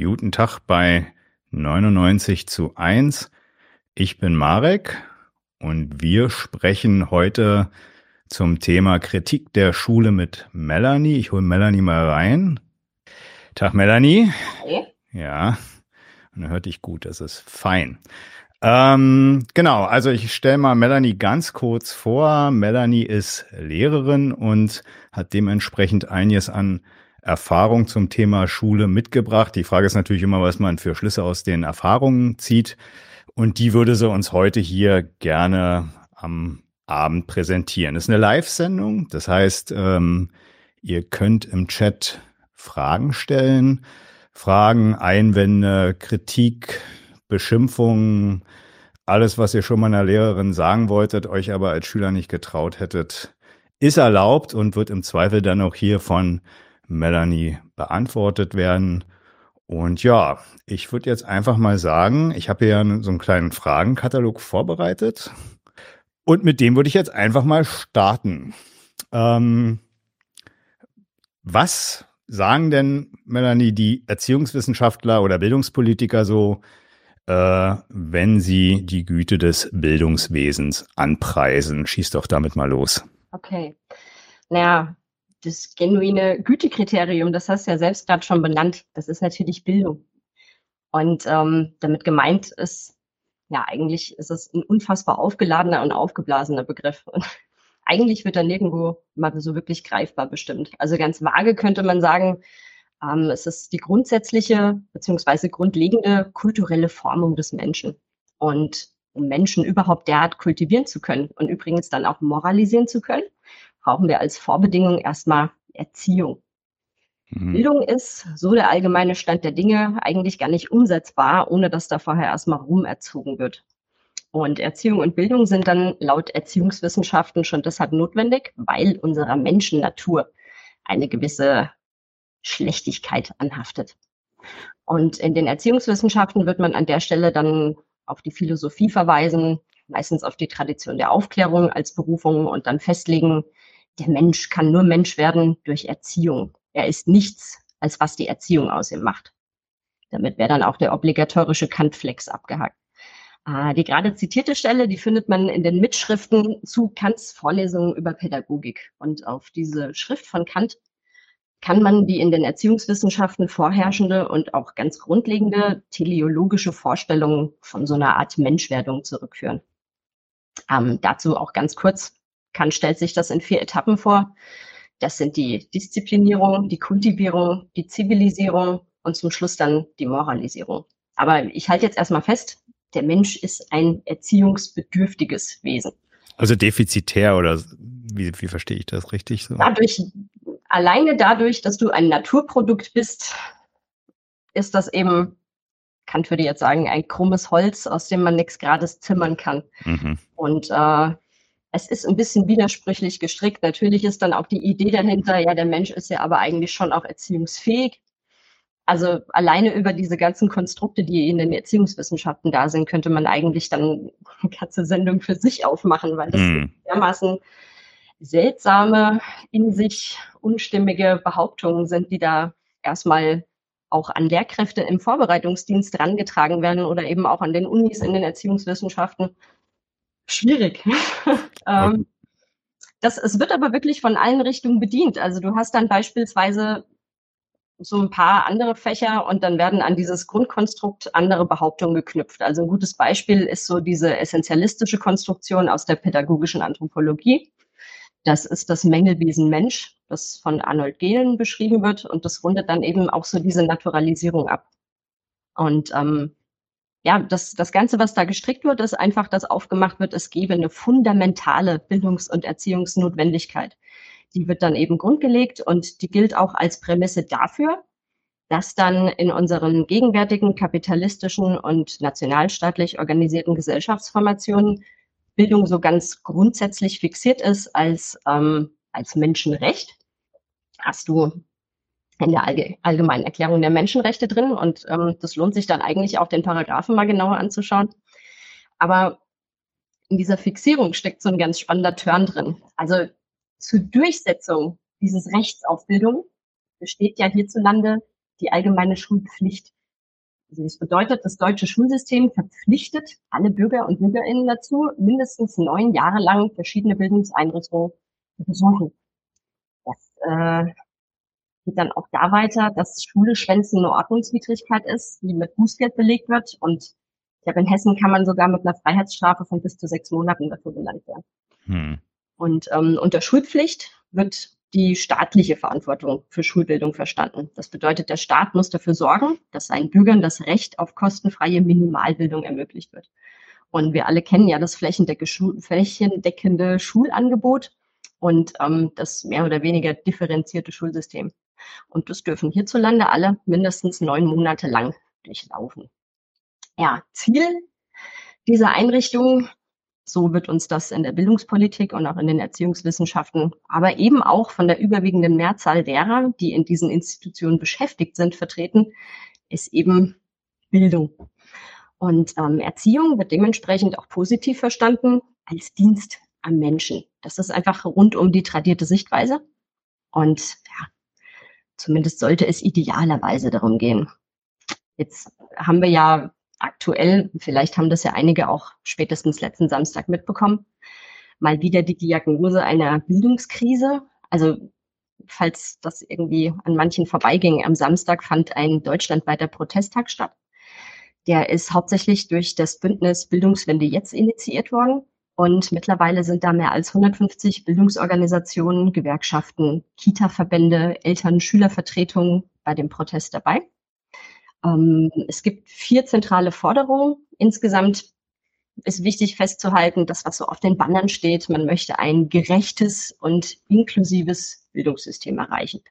Guten Tag bei 99 zu 1. Ich bin Marek und wir sprechen heute zum Thema Kritik der Schule mit Melanie. Ich hole Melanie mal rein. Tag Melanie. Hi. Ja, er hört dich gut, das ist fein. Ähm, genau, also ich stelle mal Melanie ganz kurz vor. Melanie ist Lehrerin und hat dementsprechend einiges an Erfahrung zum Thema Schule mitgebracht. Die Frage ist natürlich immer, was man für Schlüsse aus den Erfahrungen zieht. Und die würde sie uns heute hier gerne am Abend präsentieren. Das ist eine Live-Sendung. Das heißt, ähm, ihr könnt im Chat Fragen stellen. Fragen, Einwände, Kritik, Beschimpfungen, alles, was ihr schon mal einer Lehrerin sagen wolltet, euch aber als Schüler nicht getraut hättet, ist erlaubt und wird im Zweifel dann auch hier von Melanie beantwortet werden. Und ja, ich würde jetzt einfach mal sagen, ich habe ja so einen kleinen Fragenkatalog vorbereitet. Und mit dem würde ich jetzt einfach mal starten. Ähm, was sagen denn, Melanie, die Erziehungswissenschaftler oder Bildungspolitiker so, äh, wenn sie die Güte des Bildungswesens anpreisen? Schieß doch damit mal los. Okay. Naja, das genuine Gütekriterium, das hast du ja selbst gerade schon benannt, das ist natürlich Bildung. Und ähm, damit gemeint ist, ja, eigentlich ist es ein unfassbar aufgeladener und aufgeblasener Begriff. Und eigentlich wird er nirgendwo mal so wirklich greifbar bestimmt. Also ganz vage könnte man sagen, ähm, es ist die grundsätzliche beziehungsweise grundlegende kulturelle Formung des Menschen. Und um Menschen überhaupt derart kultivieren zu können und übrigens dann auch moralisieren zu können, brauchen wir als Vorbedingung erstmal Erziehung. Mhm. Bildung ist, so der allgemeine Stand der Dinge, eigentlich gar nicht umsetzbar, ohne dass da vorher erstmal Ruhm erzogen wird. Und Erziehung und Bildung sind dann laut Erziehungswissenschaften schon deshalb notwendig, weil unserer Menschennatur eine gewisse Schlechtigkeit anhaftet. Und in den Erziehungswissenschaften wird man an der Stelle dann auf die Philosophie verweisen, meistens auf die Tradition der Aufklärung als Berufung und dann festlegen, der Mensch kann nur Mensch werden durch Erziehung. Er ist nichts, als was die Erziehung aus ihm macht. Damit wäre dann auch der obligatorische Kant-Flex abgehakt. Ah, die gerade zitierte Stelle, die findet man in den Mitschriften zu Kants Vorlesungen über Pädagogik. Und auf diese Schrift von Kant kann man die in den Erziehungswissenschaften vorherrschende und auch ganz grundlegende teleologische Vorstellung von so einer Art Menschwerdung zurückführen. Ähm, dazu auch ganz kurz Kant stellt sich das in vier Etappen vor. Das sind die Disziplinierung, die Kultivierung, die Zivilisierung und zum Schluss dann die Moralisierung. Aber ich halte jetzt erstmal fest, der Mensch ist ein erziehungsbedürftiges Wesen. Also defizitär oder wie, wie verstehe ich das richtig so? Dadurch, alleine dadurch, dass du ein Naturprodukt bist, ist das eben, Kant würde jetzt sagen, ein krummes Holz, aus dem man nichts Grades zimmern kann. Mhm. Und äh, es ist ein bisschen widersprüchlich gestrickt. Natürlich ist dann auch die Idee dahinter, ja, der Mensch ist ja aber eigentlich schon auch erziehungsfähig. Also alleine über diese ganzen Konstrukte, die in den Erziehungswissenschaften da sind, könnte man eigentlich dann eine ganze Sendung für sich aufmachen, weil das hm. dermaßen seltsame, in sich unstimmige Behauptungen sind, die da erstmal auch an Lehrkräfte im Vorbereitungsdienst herangetragen werden oder eben auch an den Unis in den Erziehungswissenschaften schwierig. ähm, das, es wird aber wirklich von allen Richtungen bedient. Also du hast dann beispielsweise so ein paar andere Fächer und dann werden an dieses Grundkonstrukt andere Behauptungen geknüpft. Also ein gutes Beispiel ist so diese essentialistische Konstruktion aus der pädagogischen Anthropologie. Das ist das Mängelwesen Mensch, das von Arnold Gehlen beschrieben wird und das rundet dann eben auch so diese Naturalisierung ab. Und ähm, ja, das, das Ganze, was da gestrickt wird, ist einfach, dass aufgemacht wird, es gebe eine fundamentale Bildungs- und Erziehungsnotwendigkeit. Die wird dann eben grundgelegt und die gilt auch als Prämisse dafür, dass dann in unseren gegenwärtigen kapitalistischen und nationalstaatlich organisierten Gesellschaftsformationen Bildung so ganz grundsätzlich fixiert ist als, ähm, als Menschenrecht. Hast du in der allgemeinen Erklärung der Menschenrechte drin und ähm, das lohnt sich dann eigentlich auch den Paragraphen mal genauer anzuschauen. Aber in dieser Fixierung steckt so ein ganz spannender Turn drin. Also zur Durchsetzung dieses Rechts auf Bildung besteht ja hierzulande die allgemeine Schulpflicht. Also das bedeutet, das deutsche Schulsystem verpflichtet alle Bürger und Bürgerinnen dazu, mindestens neun Jahre lang verschiedene Bildungseinrichtungen zu besuchen. Das äh, geht dann auch da weiter, dass Schule schwänzen eine Ordnungswidrigkeit ist, die mit Bußgeld belegt wird. Und ich glaube, in Hessen kann man sogar mit einer Freiheitsstrafe von bis zu sechs Monaten dafür belangt werden. Hm. Und ähm, unter Schulpflicht wird die staatliche Verantwortung für Schulbildung verstanden. Das bedeutet, der Staat muss dafür sorgen, dass seinen Bürgern das Recht auf kostenfreie Minimalbildung ermöglicht wird. Und wir alle kennen ja das flächendeckende Schulangebot und ähm, das mehr oder weniger differenzierte Schulsystem. Und das dürfen hierzulande alle mindestens neun Monate lang durchlaufen. Ja, Ziel dieser Einrichtung so wird uns das in der Bildungspolitik und auch in den Erziehungswissenschaften, aber eben auch von der überwiegenden Mehrzahl derer, die in diesen Institutionen beschäftigt sind, vertreten, ist eben Bildung. Und ähm, Erziehung wird dementsprechend auch positiv verstanden als Dienst am Menschen. Das ist einfach rund um die tradierte Sichtweise. Und ja, zumindest sollte es idealerweise darum gehen. Jetzt haben wir ja aktuell, vielleicht haben das ja einige auch spätestens letzten Samstag mitbekommen, mal wieder die Diagnose einer Bildungskrise. Also falls das irgendwie an manchen vorbeiging, am Samstag fand ein deutschlandweiter Protesttag statt. Der ist hauptsächlich durch das Bündnis Bildungswende jetzt initiiert worden. Und mittlerweile sind da mehr als 150 Bildungsorganisationen, Gewerkschaften, Kita-Verbände, Eltern, Schülervertretungen bei dem Protest dabei. Ähm, es gibt vier zentrale Forderungen. Insgesamt ist wichtig festzuhalten, dass was so auf den Bannern steht, man möchte ein gerechtes und inklusives Bildungssystem erreichen.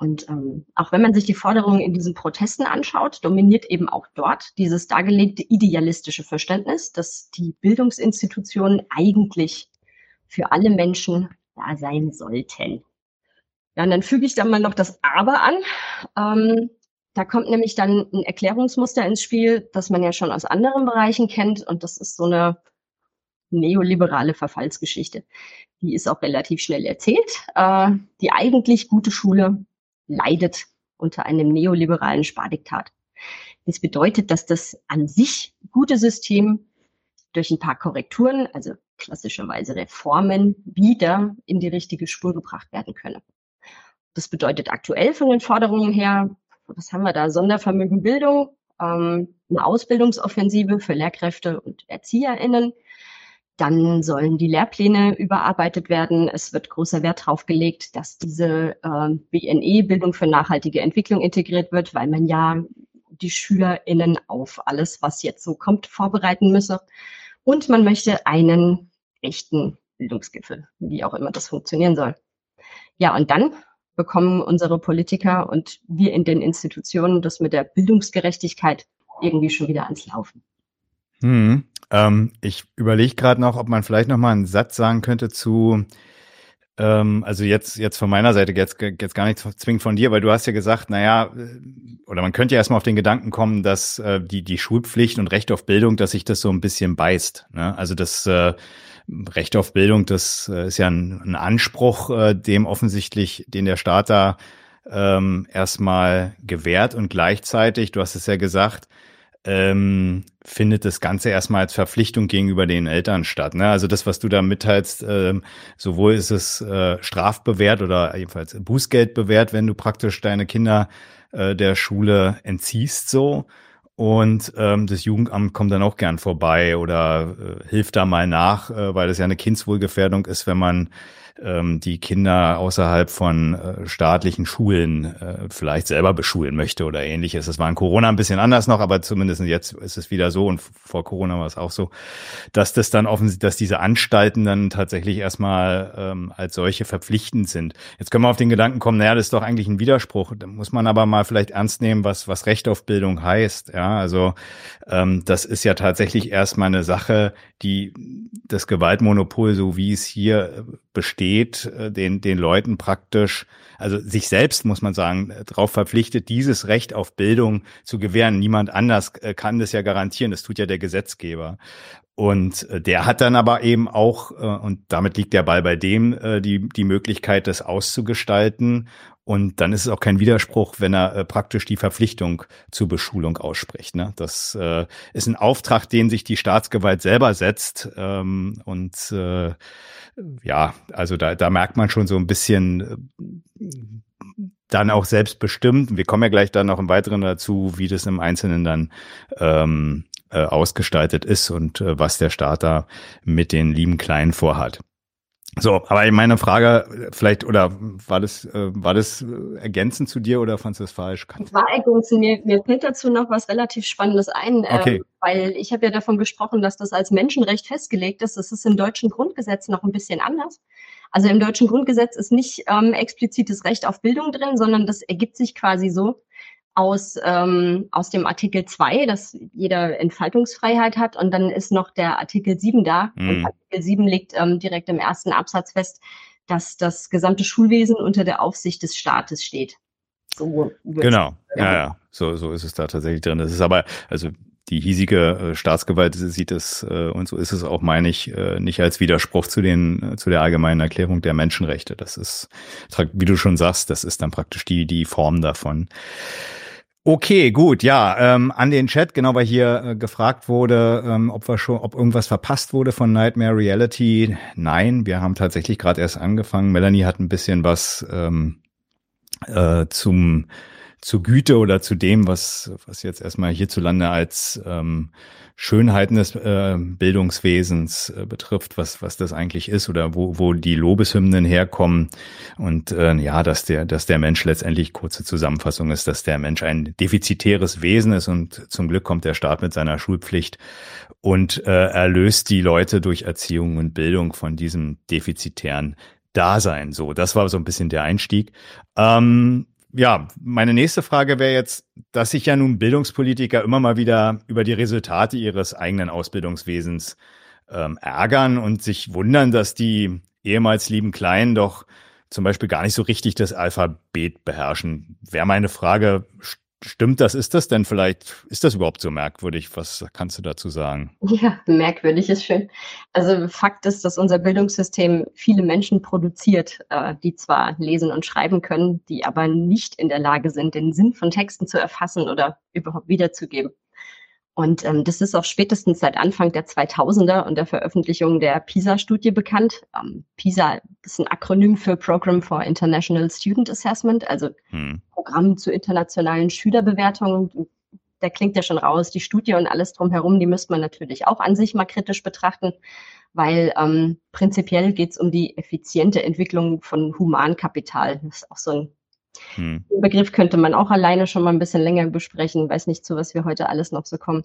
Und ähm, auch wenn man sich die Forderungen in diesen Protesten anschaut, dominiert eben auch dort dieses dargelegte idealistische Verständnis, dass die Bildungsinstitutionen eigentlich für alle Menschen da sein sollten. Ja, und dann füge ich dann mal noch das Aber an. Ähm, da kommt nämlich dann ein Erklärungsmuster ins Spiel, das man ja schon aus anderen Bereichen kennt. Und das ist so eine neoliberale Verfallsgeschichte. Die ist auch relativ schnell erzählt. Äh, die eigentlich gute Schule leidet unter einem neoliberalen Spardiktat. Das bedeutet, dass das an sich gute System durch ein paar Korrekturen, also klassischerweise Reformen, wieder in die richtige Spur gebracht werden könne. Das bedeutet aktuell von den Forderungen her was haben wir da? Sondervermögen Bildung, ähm, eine Ausbildungsoffensive für Lehrkräfte und ErzieherInnen. Dann sollen die Lehrpläne überarbeitet werden. Es wird großer Wert darauf gelegt, dass diese äh, BNE, Bildung für nachhaltige Entwicklung, integriert wird, weil man ja die SchülerInnen auf alles, was jetzt so kommt, vorbereiten müsse. Und man möchte einen echten Bildungsgipfel, wie auch immer das funktionieren soll. Ja, und dann bekommen unsere Politiker und wir in den Institutionen das mit der Bildungsgerechtigkeit irgendwie schon wieder ans Laufen. Hm, ähm, ich überlege gerade noch, ob man vielleicht noch mal einen Satz sagen könnte zu ähm, also jetzt, jetzt von meiner Seite, jetzt, jetzt gar nichts zwingend von dir, weil du hast ja gesagt, naja, oder man könnte ja erstmal auf den Gedanken kommen, dass äh, die, die Schulpflicht und Recht auf Bildung, dass sich das so ein bisschen beißt. Ne? Also das äh, Recht auf Bildung, das äh, ist ja ein, ein Anspruch, äh, dem offensichtlich, den der Staat da ähm, erstmal gewährt und gleichzeitig, du hast es ja gesagt, ähm, findet das Ganze erstmal als Verpflichtung gegenüber den Eltern statt. Ne? Also das, was du da mitteilst, ähm, sowohl ist es äh, strafbewehrt oder jedenfalls Bußgeld bewährt, wenn du praktisch deine Kinder äh, der Schule entziehst so. Und ähm, das Jugendamt kommt dann auch gern vorbei oder äh, hilft da mal nach, äh, weil das ja eine Kindswohlgefährdung ist, wenn man ähm, die Kinder außerhalb von äh, staatlichen Schulen äh, vielleicht selber beschulen möchte oder ähnliches. Das war in Corona ein bisschen anders noch, aber zumindest jetzt ist es wieder so und vor Corona war es auch so, dass das dann offensichtlich, dass diese Anstalten dann tatsächlich erstmal ähm, als solche verpflichtend sind. Jetzt können wir auf den Gedanken kommen, naja, das ist doch eigentlich ein Widerspruch. Da muss man aber mal vielleicht ernst nehmen, was, was Recht auf Bildung heißt. Ja, also ähm, das ist ja tatsächlich erstmal eine Sache, die das Gewaltmonopol, so wie es hier besteht, äh, den, den Leuten praktisch, also sich selbst, muss man sagen, darauf verpflichtet, dieses Recht auf Bildung zu gewähren. Niemand anders äh, kann das ja garantieren. Das tut ja der Gesetzgeber. Und äh, der hat dann aber eben auch, und damit liegt der Ball bei dem, die, die Möglichkeit, das auszugestalten Und dann ist es auch kein Widerspruch, wenn er äh, praktisch die Verpflichtung zur Beschulung ausspricht. Ne? Das äh, ist ein Auftrag, den sich die Staatsgewalt selber setzt. Ähm, und äh, ja, also da, da merkt man schon so ein bisschen äh, dann auch selbstbestimmt. Wir kommen ja gleich dann noch im Weiteren dazu, wie das im Einzelnen dann ähm, äh, ausgestaltet ist und äh, was der Staat da mit den lieben Kleinen vorhat. So, aber meine Frage vielleicht, oder war das, äh, war das ergänzend zu dir oder fandest du das falsch? War ergänzend. Mir, mir fällt dazu noch was relativ Spannendes ein, ähm, okay. ähm, weil ich habe ja davon gesprochen, dass das als Menschenrecht festgelegt ist. Das ist im deutschen Grundgesetz noch ein bisschen anders. Also im deutschen Grundgesetz ist nicht ähm, explizites Recht auf Bildung drin, sondern das ergibt sich quasi so, aus, ähm, aus dem Artikel 2, dass jeder Entfaltungsfreiheit hat. Und dann ist noch der Artikel 7 da. Mhm. Und Artikel 7 legt ähm, direkt im ersten Absatz fest, dass das gesamte Schulwesen unter der Aufsicht des Staates steht. So genau, ja, ja, so, so ist es da tatsächlich drin. Das ist aber, also die hiesige äh, Staatsgewalt sieht es, äh, und so ist es auch, meine ich, äh, nicht als Widerspruch zu den, äh, zu der allgemeinen Erklärung der Menschenrechte. Das ist, wie du schon sagst, das ist dann praktisch die, die Form davon. Okay, gut, ja, ähm, an den Chat, genau, weil hier äh, gefragt wurde, ähm, ob wir schon, ob irgendwas verpasst wurde von Nightmare Reality. Nein, wir haben tatsächlich gerade erst angefangen. Melanie hat ein bisschen was ähm, äh, zum zur Güte oder zu dem, was, was jetzt erstmal hierzulande als ähm, Schönheiten des äh, Bildungswesens äh, betrifft, was, was das eigentlich ist oder wo, wo die Lobeshymnen herkommen. Und äh, ja, dass der, dass der Mensch letztendlich kurze Zusammenfassung ist, dass der Mensch ein defizitäres Wesen ist und zum Glück kommt der Staat mit seiner Schulpflicht und äh, erlöst die Leute durch Erziehung und Bildung von diesem defizitären Dasein. So, das war so ein bisschen der Einstieg. Ähm, ja, meine nächste Frage wäre jetzt, dass sich ja nun Bildungspolitiker immer mal wieder über die Resultate ihres eigenen Ausbildungswesens ähm, ärgern und sich wundern, dass die ehemals lieben Kleinen doch zum Beispiel gar nicht so richtig das Alphabet beherrschen. Wäre meine Frage, Stimmt das? Ist das denn vielleicht, ist das überhaupt so merkwürdig? Was kannst du dazu sagen? Ja, merkwürdig ist schön. Also Fakt ist, dass unser Bildungssystem viele Menschen produziert, äh, die zwar lesen und schreiben können, die aber nicht in der Lage sind, den Sinn von Texten zu erfassen oder überhaupt wiederzugeben. Und ähm, das ist auch spätestens seit Anfang der 2000er und der Veröffentlichung der PISA-Studie bekannt. Ähm, PISA ist ein Akronym für Program for International Student Assessment, also hm. Programm zur internationalen Schülerbewertung. Da klingt ja schon raus, die Studie und alles drumherum, die müsste man natürlich auch an sich mal kritisch betrachten, weil ähm, prinzipiell geht es um die effiziente Entwicklung von Humankapital. Das ist auch so ein hm. Den Begriff könnte man auch alleine schon mal ein bisschen länger besprechen. Weiß nicht, zu was wir heute alles noch so kommen.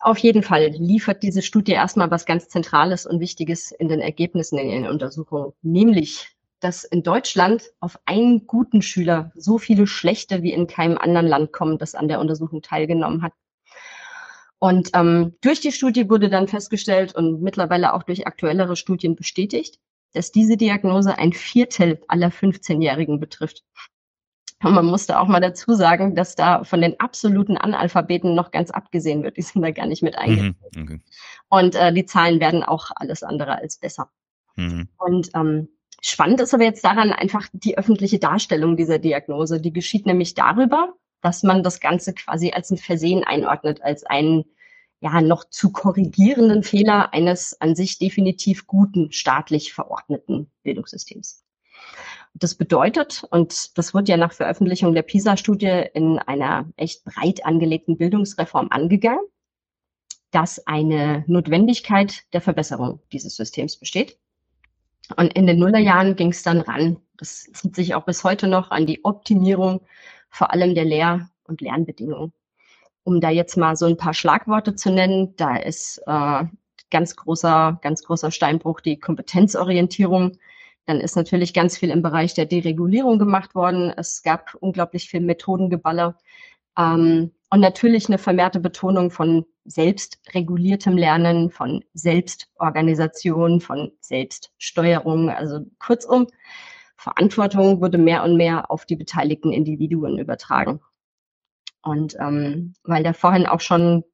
Auf jeden Fall liefert diese Studie erstmal was ganz Zentrales und Wichtiges in den Ergebnissen in ihren Untersuchungen, nämlich, dass in Deutschland auf einen guten Schüler so viele schlechte wie in keinem anderen Land kommen, das an der Untersuchung teilgenommen hat. Und ähm, durch die Studie wurde dann festgestellt und mittlerweile auch durch aktuellere Studien bestätigt, dass diese Diagnose ein Viertel aller 15-Jährigen betrifft. Und man musste auch mal dazu sagen, dass da von den absoluten Analphabeten noch ganz abgesehen wird. Die sind da gar nicht mit eingezogen. Mhm, okay. Und äh, die Zahlen werden auch alles andere als besser. Mhm. Und ähm, spannend ist aber jetzt daran einfach die öffentliche Darstellung dieser Diagnose. Die geschieht nämlich darüber, dass man das Ganze quasi als ein Versehen einordnet, als einen ja noch zu korrigierenden Fehler eines an sich definitiv guten staatlich verordneten Bildungssystems. Das bedeutet, und das wird ja nach Veröffentlichung der PISA-Studie in einer echt breit angelegten Bildungsreform angegangen, dass eine Notwendigkeit der Verbesserung dieses Systems besteht. Und in den Nullerjahren ging es dann ran, das zieht sich auch bis heute noch an die Optimierung vor allem der Lehr- und Lernbedingungen. Um da jetzt mal so ein paar Schlagworte zu nennen, da ist äh, ganz großer, ganz großer Steinbruch die Kompetenzorientierung dann ist natürlich ganz viel im Bereich der Deregulierung gemacht worden. Es gab unglaublich viel Methodengeballer. Ähm, und natürlich eine vermehrte Betonung von selbstreguliertem Lernen, von Selbstorganisation, von Selbststeuerung. Also kurzum, Verantwortung wurde mehr und mehr auf die beteiligten Individuen übertragen. Und ähm, weil da vorhin auch schon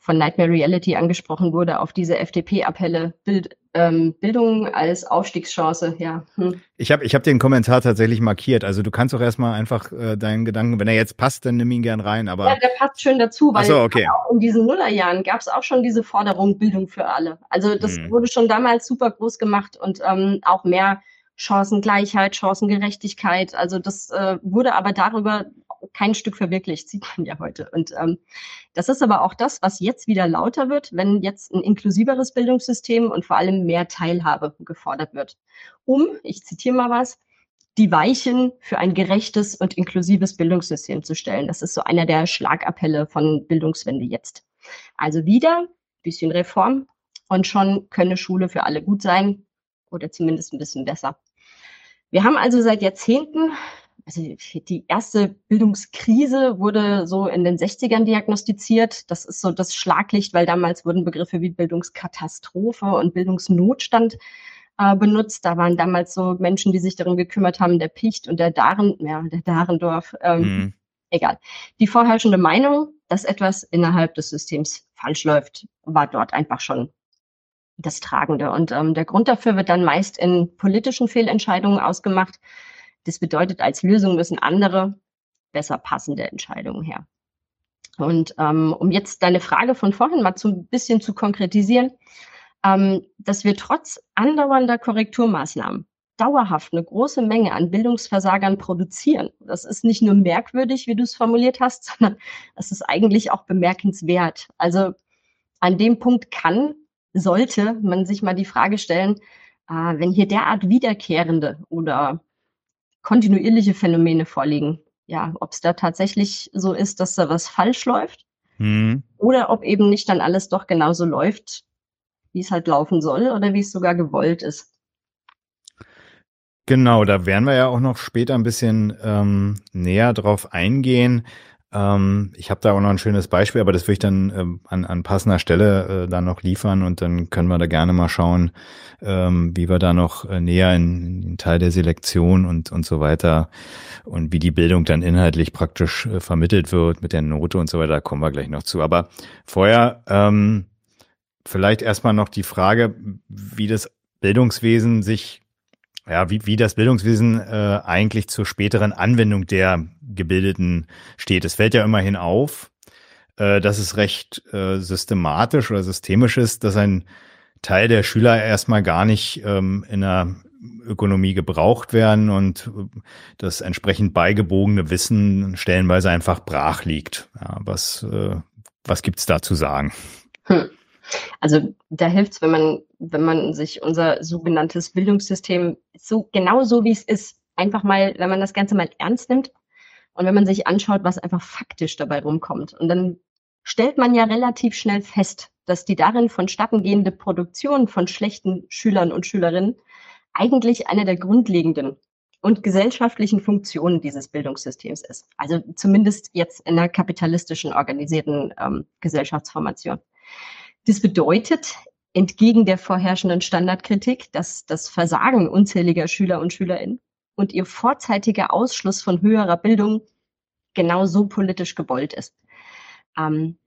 von Nightmare Reality angesprochen wurde, auf diese FDP-Appelle, Bild, ähm, Bildung als Aufstiegschance, ja. Hm. Ich habe ich hab den Kommentar tatsächlich markiert. Also du kannst doch erstmal einfach äh, deinen Gedanken, wenn er jetzt passt, dann nimm ihn gern rein. Aber ja, der passt schön dazu, weil so, okay. in diesen Nullerjahren gab es auch schon diese Forderung Bildung für alle. Also das hm. wurde schon damals super groß gemacht und ähm, auch mehr Chancengleichheit, Chancengerechtigkeit. Also das äh, wurde aber darüber kein Stück verwirklicht, sieht man ja heute. Und ähm, das ist aber auch das, was jetzt wieder lauter wird, wenn jetzt ein inklusiveres Bildungssystem und vor allem mehr Teilhabe gefordert wird. Um, ich zitiere mal was, die Weichen für ein gerechtes und inklusives Bildungssystem zu stellen. Das ist so einer der Schlagappelle von Bildungswende jetzt. Also wieder bisschen Reform und schon könne Schule für alle gut sein oder zumindest ein bisschen besser. Wir haben also seit Jahrzehnten also die erste Bildungskrise wurde so in den 60ern diagnostiziert. Das ist so das Schlaglicht, weil damals wurden Begriffe wie Bildungskatastrophe und Bildungsnotstand äh, benutzt. Da waren damals so Menschen, die sich darum gekümmert haben, der Picht und der Daren, ja, der Darendorf, ähm, mhm. egal. Die vorherrschende Meinung, dass etwas innerhalb des Systems falsch läuft, war dort einfach schon das Tragende. Und ähm, der Grund dafür wird dann meist in politischen Fehlentscheidungen ausgemacht. Das bedeutet, als Lösung müssen andere besser passende Entscheidungen her. Und ähm, um jetzt deine Frage von vorhin mal so ein bisschen zu konkretisieren, ähm, dass wir trotz andauernder Korrekturmaßnahmen dauerhaft eine große Menge an Bildungsversagern produzieren. Das ist nicht nur merkwürdig, wie du es formuliert hast, sondern es ist eigentlich auch bemerkenswert. Also an dem Punkt kann, sollte man sich mal die Frage stellen, äh, wenn hier derart wiederkehrende oder kontinuierliche Phänomene vorliegen. Ja, ob es da tatsächlich so ist, dass da was falsch läuft mhm. oder ob eben nicht dann alles doch genauso läuft, wie es halt laufen soll oder wie es sogar gewollt ist. Genau, da werden wir ja auch noch später ein bisschen ähm, näher drauf eingehen. Ähm, ich habe da auch noch ein schönes Beispiel, aber das würde ich dann ähm, an, an passender Stelle äh, dann noch liefern und dann können wir da gerne mal schauen, ähm, wie wir da noch äh, näher in, in Teil der Selektion und, und so weiter und wie die Bildung dann inhaltlich praktisch äh, vermittelt wird mit der Note und so weiter, da kommen wir gleich noch zu. Aber vorher ähm, vielleicht erstmal noch die Frage, wie das Bildungswesen sich ja, wie, wie das Bildungswesen äh, eigentlich zur späteren Anwendung der Gebildeten steht. Es fällt ja immerhin auf, äh, dass es recht äh, systematisch oder systemisch ist, dass ein Teil der Schüler erstmal gar nicht ähm, in der Ökonomie gebraucht werden und das entsprechend beigebogene Wissen stellenweise einfach brach liegt. Ja, was, äh, was gibt's da zu sagen? Hm. Also da hilft es, wenn man, wenn man sich unser sogenanntes Bildungssystem so genau so wie es ist, einfach mal, wenn man das Ganze mal ernst nimmt und wenn man sich anschaut, was einfach faktisch dabei rumkommt. Und dann stellt man ja relativ schnell fest, dass die darin vonstatten gehende Produktion von schlechten Schülern und Schülerinnen eigentlich eine der grundlegenden und gesellschaftlichen Funktionen dieses Bildungssystems ist. Also zumindest jetzt in einer kapitalistischen organisierten ähm, Gesellschaftsformation. Das bedeutet, entgegen der vorherrschenden Standardkritik, dass das Versagen unzähliger Schüler und Schülerinnen und ihr vorzeitiger Ausschluss von höherer Bildung genauso politisch gewollt ist. Ähm,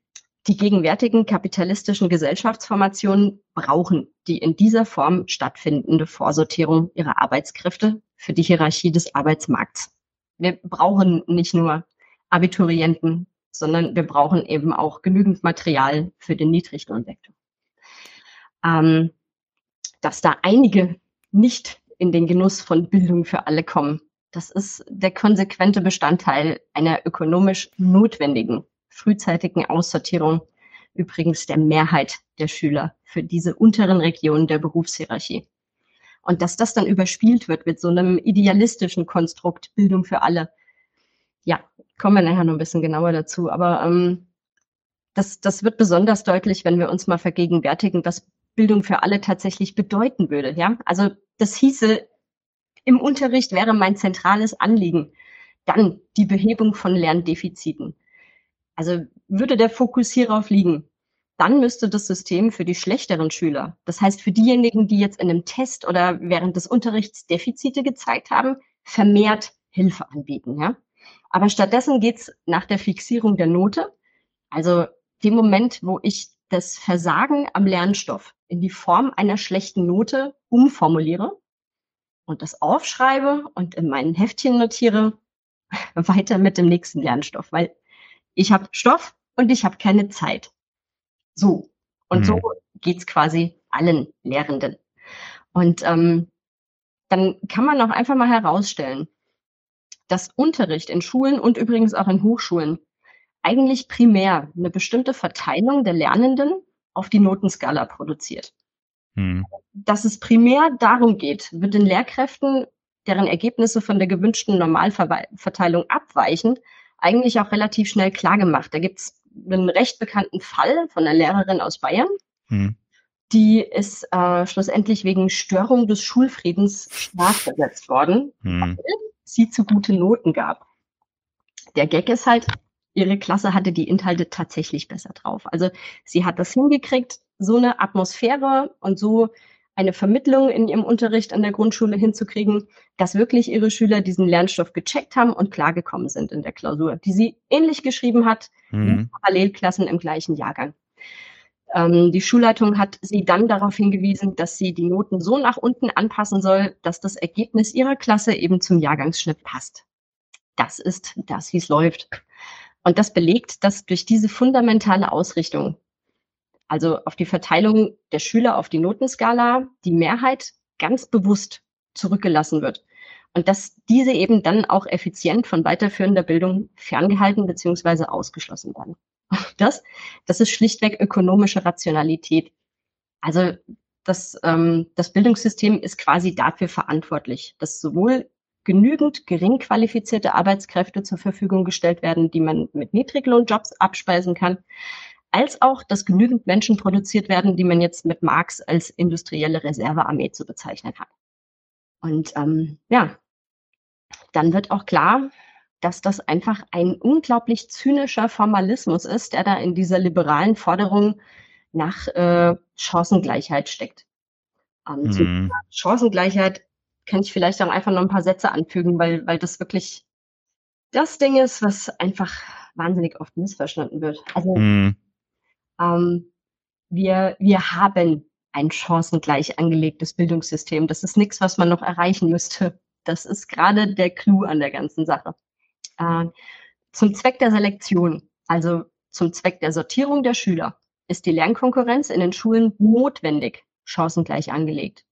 die gegenwärtigen kapitalistischen Gesellschaftsformationen brauchen die in dieser Form stattfindende Vorsortierung ihrer Arbeitskräfte für die Hierarchie des Arbeitsmarkts. Wir brauchen nicht nur Abiturienten, sondern wir brauchen eben auch genügend Material für den Niedriglohnsektor. Ähm, dass da einige nicht in den Genuss von Bildung für alle kommen, das ist der konsequente Bestandteil einer ökonomisch notwendigen frühzeitigen Aussortierung übrigens der Mehrheit der Schüler für diese unteren Regionen der Berufshierarchie. Und dass das dann überspielt wird mit so einem idealistischen Konstrukt Bildung für alle, ja, kommen wir nachher noch ein bisschen genauer dazu. Aber ähm, das, das wird besonders deutlich, wenn wir uns mal vergegenwärtigen, was Bildung für alle tatsächlich bedeuten würde. Ja, also das hieße, im Unterricht wäre mein zentrales Anliegen dann die Behebung von Lerndefiziten. Also würde der Fokus hierauf liegen, dann müsste das System für die schlechteren Schüler, das heißt für diejenigen, die jetzt in einem Test oder während des Unterrichts Defizite gezeigt haben, vermehrt Hilfe anbieten. Ja? Aber stattdessen geht's nach der Fixierung der Note, also dem Moment, wo ich das Versagen am Lernstoff in die Form einer schlechten Note umformuliere und das aufschreibe und in meinen Heftchen notiere, weiter mit dem nächsten Lernstoff, weil ich habe Stoff und ich habe keine Zeit. So. Und mhm. so geht's quasi allen Lehrenden. Und ähm, dann kann man auch einfach mal herausstellen, dass Unterricht in Schulen und übrigens auch in Hochschulen eigentlich primär eine bestimmte Verteilung der Lernenden auf die Notenskala produziert. Hm. Dass es primär darum geht, wird den Lehrkräften, deren Ergebnisse von der gewünschten Normalverteilung abweichen, eigentlich auch relativ schnell klar gemacht. Da gibt es einen recht bekannten Fall von einer Lehrerin aus Bayern, hm. die ist äh, schlussendlich wegen Störung des Schulfriedens strafversetzt worden, hm. weil sie zu gute Noten gab. Der Gag ist halt, ihre Klasse hatte die Inhalte tatsächlich besser drauf. Also sie hat das hingekriegt, so eine Atmosphäre und so eine Vermittlung in ihrem Unterricht an der Grundschule hinzukriegen, dass wirklich ihre Schüler diesen Lernstoff gecheckt haben und klargekommen sind in der Klausur, die sie ähnlich geschrieben hat mhm. Parallelklassen im gleichen Jahrgang. Ähm, die Schulleitung hat sie dann darauf hingewiesen, dass sie die Noten so nach unten anpassen soll, dass das Ergebnis ihrer Klasse eben zum Jahrgangsschnitt passt. Das ist das, wie es läuft. Und das belegt, dass durch diese fundamentale Ausrichtung, also auf die Verteilung der Schüler auf die Notenskala, die Mehrheit ganz bewusst zurückgelassen wird. Und dass diese eben dann auch effizient von weiterführender Bildung ferngehalten bzw. ausgeschlossen werden. Das, das ist schlichtweg ökonomische Rationalität. Also das, ähm, das Bildungssystem ist quasi dafür verantwortlich, dass sowohl genügend gering qualifizierte Arbeitskräfte zur Verfügung gestellt werden, die man mit Niedriglohnjobs abspeisen kann, als auch, dass genügend Menschen produziert werden, die man jetzt mit Marx als industrielle Reservearmee zu bezeichnen hat. Und ähm, ja, dann wird auch klar, dass das einfach ein unglaublich zynischer Formalismus ist, der da in dieser liberalen Forderung nach äh, Chancengleichheit steckt. Ähm, mhm. Chancengleichheit kann ich vielleicht auch einfach noch ein paar Sätze anfügen, weil, weil das wirklich das Ding ist, was einfach wahnsinnig oft missverstanden wird. Also mhm. ähm, wir, wir haben ein chancengleich angelegtes Bildungssystem. Das ist nichts, was man noch erreichen müsste. Das ist gerade der Clou an der ganzen Sache. Äh, zum Zweck der Selektion, also zum Zweck der Sortierung der Schüler, ist die Lernkonkurrenz in den Schulen notwendig chancengleich angelegt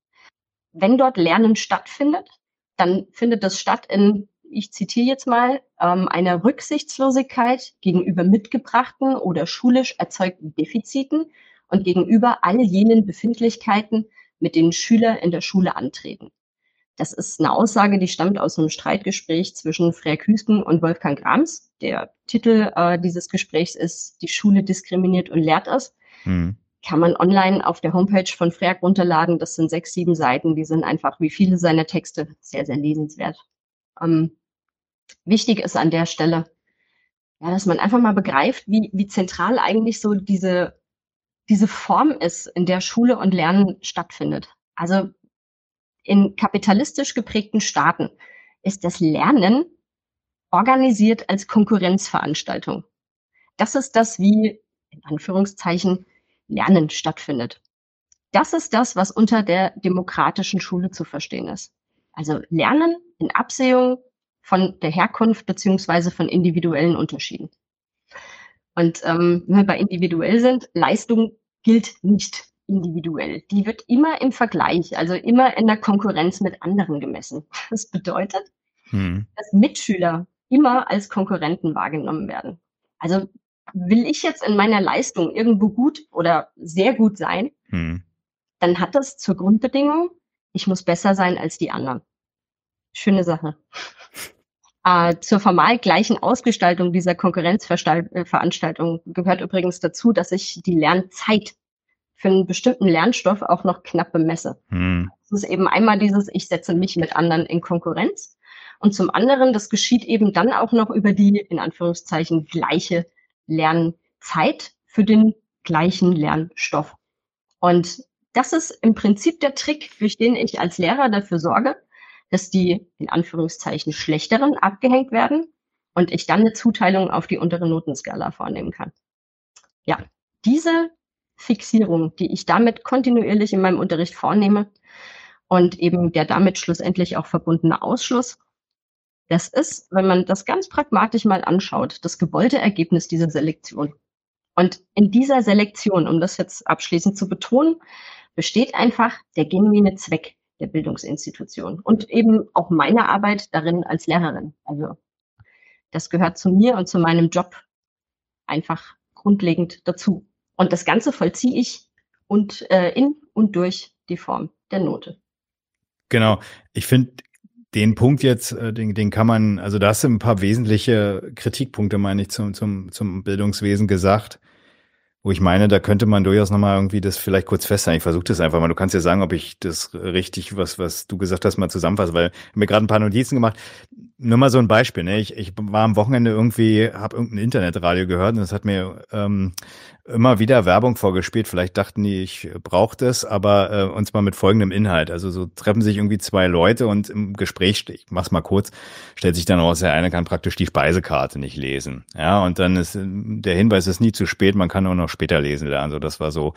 wenn dort Lernen stattfindet, dann findet das statt in, ich zitiere jetzt mal, ähm, einer Rücksichtslosigkeit gegenüber mitgebrachten oder schulisch erzeugten Defiziten und gegenüber all jenen Befindlichkeiten, mit denen Schüler in der Schule antreten. Das ist eine Aussage, die stammt aus einem Streitgespräch zwischen Freya Küsken und Wolfgang Grams. Der Titel äh, dieses Gesprächs ist Die Schule diskriminiert und lehrt es. Hm kann man online auf der Homepage von Freak runterladen. Das sind sechs, sieben Seiten. Die sind einfach wie viele seiner Texte sehr, sehr lesenswert. Ähm, wichtig ist an der Stelle, ja, dass man einfach mal begreift, wie, wie zentral eigentlich so diese, diese Form ist, in der Schule und Lernen stattfindet. Also in kapitalistisch geprägten Staaten ist das Lernen organisiert als Konkurrenzveranstaltung. Das ist das, wie in Anführungszeichen Lernen stattfindet. Das ist das, was unter der demokratischen Schule zu verstehen ist. Also Lernen in Absehung von der Herkunft beziehungsweise von individuellen Unterschieden. Und ähm, wenn wir bei individuell sind, Leistung gilt nicht individuell. Die wird immer im Vergleich, also immer in der Konkurrenz mit anderen gemessen. Das bedeutet, hm. dass Mitschüler immer als Konkurrenten wahrgenommen werden. Also will ich jetzt in meiner Leistung irgendwo gut oder sehr gut sein, hm. dann hat das zur Grundbedingung, ich muss besser sein als die anderen. Schöne Sache. Äh, zur formal gleichen Ausgestaltung dieser Konkurrenzveranstaltung gehört übrigens dazu, dass ich die Lernzeit für einen bestimmten Lernstoff auch noch knapp bemesse. Hm. Das ist eben einmal dieses, ich setze mich mit anderen in Konkurrenz. Und zum anderen, das geschieht eben dann auch noch über die, in Anführungszeichen, gleiche Lernzeit für den gleichen Lernstoff. Und das ist im Prinzip der Trick, durch den ich als Lehrer dafür sorge, dass die in Anführungszeichen schlechteren abgehängt werden und ich dann eine Zuteilung auf die untere Notenskala vornehmen kann. ja, diese Fixierung, die ich damit kontinuierlich in meinem Unterricht vornehme und eben der damit schlussendlich auch verbundene Ausschluss, das ist, wenn man das ganz pragmatisch mal anschaut, das gewollte Ergebnis dieser Selektion. Und in dieser Selektion, um das jetzt abschließend zu betonen, besteht einfach der genuine Zweck der Bildungsinstitution und eben auch meine Arbeit darin als Lehrerin. Also das gehört zu mir und zu meinem Job einfach grundlegend dazu. Und das Ganze vollziehe ich und äh, in und durch die Form der Note. Genau. Ich finde den Punkt jetzt, äh, den, den kann man, also da hast du ein paar wesentliche Kritikpunkte, meine ich, zum, zum, zum Bildungswesen gesagt wo ich meine, da könnte man durchaus nochmal irgendwie das vielleicht kurz festhalten. Ich versuche das einfach mal. Du kannst ja sagen, ob ich das richtig, was, was du gesagt hast, mal zusammenfasse, weil ich mir gerade ein paar Notizen gemacht. Nur mal so ein Beispiel. Ne? Ich, ich war am Wochenende irgendwie, habe irgendein Internetradio gehört und das hat mir ähm, immer wieder Werbung vorgespielt. Vielleicht dachten die, ich brauche das, aber äh, und zwar mit folgendem Inhalt. Also so treffen sich irgendwie zwei Leute und im Gespräch, ich mach's mal kurz, stellt sich dann raus, der eine kann praktisch die Speisekarte nicht lesen. Ja, und dann ist der Hinweis ist nie zu spät, man kann auch noch später lesen lernen. So, das war so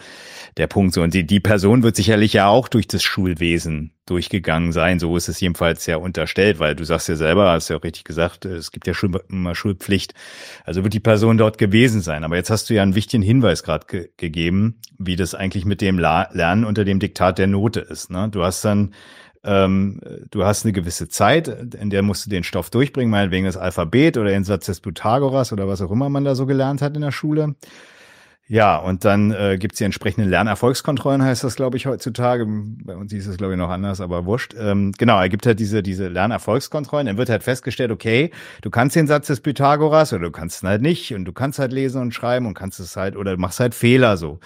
der Punkt. So, und die, die Person wird sicherlich ja auch durch das Schulwesen durchgegangen sein. So ist es jedenfalls ja unterstellt, weil du sagst ja selber, hast ja auch richtig gesagt, es gibt ja schon immer Schulpflicht. Also wird die Person dort gewesen sein. Aber jetzt hast du ja einen wichtigen Hinweis gerade ge gegeben, wie das eigentlich mit dem La Lernen unter dem Diktat der Note ist. Ne? Du hast dann ähm, du hast eine gewisse Zeit, in der musst du den Stoff durchbringen, meinetwegen das Alphabet oder den Satz des Pythagoras oder was auch immer man da so gelernt hat in der Schule. Ja, und dann äh, gibt es die entsprechenden Lernerfolgskontrollen, heißt das, glaube ich, heutzutage. Bei uns hieß es, glaube ich, noch anders, aber wurscht. Ähm, genau, er gibt halt diese, diese Lernerfolgskontrollen. Dann wird halt festgestellt, okay, du kannst den Satz des Pythagoras oder du kannst ihn halt nicht und du kannst halt lesen und schreiben und kannst es halt oder du machst halt Fehler so.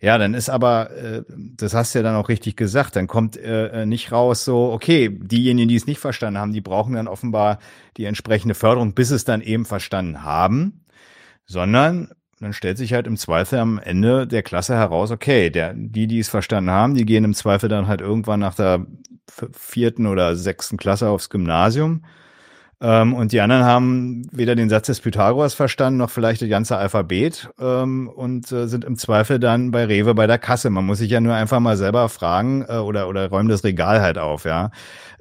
Ja, dann ist aber, äh, das hast du ja dann auch richtig gesagt, dann kommt äh, äh nicht raus so, okay, diejenigen, die es nicht verstanden haben, die brauchen dann offenbar die entsprechende Förderung, bis es dann eben verstanden haben, sondern dann stellt sich halt im Zweifel am Ende der Klasse heraus, okay, der, die, die es verstanden haben, die gehen im Zweifel dann halt irgendwann nach der vierten oder sechsten Klasse aufs Gymnasium. Ähm, und die anderen haben weder den Satz des Pythagoras verstanden, noch vielleicht das ganze Alphabet ähm, und äh, sind im Zweifel dann bei Rewe bei der Kasse. Man muss sich ja nur einfach mal selber fragen äh, oder, oder räumen das Regal halt auf, ja.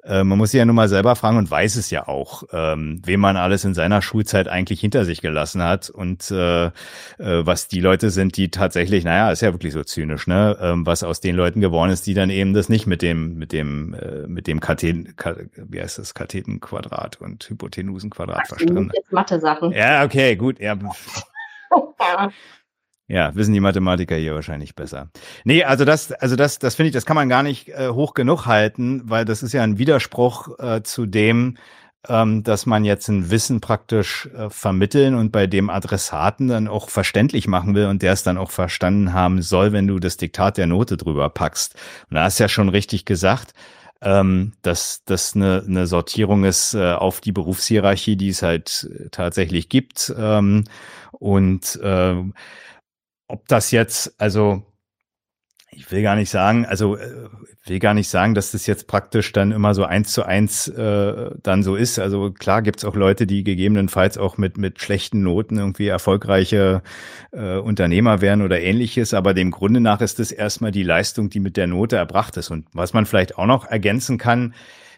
Äh, man muss sich ja nur mal selber fragen und weiß es ja auch, ähm, wem man alles in seiner Schulzeit eigentlich hinter sich gelassen hat und äh, äh, was die Leute sind, die tatsächlich, naja, ist ja wirklich so zynisch, ne, ähm, was aus den Leuten geworden ist, die dann eben das nicht mit dem, mit dem, äh, mit dem Katheten, wie heißt das, Kathetenquadrat und Hypotenusenquadrat verstanden. Mathe-Sachen. Ja, okay, gut, ja. Ja, wissen die Mathematiker hier wahrscheinlich besser. Nee, also das, also das, das finde ich, das kann man gar nicht äh, hoch genug halten, weil das ist ja ein Widerspruch äh, zu dem, ähm, dass man jetzt ein Wissen praktisch äh, vermitteln und bei dem Adressaten dann auch verständlich machen will und der es dann auch verstanden haben soll, wenn du das Diktat der Note drüber packst. Und da hast du ja schon richtig gesagt, ähm, dass das eine, eine Sortierung ist äh, auf die Berufshierarchie, die es halt äh, tatsächlich gibt. Ähm, und äh, ob das jetzt, also ich will gar nicht sagen, also äh, will gar nicht sagen, dass das jetzt praktisch dann immer so eins zu eins äh, dann so ist. Also klar gibt's auch Leute, die gegebenenfalls auch mit mit schlechten Noten irgendwie erfolgreiche äh, Unternehmer werden oder ähnliches. Aber dem Grunde nach ist das erstmal die Leistung, die mit der Note erbracht ist. Und was man vielleicht auch noch ergänzen kann,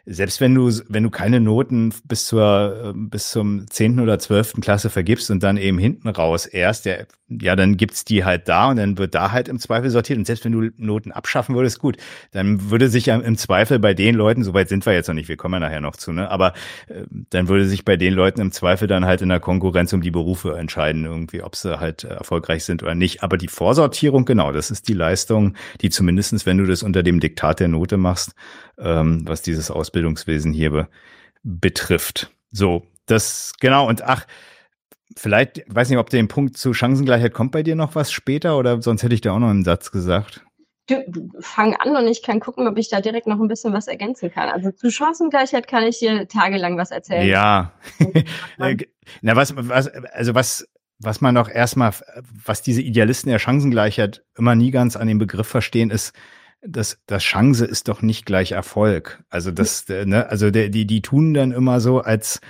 selbst wenn du, wenn du keine Noten bis zur, bis zum zehnten oder zwölften Klasse vergibst und dann eben hinten raus erst, ja, ja, dann gibt's die halt da und dann wird da halt im Zweifel sortiert. Und selbst wenn du Noten abschaffen würdest, gut, dann würde sich ja im Zweifel bei den Leuten, soweit sind wir jetzt noch nicht, wir kommen ja nachher noch zu, ne, aber äh, dann würde sich bei den Leuten im Zweifel dann halt in der Konkurrenz um die Berufe entscheiden, irgendwie, ob sie halt erfolgreich sind oder nicht. Aber die Vorsortierung, genau, das ist die Leistung, die zumindestens, wenn du das unter dem Diktat der Note machst, ähm, was dieses Ausbildungswesen hier be betrifft. So, das, genau, und ach, vielleicht, weiß nicht, ob der Punkt zu Chancengleichheit kommt bei dir noch was später oder sonst hätte ich da auch noch einen Satz gesagt. Du, fang an und ich kann gucken, ob ich da direkt noch ein bisschen was ergänzen kann. Also zu Chancengleichheit kann ich dir tagelang was erzählen. Ja. Na, was, was, also was, was man noch erstmal, was diese Idealisten der Chancengleichheit immer nie ganz an den Begriff verstehen, ist, das, das Chance ist doch nicht gleich Erfolg. Also das, äh, ne, also der, die, die tun dann immer so, als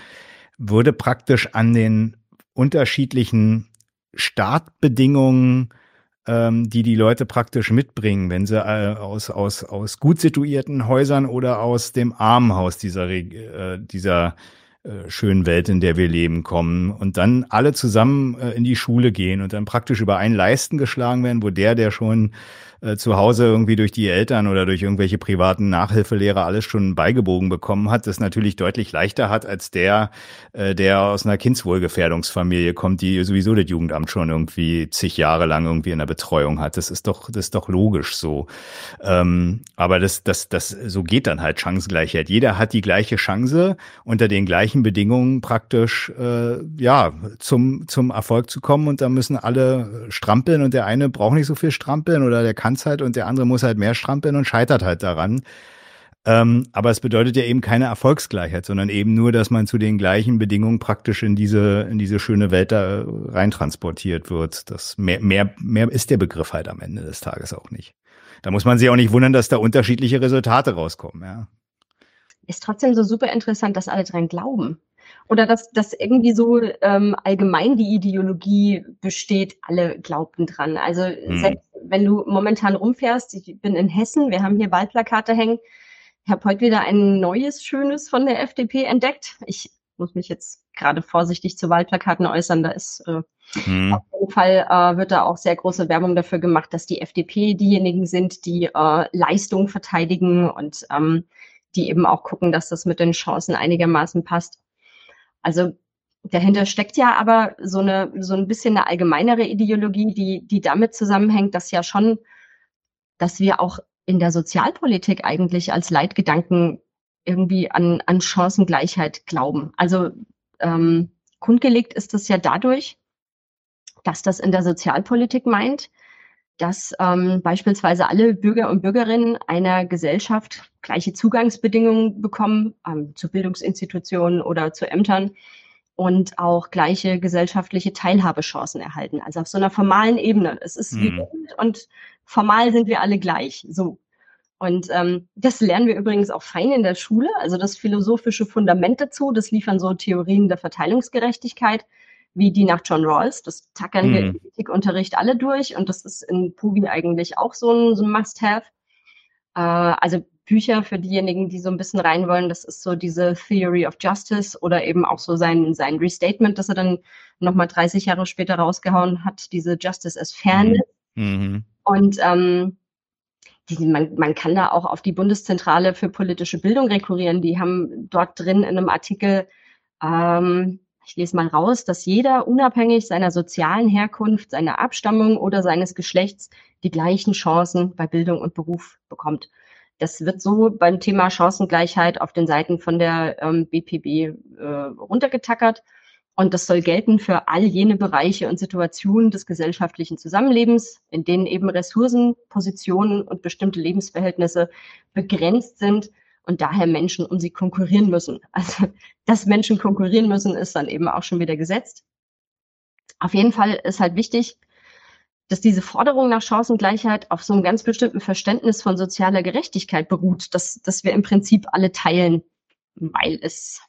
würde praktisch an den unterschiedlichen Startbedingungen, ähm, die die Leute praktisch mitbringen, wenn sie äh, aus, aus, aus gut situierten Häusern oder aus dem Armenhaus dieser, äh, dieser äh, schönen Welt, in der wir leben, kommen und dann alle zusammen äh, in die Schule gehen und dann praktisch über einen Leisten geschlagen werden, wo der, der schon äh, zu Hause irgendwie durch die Eltern oder durch irgendwelche privaten Nachhilfelehrer alles schon beigebogen bekommen hat, das natürlich deutlich leichter hat als der, äh, der aus einer Kindswohlgefährdungsfamilie kommt, die sowieso das Jugendamt schon irgendwie zig Jahre lang irgendwie in der Betreuung hat. Das ist doch, das ist doch logisch so. Ähm, aber das, das, das, so geht dann halt Chancengleichheit. Jeder hat die gleiche Chance unter den gleichen Bedingungen praktisch, äh, ja, zum, zum Erfolg zu kommen und da müssen alle strampeln und der eine braucht nicht so viel strampeln oder der kann es halt und der andere muss halt mehr strampeln und scheitert halt daran. Ähm, aber es bedeutet ja eben keine Erfolgsgleichheit, sondern eben nur, dass man zu den gleichen Bedingungen praktisch in diese, in diese schöne Welt da reintransportiert wird. Das mehr, mehr, mehr ist der Begriff halt am Ende des Tages auch nicht. Da muss man sich auch nicht wundern, dass da unterschiedliche Resultate rauskommen, ja. Ist trotzdem so super interessant, dass alle dran glauben. Oder dass, dass irgendwie so ähm, allgemein die Ideologie besteht, alle glaubten dran. Also hm. selbst wenn du momentan rumfährst, ich bin in Hessen, wir haben hier Wahlplakate hängen. Ich habe heute wieder ein neues, schönes von der FDP entdeckt. Ich muss mich jetzt gerade vorsichtig zu Wahlplakaten äußern. Da ist äh, hm. auf jeden Fall äh, wird da auch sehr große Werbung dafür gemacht, dass die FDP diejenigen sind, die äh, Leistung verteidigen und ähm, die eben auch gucken, dass das mit den Chancen einigermaßen passt. Also dahinter steckt ja aber so eine so ein bisschen eine allgemeinere Ideologie, die die damit zusammenhängt, dass ja schon, dass wir auch in der Sozialpolitik eigentlich als Leitgedanken irgendwie an an Chancengleichheit glauben. Also ähm, kundgelegt ist es ja dadurch, dass das in der Sozialpolitik meint, dass ähm, beispielsweise alle Bürger und Bürgerinnen einer Gesellschaft gleiche Zugangsbedingungen bekommen ähm, zu Bildungsinstitutionen oder zu Ämtern und auch gleiche gesellschaftliche Teilhabechancen erhalten. Also auf so einer formalen Ebene. Es ist wie mhm. und formal sind wir alle gleich. So. Und ähm, das lernen wir übrigens auch fein in der Schule. Also das philosophische Fundament dazu, das liefern so Theorien der Verteilungsgerechtigkeit wie die nach John Rawls. Das tackern wir mhm. im Ethikunterricht alle durch und das ist in Pugi eigentlich auch so ein, so ein Must-Have. Äh, also Bücher für diejenigen, die so ein bisschen rein wollen, das ist so diese Theory of Justice oder eben auch so sein, sein Restatement, das er dann nochmal 30 Jahre später rausgehauen hat, diese Justice as Fairness. Mhm. Und ähm, die, man, man kann da auch auf die Bundeszentrale für politische Bildung rekurrieren. Die haben dort drin in einem Artikel ähm, ich lese mal raus, dass jeder unabhängig seiner sozialen Herkunft, seiner Abstammung oder seines Geschlechts die gleichen Chancen bei Bildung und Beruf bekommt. Das wird so beim Thema Chancengleichheit auf den Seiten von der ähm, BPB äh, runtergetackert. Und das soll gelten für all jene Bereiche und Situationen des gesellschaftlichen Zusammenlebens, in denen eben Ressourcen, Positionen und bestimmte Lebensverhältnisse begrenzt sind und daher Menschen um sie konkurrieren müssen. Also, dass Menschen konkurrieren müssen, ist dann eben auch schon wieder gesetzt. Auf jeden Fall ist halt wichtig, dass diese Forderung nach Chancengleichheit auf so einem ganz bestimmten Verständnis von sozialer Gerechtigkeit beruht, dass, dass wir im Prinzip alle teilen, weil es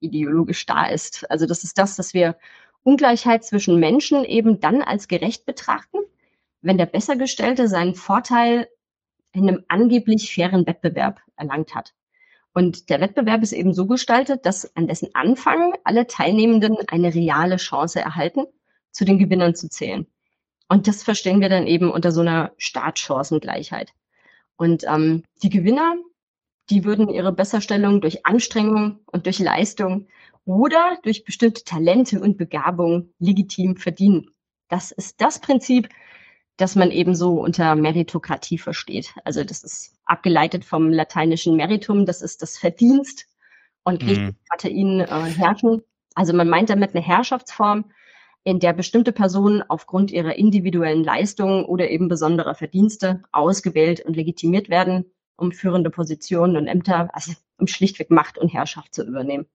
ideologisch da ist. Also das ist das, dass wir Ungleichheit zwischen Menschen eben dann als gerecht betrachten, wenn der Bessergestellte seinen Vorteil in einem angeblich fairen Wettbewerb erlangt hat. Und der Wettbewerb ist eben so gestaltet, dass an dessen Anfang alle Teilnehmenden eine reale Chance erhalten, zu den Gewinnern zu zählen. Und das verstehen wir dann eben unter so einer Startchancengleichheit. Und ähm, die Gewinner, die würden ihre Besserstellung durch Anstrengung und durch Leistung oder durch bestimmte Talente und Begabung legitim verdienen. Das ist das Prinzip, dass man eben so unter Meritokratie versteht. Also das ist abgeleitet vom lateinischen Meritum, das ist das Verdienst und mhm. Katein äh, herrschen. Also man meint damit eine Herrschaftsform, in der bestimmte Personen aufgrund ihrer individuellen Leistungen oder eben besonderer Verdienste ausgewählt und legitimiert werden, um führende Positionen und Ämter, also um schlichtweg Macht und Herrschaft zu übernehmen.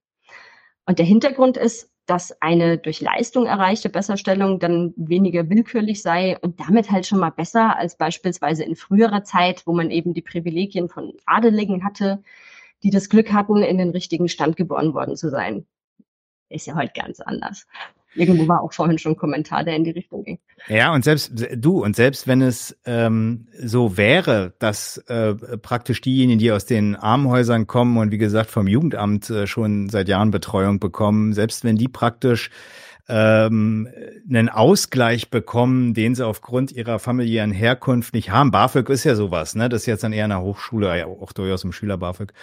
Und der Hintergrund ist, dass eine durch Leistung erreichte Besserstellung dann weniger willkürlich sei und damit halt schon mal besser als beispielsweise in früherer Zeit, wo man eben die Privilegien von Adeligen hatte, die das Glück hatten, in den richtigen Stand geboren worden zu sein. Ist ja heute ganz anders. Irgendwo war auch vorhin schon ein Kommentar, der in die Richtung ging. Ja, und selbst du, und selbst wenn es ähm, so wäre, dass äh, praktisch diejenigen, die aus den Armenhäusern kommen und wie gesagt vom Jugendamt äh, schon seit Jahren Betreuung bekommen, selbst wenn die praktisch ähm, einen Ausgleich bekommen, den sie aufgrund ihrer familiären Herkunft nicht haben. BAföG ist ja sowas, ne? Das ist jetzt an eher einer Hochschule, ja, auch durchaus im Schüler BAföG.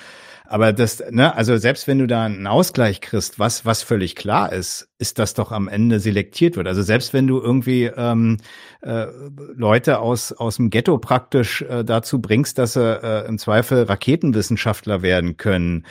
Aber das, ne, also selbst wenn du da einen Ausgleich kriegst, was, was völlig klar ist, ist, dass doch am Ende selektiert wird. Also selbst wenn du irgendwie ähm, äh, Leute aus, aus dem Ghetto praktisch äh, dazu bringst, dass sie äh, im Zweifel Raketenwissenschaftler werden können,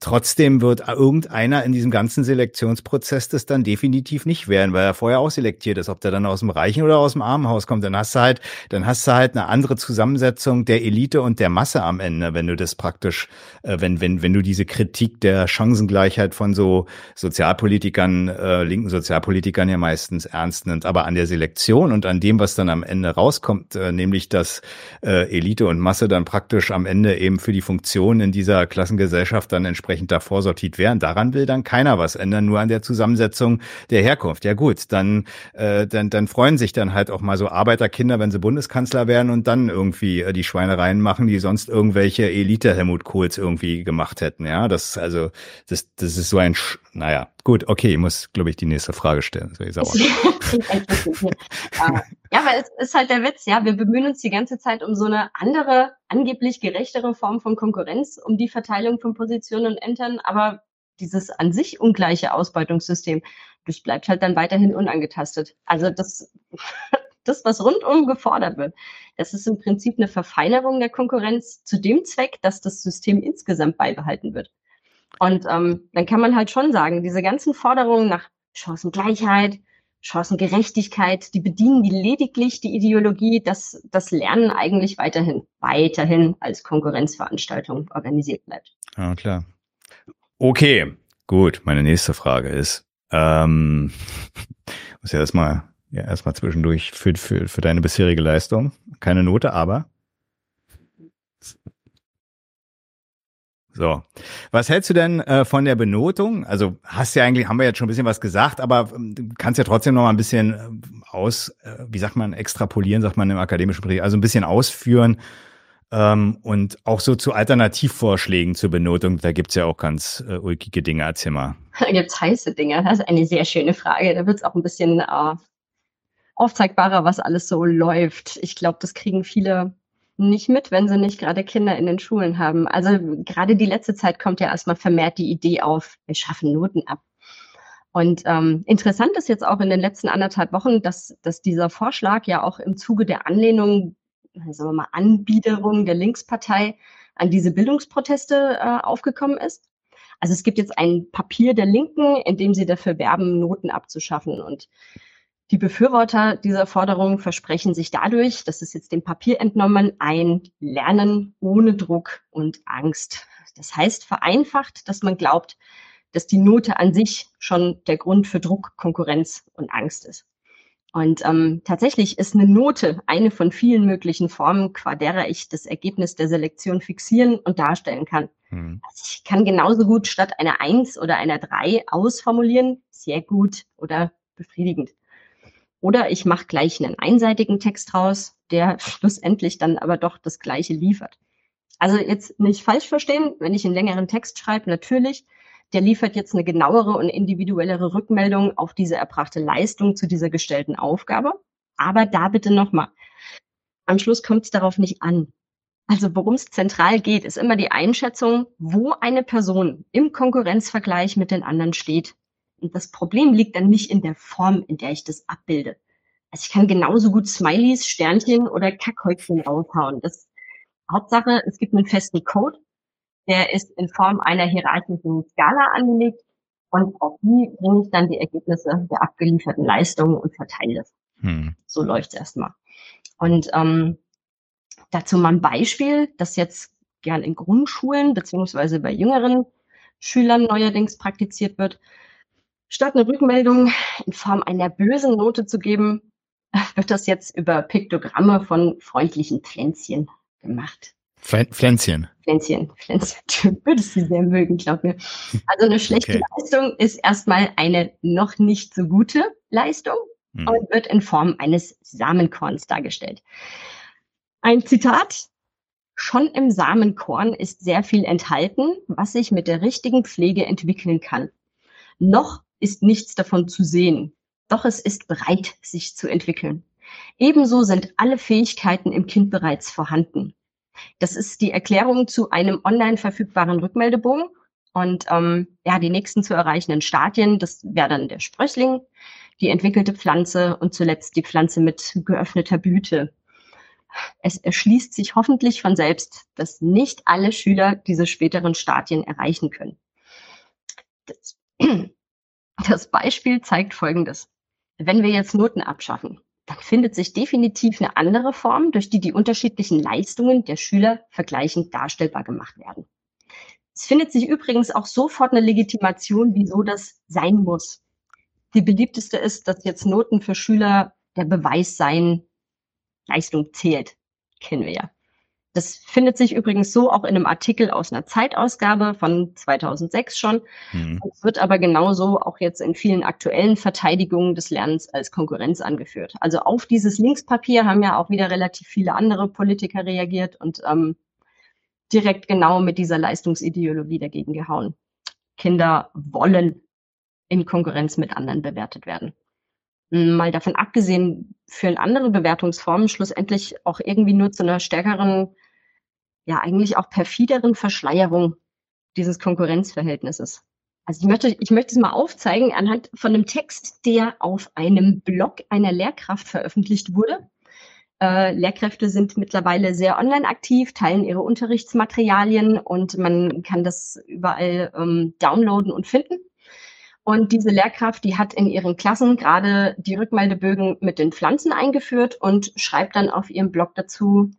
trotzdem wird irgendeiner in diesem ganzen Selektionsprozess das dann definitiv nicht werden, weil er vorher auch selektiert ist, ob der dann aus dem reichen oder aus dem armen Haus kommt. Dann hast du halt, dann hast du halt eine andere Zusammensetzung der Elite und der Masse am Ende, wenn du das praktisch, äh, wenn, wenn, wenn du diese Kritik der Chancengleichheit von so Sozialpolitikern, äh, linken Sozialpolitikern ja meistens ernst nimmt. Aber an der Selektion und an dem, was dann am Ende rauskommt, äh, nämlich dass äh, Elite und Masse dann praktisch am Ende eben für die Funktion in dieser Klassengesellschaft dann entsprechend davor sortiert werden. Daran will dann keiner was ändern, nur an der Zusammensetzung der Herkunft. Ja gut, dann, äh, dann, dann freuen sich dann halt auch mal so Arbeiterkinder, wenn sie Bundeskanzler werden und dann irgendwie äh, die Schweinereien machen, die sonst irgendwelche Elite Helmut Kohls irgendwie gemacht hätten. Ja, das also das, das ist so ein, Sch naja, gut, okay, ich muss, glaube ich, die nächste Frage stellen. Ja, aber es ist halt der Witz, ja, wir bemühen uns die ganze Zeit um so eine andere, angeblich gerechtere Form von Konkurrenz, um die Verteilung von Positionen und Ämtern, aber dieses an sich ungleiche Ausbeutungssystem, das bleibt halt dann weiterhin unangetastet. Also das, das, was rundum gefordert wird, das ist im Prinzip eine Verfeinerung der Konkurrenz zu dem Zweck, dass das System insgesamt beibehalten wird. Und ähm, dann kann man halt schon sagen, diese ganzen Forderungen nach Chancengleichheit, Chancengerechtigkeit, die bedienen die lediglich die Ideologie, dass das Lernen eigentlich weiterhin, weiterhin als Konkurrenzveranstaltung organisiert bleibt. Ja, klar. Okay, gut. Meine nächste Frage ist, ähm, muss ja erstmal, ja, erstmal zwischendurch für, für, für deine bisherige Leistung. Keine Note, aber So, was hältst du denn äh, von der Benotung? Also hast ja eigentlich, haben wir jetzt schon ein bisschen was gesagt, aber ähm, kannst ja trotzdem noch mal ein bisschen äh, aus, äh, wie sagt man, extrapolieren, sagt man im akademischen Bereich, also ein bisschen ausführen ähm, und auch so zu Alternativvorschlägen zur Benotung. Da gibt's ja auch ganz äh, ulkige Dinge, erzähl mal. Da gibt's heiße Dinge, das ist eine sehr schöne Frage. Da wird's auch ein bisschen äh, aufzeigbarer, was alles so läuft. Ich glaube, das kriegen viele nicht mit, wenn sie nicht gerade Kinder in den Schulen haben. Also gerade die letzte Zeit kommt ja erstmal vermehrt die Idee auf, wir schaffen Noten ab. Und ähm, interessant ist jetzt auch in den letzten anderthalb Wochen, dass, dass dieser Vorschlag ja auch im Zuge der Anlehnung, sagen wir mal, Anbiederung der Linkspartei an diese Bildungsproteste äh, aufgekommen ist. Also es gibt jetzt ein Papier der Linken, in dem sie dafür werben, Noten abzuschaffen. Und die Befürworter dieser Forderung versprechen sich dadurch, das ist jetzt dem Papier entnommen, ein Lernen ohne Druck und Angst. Das heißt vereinfacht, dass man glaubt, dass die Note an sich schon der Grund für Druck, Konkurrenz und Angst ist. Und ähm, tatsächlich ist eine Note eine von vielen möglichen Formen, qua derer ich das Ergebnis der Selektion fixieren und darstellen kann. Hm. Also ich kann genauso gut statt einer Eins oder einer Drei ausformulieren, sehr gut oder befriedigend. Oder ich mache gleich einen einseitigen Text raus, der schlussendlich dann aber doch das Gleiche liefert. Also jetzt nicht falsch verstehen, wenn ich einen längeren Text schreibe, natürlich, der liefert jetzt eine genauere und individuellere Rückmeldung auf diese erbrachte Leistung zu dieser gestellten Aufgabe. Aber da bitte nochmal. Am Schluss kommt es darauf nicht an. Also worum es zentral geht, ist immer die Einschätzung, wo eine Person im Konkurrenzvergleich mit den anderen steht. Und das Problem liegt dann nicht in der Form, in der ich das abbilde. Also ich kann genauso gut Smileys, Sternchen oder Kackhäubchen raushauen. Das Hauptsache, es gibt einen festen Code, der ist in Form einer hierarchischen Skala angelegt und auf die bringe ich dann die Ergebnisse der abgelieferten Leistungen und verteile das. Hm. So läuft es erstmal. Und ähm, dazu mal ein Beispiel, das jetzt gern in Grundschulen beziehungsweise bei jüngeren Schülern neuerdings praktiziert wird. Statt eine Rückmeldung in Form einer bösen Note zu geben, wird das jetzt über Piktogramme von freundlichen Pflänzchen gemacht. Pflänzchen. Pflänzchen, Pflänzchen. Du würdest sie sehr mögen, glaub mir. Also eine schlechte okay. Leistung ist erstmal eine noch nicht so gute Leistung hm. und wird in Form eines Samenkorns dargestellt. Ein Zitat. Schon im Samenkorn ist sehr viel enthalten, was sich mit der richtigen Pflege entwickeln kann. Noch ist nichts davon zu sehen, doch es ist bereit, sich zu entwickeln. Ebenso sind alle Fähigkeiten im Kind bereits vorhanden. Das ist die Erklärung zu einem online verfügbaren Rückmeldebogen. Und ähm, ja, die nächsten zu erreichenden Stadien, das wäre dann der Sprössling, die entwickelte Pflanze und zuletzt die Pflanze mit geöffneter Blüte. Es erschließt sich hoffentlich von selbst, dass nicht alle Schüler diese späteren Stadien erreichen können. Das, das Beispiel zeigt Folgendes. Wenn wir jetzt Noten abschaffen, dann findet sich definitiv eine andere Form, durch die die unterschiedlichen Leistungen der Schüler vergleichend darstellbar gemacht werden. Es findet sich übrigens auch sofort eine Legitimation, wieso das sein muss. Die beliebteste ist, dass jetzt Noten für Schüler der Beweis seien, Leistung zählt. Kennen wir ja. Das findet sich übrigens so auch in einem Artikel aus einer Zeitausgabe von 2006 schon. Mhm. Es wird aber genauso auch jetzt in vielen aktuellen Verteidigungen des Lernens als Konkurrenz angeführt. Also auf dieses Linkspapier haben ja auch wieder relativ viele andere Politiker reagiert und ähm, direkt genau mit dieser Leistungsideologie dagegen gehauen. Kinder wollen in Konkurrenz mit anderen bewertet werden. Mal davon abgesehen, führen andere Bewertungsformen schlussendlich auch irgendwie nur zu einer stärkeren ja eigentlich auch perfideren Verschleierung dieses Konkurrenzverhältnisses. Also ich möchte, ich möchte es mal aufzeigen anhand von einem Text, der auf einem Blog einer Lehrkraft veröffentlicht wurde. Äh, Lehrkräfte sind mittlerweile sehr online aktiv, teilen ihre Unterrichtsmaterialien und man kann das überall ähm, downloaden und finden. Und diese Lehrkraft, die hat in ihren Klassen gerade die Rückmeldebögen mit den Pflanzen eingeführt und schreibt dann auf ihrem Blog dazu,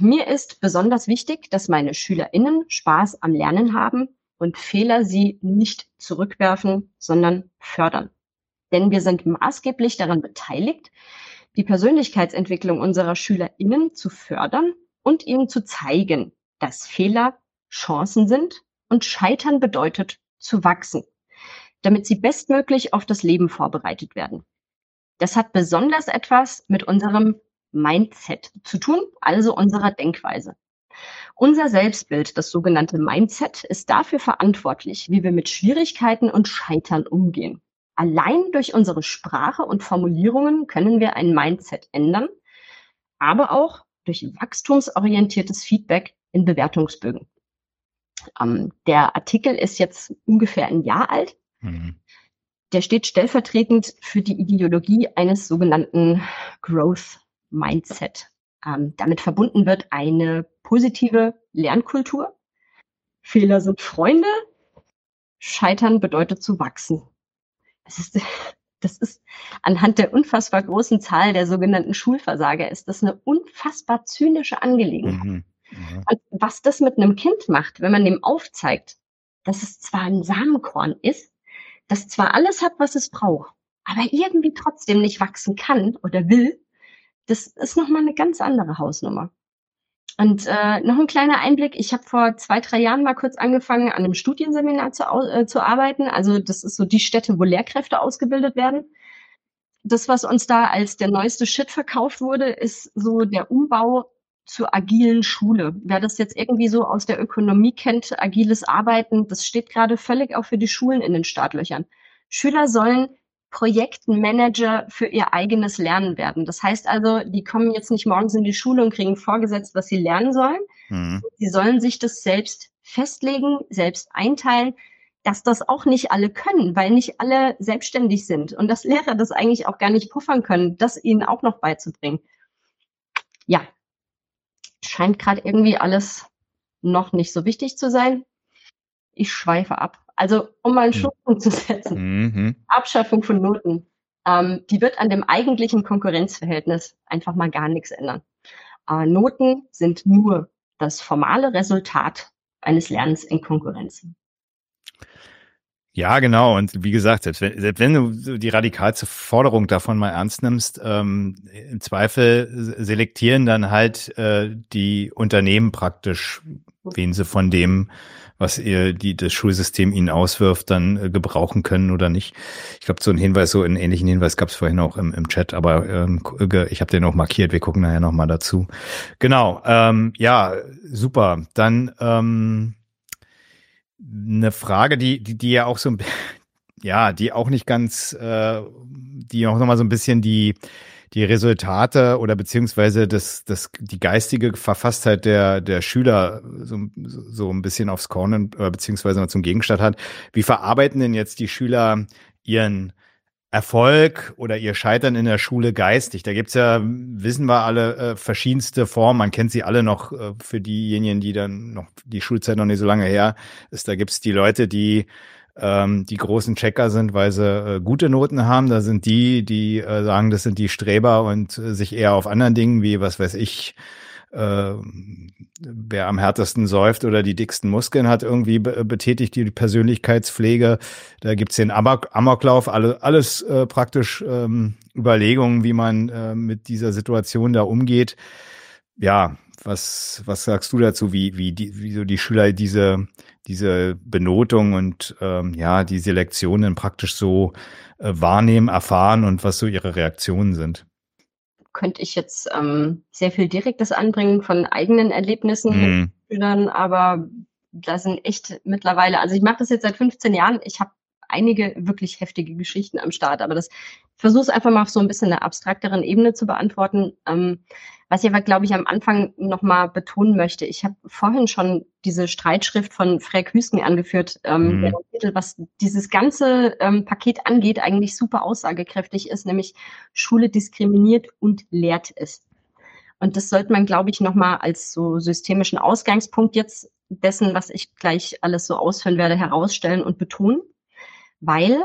mir ist besonders wichtig, dass meine SchülerInnen Spaß am Lernen haben und Fehler sie nicht zurückwerfen, sondern fördern. Denn wir sind maßgeblich daran beteiligt, die Persönlichkeitsentwicklung unserer SchülerInnen zu fördern und ihnen zu zeigen, dass Fehler Chancen sind und Scheitern bedeutet zu wachsen, damit sie bestmöglich auf das Leben vorbereitet werden. Das hat besonders etwas mit unserem Mindset zu tun, also unserer Denkweise. Unser Selbstbild, das sogenannte Mindset, ist dafür verantwortlich, wie wir mit Schwierigkeiten und Scheitern umgehen. Allein durch unsere Sprache und Formulierungen können wir ein Mindset ändern, aber auch durch wachstumsorientiertes Feedback in Bewertungsbögen. Ähm, der Artikel ist jetzt ungefähr ein Jahr alt. Mhm. Der steht stellvertretend für die Ideologie eines sogenannten Growth Mindset. Ähm, damit verbunden wird eine positive Lernkultur. Fehler sind Freunde. Scheitern bedeutet zu wachsen. Das ist, das ist anhand der unfassbar großen Zahl der sogenannten Schulversager ist das eine unfassbar zynische Angelegenheit. Mhm. Mhm. Und was das mit einem Kind macht, wenn man dem aufzeigt, dass es zwar ein Samenkorn ist, das zwar alles hat, was es braucht, aber irgendwie trotzdem nicht wachsen kann oder will, das ist nochmal eine ganz andere Hausnummer. Und äh, noch ein kleiner Einblick. Ich habe vor zwei, drei Jahren mal kurz angefangen, an einem Studienseminar zu, äh, zu arbeiten. Also das ist so die Stätte, wo Lehrkräfte ausgebildet werden. Das, was uns da als der neueste Shit verkauft wurde, ist so der Umbau zur agilen Schule. Wer das jetzt irgendwie so aus der Ökonomie kennt, agiles Arbeiten, das steht gerade völlig auch für die Schulen in den Startlöchern. Schüler sollen Projektmanager für ihr eigenes Lernen werden. Das heißt also, die kommen jetzt nicht morgens in die Schule und kriegen vorgesetzt, was sie lernen sollen. Mhm. Sie sollen sich das selbst festlegen, selbst einteilen, dass das auch nicht alle können, weil nicht alle selbstständig sind und dass Lehrer das eigentlich auch gar nicht puffern können, das ihnen auch noch beizubringen. Ja, scheint gerade irgendwie alles noch nicht so wichtig zu sein. Ich schweife ab. Also um mal einen hm. Schlusspunkt zu setzen. Mhm. Abschaffung von Noten. Ähm, die wird an dem eigentlichen Konkurrenzverhältnis einfach mal gar nichts ändern. Äh, Noten sind nur das formale Resultat eines Lernens in Konkurrenz. Ja, genau. Und wie gesagt, selbst wenn, selbst wenn du die radikalste Forderung davon mal ernst nimmst, ähm, im Zweifel selektieren dann halt äh, die Unternehmen praktisch, wen sie von dem, was ihr die das Schulsystem ihnen auswirft, dann äh, gebrauchen können oder nicht. Ich glaube, so einen Hinweis, so einen ähnlichen Hinweis gab es vorhin auch im, im Chat, aber ähm, ich habe den auch markiert. Wir gucken nachher nochmal dazu. Genau. Ähm, ja, super. Dann ähm, eine Frage, die, die, die ja auch so, ja, die auch nicht ganz, äh, die auch nochmal so ein bisschen die, die Resultate oder beziehungsweise das, das, die geistige Verfasstheit der, der Schüler so, so ein bisschen aufs Korn äh, beziehungsweise zum Gegenstand hat. Wie verarbeiten denn jetzt die Schüler ihren Erfolg oder ihr Scheitern in der Schule geistig. Da gibt's ja, wissen wir alle, äh, verschiedenste Formen. Man kennt sie alle noch äh, für diejenigen, die dann noch die Schulzeit noch nicht so lange her ist. Da gibt's die Leute, die ähm, die großen Checker sind, weil sie äh, gute Noten haben. Da sind die, die äh, sagen, das sind die Streber und äh, sich eher auf anderen Dingen wie, was weiß ich, äh, wer am härtesten säuft oder die dicksten Muskeln hat, irgendwie betätigt die Persönlichkeitspflege. Da gibt's den Amok Amoklauf, alle, alles äh, praktisch ähm, Überlegungen, wie man äh, mit dieser Situation da umgeht. Ja, was, was sagst du dazu, wie, wie, die, wie so die Schüler diese, diese Benotung und ähm, ja, die Selektionen praktisch so äh, wahrnehmen, erfahren und was so ihre Reaktionen sind? könnte ich jetzt ähm, sehr viel Direktes anbringen von eigenen Erlebnissen mhm. mit Schülern, aber da sind echt mittlerweile, also ich mache das jetzt seit 15 Jahren, ich habe einige wirklich heftige Geschichten am Start, aber das versuche es einfach mal auf so ein bisschen einer abstrakteren Ebene zu beantworten. Ähm, was ich aber, glaube ich, am Anfang nochmal betonen möchte, ich habe vorhin schon diese Streitschrift von Frek Hüsken angeführt, ähm, mhm. Titel, was dieses ganze ähm, Paket angeht, eigentlich super aussagekräftig ist, nämlich Schule diskriminiert und lehrt es. Und das sollte man, glaube ich, nochmal als so systemischen Ausgangspunkt jetzt dessen, was ich gleich alles so ausführen werde, herausstellen und betonen, weil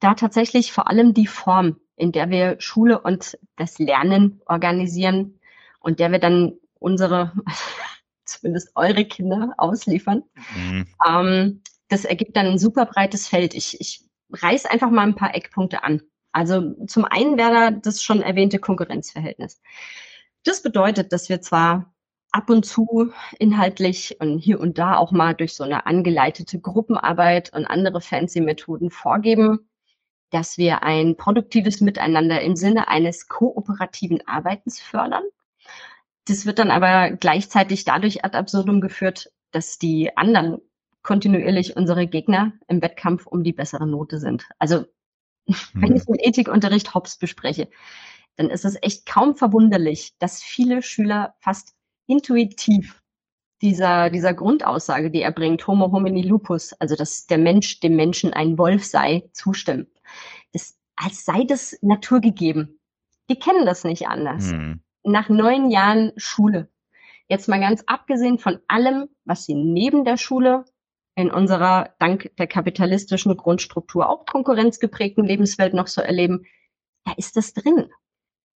da tatsächlich vor allem die Form, in der wir Schule und das Lernen organisieren und der wir dann unsere, zumindest eure Kinder ausliefern, mhm. ähm, das ergibt dann ein super breites Feld. Ich, ich reiß einfach mal ein paar Eckpunkte an. Also zum einen wäre da das schon erwähnte Konkurrenzverhältnis. Das bedeutet, dass wir zwar ab und zu inhaltlich und hier und da auch mal durch so eine angeleitete Gruppenarbeit und andere fancy Methoden vorgeben, dass wir ein produktives Miteinander im Sinne eines kooperativen Arbeitens fördern. Das wird dann aber gleichzeitig dadurch ad absurdum geführt, dass die anderen kontinuierlich unsere Gegner im Wettkampf um die bessere Note sind. Also wenn hm. ich im Ethikunterricht Hobbes bespreche, dann ist es echt kaum verwunderlich, dass viele Schüler fast intuitiv dieser, dieser Grundaussage, die er bringt, Homo homini lupus, also dass der Mensch dem Menschen ein Wolf sei, zustimmen. Das, als sei das naturgegeben. Die kennen das nicht anders. Mhm. Nach neun Jahren Schule, jetzt mal ganz abgesehen von allem, was sie neben der Schule in unserer, dank der kapitalistischen Grundstruktur auch konkurrenzgeprägten Lebenswelt noch so erleben, da ist das drin.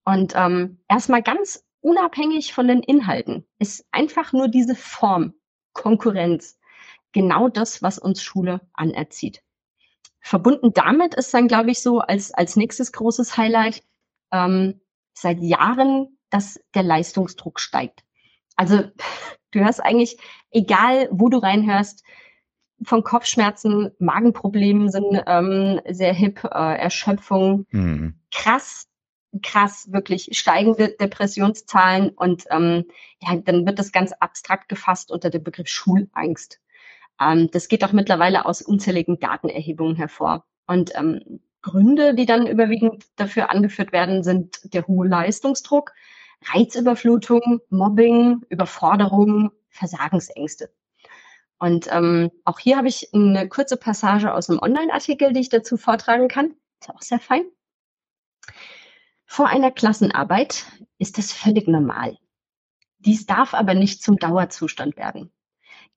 Und ähm, erstmal ganz unabhängig von den Inhalten ist einfach nur diese Form Konkurrenz genau das, was uns Schule anerzieht. Verbunden damit ist dann, glaube ich, so als, als nächstes großes Highlight ähm, seit Jahren, dass der Leistungsdruck steigt. Also du hörst eigentlich, egal wo du reinhörst, von Kopfschmerzen, Magenproblemen sind ähm, sehr hip, äh, Erschöpfung, mhm. krass krass wirklich steigende Depressionszahlen und ähm, ja, dann wird das ganz abstrakt gefasst unter dem Begriff Schulangst. Ähm, das geht auch mittlerweile aus unzähligen Datenerhebungen hervor. Und ähm, Gründe, die dann überwiegend dafür angeführt werden, sind der hohe Leistungsdruck, Reizüberflutung, Mobbing, Überforderung, Versagensängste. Und ähm, auch hier habe ich eine kurze Passage aus einem Online-Artikel, die ich dazu vortragen kann. Ist auch sehr fein. Vor einer Klassenarbeit ist das völlig normal. Dies darf aber nicht zum Dauerzustand werden.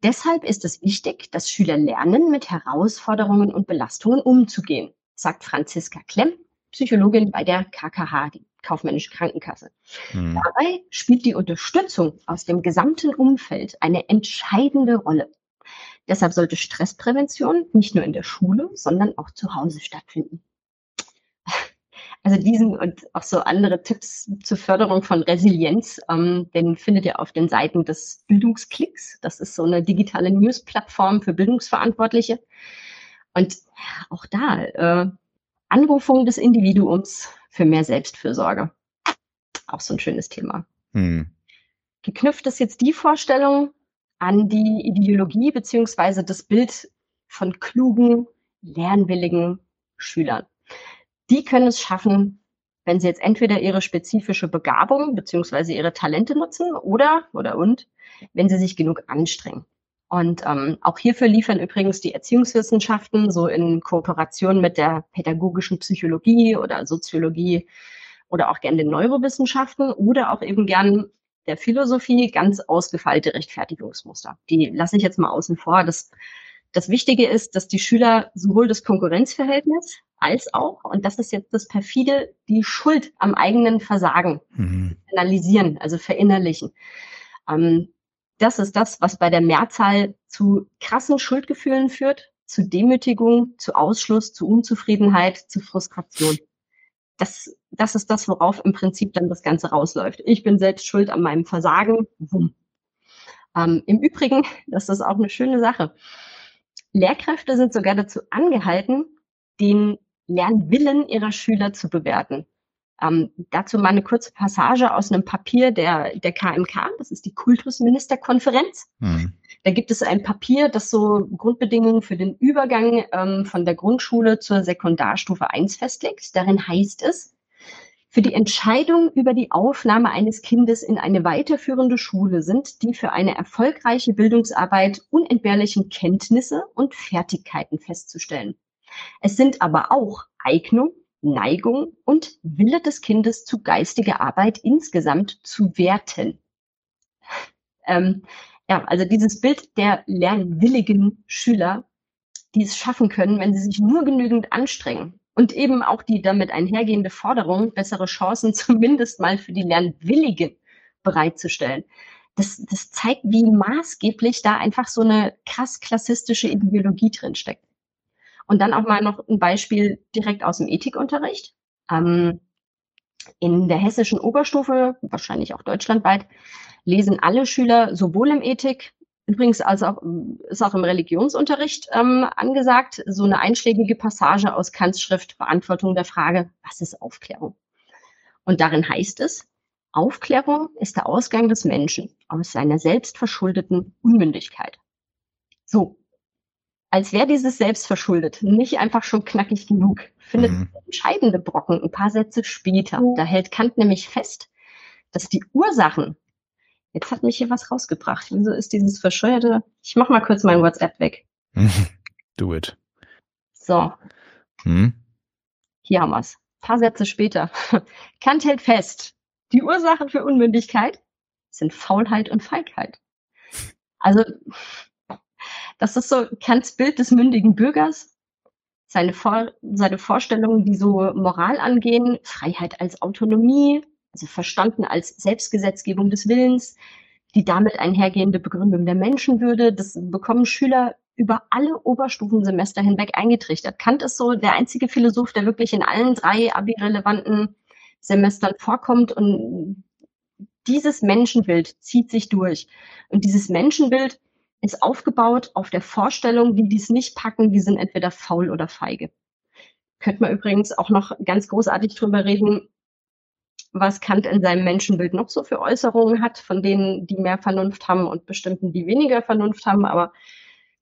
Deshalb ist es wichtig, dass Schüler lernen, mit Herausforderungen und Belastungen umzugehen, sagt Franziska Klemm, Psychologin bei der KKH, die kaufmännische Krankenkasse. Mhm. Dabei spielt die Unterstützung aus dem gesamten Umfeld eine entscheidende Rolle. Deshalb sollte Stressprävention nicht nur in der Schule, sondern auch zu Hause stattfinden. Also diesen und auch so andere Tipps zur Förderung von Resilienz, ähm, den findet ihr auf den Seiten des Bildungsklicks. Das ist so eine digitale News-Plattform für Bildungsverantwortliche. Und auch da äh, Anrufung des Individuums für mehr Selbstfürsorge. Auch so ein schönes Thema. Hm. Geknüpft ist jetzt die Vorstellung an die Ideologie beziehungsweise das Bild von klugen, lernwilligen Schülern. Die können es schaffen, wenn sie jetzt entweder ihre spezifische Begabung beziehungsweise ihre Talente nutzen oder oder und wenn sie sich genug anstrengen. Und ähm, auch hierfür liefern übrigens die Erziehungswissenschaften so in Kooperation mit der pädagogischen Psychologie oder Soziologie oder auch gerne den Neurowissenschaften oder auch eben gern der Philosophie ganz ausgefeilte Rechtfertigungsmuster. Die lasse ich jetzt mal außen vor. Das, das Wichtige ist, dass die Schüler sowohl das Konkurrenzverhältnis als auch, und das ist jetzt das perfide, die Schuld am eigenen Versagen mhm. analysieren, also verinnerlichen. Ähm, das ist das, was bei der Mehrzahl zu krassen Schuldgefühlen führt, zu Demütigung, zu Ausschluss, zu Unzufriedenheit, zu Frustration das, das ist das, worauf im Prinzip dann das Ganze rausläuft. Ich bin selbst schuld an meinem Versagen. Ähm, Im Übrigen, das ist auch eine schöne Sache. Lehrkräfte sind sogar dazu angehalten, den Lernwillen ihrer Schüler zu bewerten. Ähm, dazu mal eine kurze Passage aus einem Papier der, der KMK, das ist die Kultusministerkonferenz. Mhm. Da gibt es ein Papier, das so Grundbedingungen für den Übergang ähm, von der Grundschule zur Sekundarstufe 1 festlegt. Darin heißt es, für die Entscheidung über die Aufnahme eines Kindes in eine weiterführende Schule sind die für eine erfolgreiche Bildungsarbeit unentbehrlichen Kenntnisse und Fertigkeiten festzustellen. Es sind aber auch Eignung, Neigung und Wille des Kindes zu geistiger Arbeit insgesamt zu werten. Ähm, ja, also dieses Bild der lernwilligen Schüler, die es schaffen können, wenn sie sich nur genügend anstrengen und eben auch die damit einhergehende Forderung, bessere Chancen zumindest mal für die Lernwilligen bereitzustellen. Das, das zeigt, wie maßgeblich da einfach so eine krass klassistische Ideologie drinsteckt. Und dann auch mal noch ein Beispiel direkt aus dem Ethikunterricht. Ähm, in der hessischen Oberstufe, wahrscheinlich auch deutschlandweit, lesen alle Schüler sowohl im Ethik, übrigens als auch, ist auch im Religionsunterricht ähm, angesagt, so eine einschlägige Passage aus Kants Schrift Beantwortung der Frage, was ist Aufklärung? Und darin heißt es, Aufklärung ist der Ausgang des Menschen aus seiner selbstverschuldeten Unmündigkeit. So, als wäre dieses selbst verschuldet, nicht einfach schon knackig genug, findet mhm. entscheidende Brocken ein paar Sätze später. Da hält Kant nämlich fest, dass die Ursachen, jetzt hat mich hier was rausgebracht, wieso ist dieses verscheuerte, ich mach mal kurz mein WhatsApp weg. Do it. So. Hm? Hier haben wir's. Ein paar Sätze später. Kant hält fest, die Ursachen für Unmündigkeit sind Faulheit und Feigheit. Also das ist so Kants Bild des mündigen Bürgers, seine, Vor seine Vorstellungen, die so Moral angehen, Freiheit als Autonomie, also verstanden als Selbstgesetzgebung des Willens, die damit einhergehende Begründung der Menschenwürde, das bekommen Schüler über alle Oberstufensemester hinweg eingetrichtert. Kant ist so der einzige Philosoph, der wirklich in allen drei abi-relevanten Semestern vorkommt und dieses Menschenbild zieht sich durch. Und dieses Menschenbild ist aufgebaut auf der Vorstellung, die dies nicht packen, die sind entweder faul oder feige. Könnte man übrigens auch noch ganz großartig drüber reden, was Kant in seinem Menschenbild noch so für Äußerungen hat, von denen, die mehr Vernunft haben und bestimmten, die weniger Vernunft haben. Aber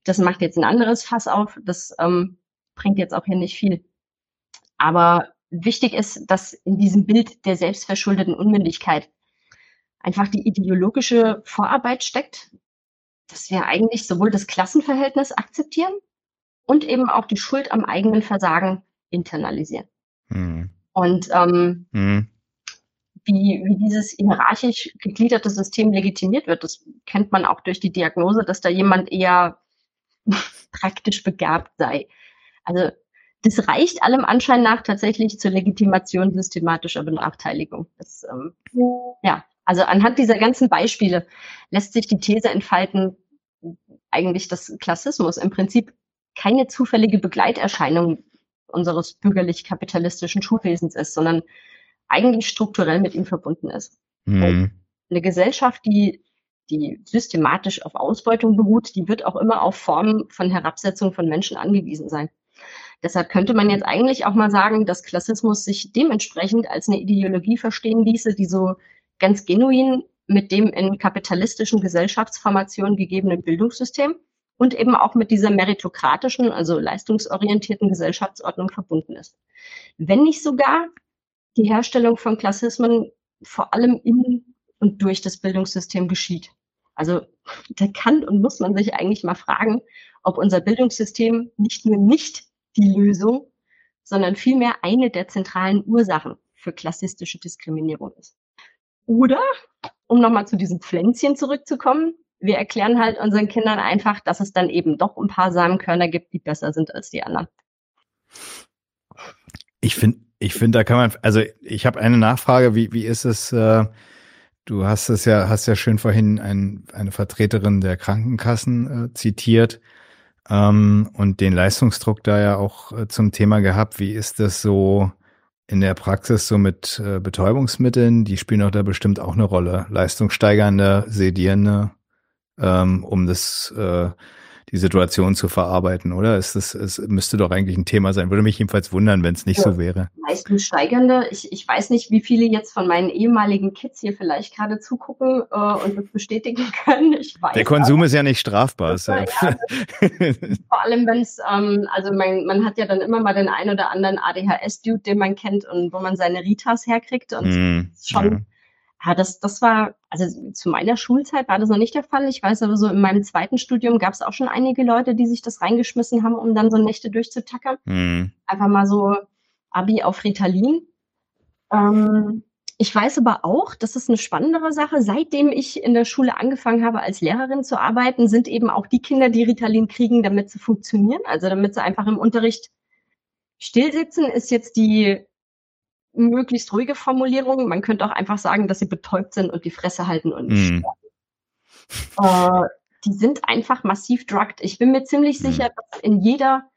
das macht jetzt ein anderes Fass auf. Das ähm, bringt jetzt auch hier nicht viel. Aber wichtig ist, dass in diesem Bild der selbstverschuldeten Unmündigkeit einfach die ideologische Vorarbeit steckt, dass wir eigentlich sowohl das Klassenverhältnis akzeptieren und eben auch die Schuld am eigenen Versagen internalisieren. Mhm. Und ähm, mhm. wie, wie dieses hierarchisch gegliederte System legitimiert wird, das kennt man auch durch die Diagnose, dass da jemand eher praktisch begabt sei. Also das reicht allem Anschein nach tatsächlich zur Legitimation systematischer Benachteiligung. Das, ähm, ja, also anhand dieser ganzen Beispiele lässt sich die These entfalten, eigentlich, dass Klassismus im Prinzip keine zufällige Begleiterscheinung unseres bürgerlich-kapitalistischen Schulwesens ist, sondern eigentlich strukturell mit ihm verbunden ist. Mhm. Eine Gesellschaft, die, die systematisch auf Ausbeutung beruht, die wird auch immer auf Formen von Herabsetzung von Menschen angewiesen sein. Deshalb könnte man jetzt eigentlich auch mal sagen, dass Klassismus sich dementsprechend als eine Ideologie verstehen ließe, die so ganz genuin mit dem in kapitalistischen Gesellschaftsformationen gegebenen Bildungssystem und eben auch mit dieser meritokratischen, also leistungsorientierten Gesellschaftsordnung verbunden ist. Wenn nicht sogar die Herstellung von Klassismen vor allem in und durch das Bildungssystem geschieht. Also da kann und muss man sich eigentlich mal fragen, ob unser Bildungssystem nicht nur nicht die Lösung, sondern vielmehr eine der zentralen Ursachen für klassistische Diskriminierung ist. Oder, um nochmal zu diesem Pflänzchen zurückzukommen, wir erklären halt unseren Kindern einfach, dass es dann eben doch ein paar Samenkörner gibt, die besser sind als die anderen. Ich finde, ich finde, da kann man, also ich habe eine Nachfrage, wie, wie ist es, äh, du hast es ja, hast ja schön vorhin ein, eine Vertreterin der Krankenkassen äh, zitiert ähm, und den Leistungsdruck da ja auch äh, zum Thema gehabt. Wie ist das so in der Praxis so mit äh, Betäubungsmitteln? Die spielen auch da bestimmt auch eine Rolle. Leistungssteigernde, sedierende, ähm, um das äh, die Situation zu verarbeiten, oder? Ist das, es müsste doch eigentlich ein Thema sein. Würde mich jedenfalls wundern, wenn es nicht ja, so wäre. Leistungssteigernde. Ich, ich weiß nicht, wie viele jetzt von meinen ehemaligen Kids hier vielleicht gerade zugucken äh, und das bestätigen können. Ich weiß, Der Konsum ist ja nicht strafbar. Ja, ja, vor allem, wenn es, ähm, also man, man hat ja dann immer mal den ein oder anderen ADHS-Dude, den man kennt und wo man seine Ritas herkriegt und mm, schon ja, das, das war, also zu meiner Schulzeit war das noch nicht der Fall. Ich weiß aber so, in meinem zweiten Studium gab es auch schon einige Leute, die sich das reingeschmissen haben, um dann so Nächte durchzutackern. Mhm. Einfach mal so Abi auf Ritalin. Ähm, ich weiß aber auch, das ist eine spannendere Sache. Seitdem ich in der Schule angefangen habe, als Lehrerin zu arbeiten, sind eben auch die Kinder, die Ritalin kriegen, damit sie funktionieren. Also damit sie einfach im Unterricht stillsitzen, ist jetzt die möglichst ruhige Formulierung. Man könnte auch einfach sagen, dass sie betäubt sind und die Fresse halten und nicht mm. äh, die sind einfach massiv drugged. Ich bin mir ziemlich mm. sicher, dass in jeder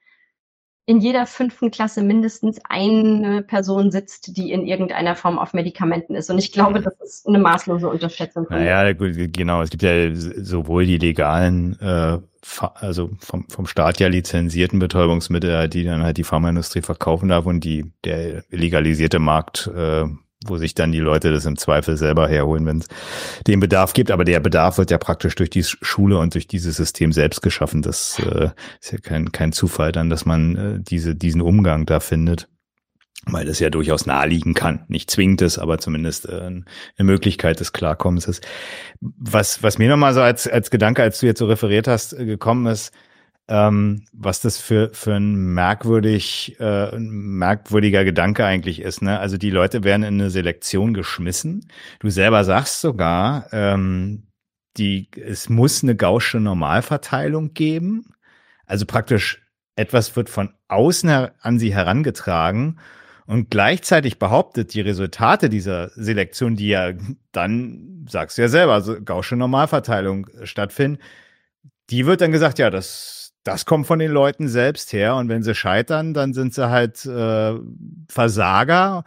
in jeder fünften Klasse mindestens eine Person sitzt, die in irgendeiner Form auf Medikamenten ist. Und ich glaube, das ist eine maßlose Unterschätzung. Naja, genau. Es gibt ja sowohl die legalen, äh, also vom, vom Staat ja lizenzierten Betäubungsmittel, die dann halt die Pharmaindustrie verkaufen darf und die der legalisierte Markt äh, wo sich dann die Leute das im Zweifel selber herholen, wenn es den Bedarf gibt. Aber der Bedarf wird ja praktisch durch die Schule und durch dieses System selbst geschaffen. Das äh, ist ja kein, kein Zufall dann, dass man äh, diese, diesen Umgang da findet. Weil das ja durchaus naheliegen kann. Nicht zwingend ist, aber zumindest äh, eine Möglichkeit des Klarkommens ist. Was, was mir nochmal so als, als Gedanke, als du jetzt so referiert hast, äh, gekommen ist, ähm, was das für, für ein merkwürdig, äh, merkwürdiger Gedanke eigentlich ist. Ne? Also die Leute werden in eine Selektion geschmissen. Du selber sagst sogar, ähm, die, es muss eine gausche Normalverteilung geben. Also praktisch etwas wird von außen an sie herangetragen und gleichzeitig behauptet, die Resultate dieser Selektion, die ja dann, sagst du ja selber, also gausche Normalverteilung stattfinden, die wird dann gesagt, ja, das das kommt von den Leuten selbst her. Und wenn sie scheitern, dann sind sie halt äh, Versager.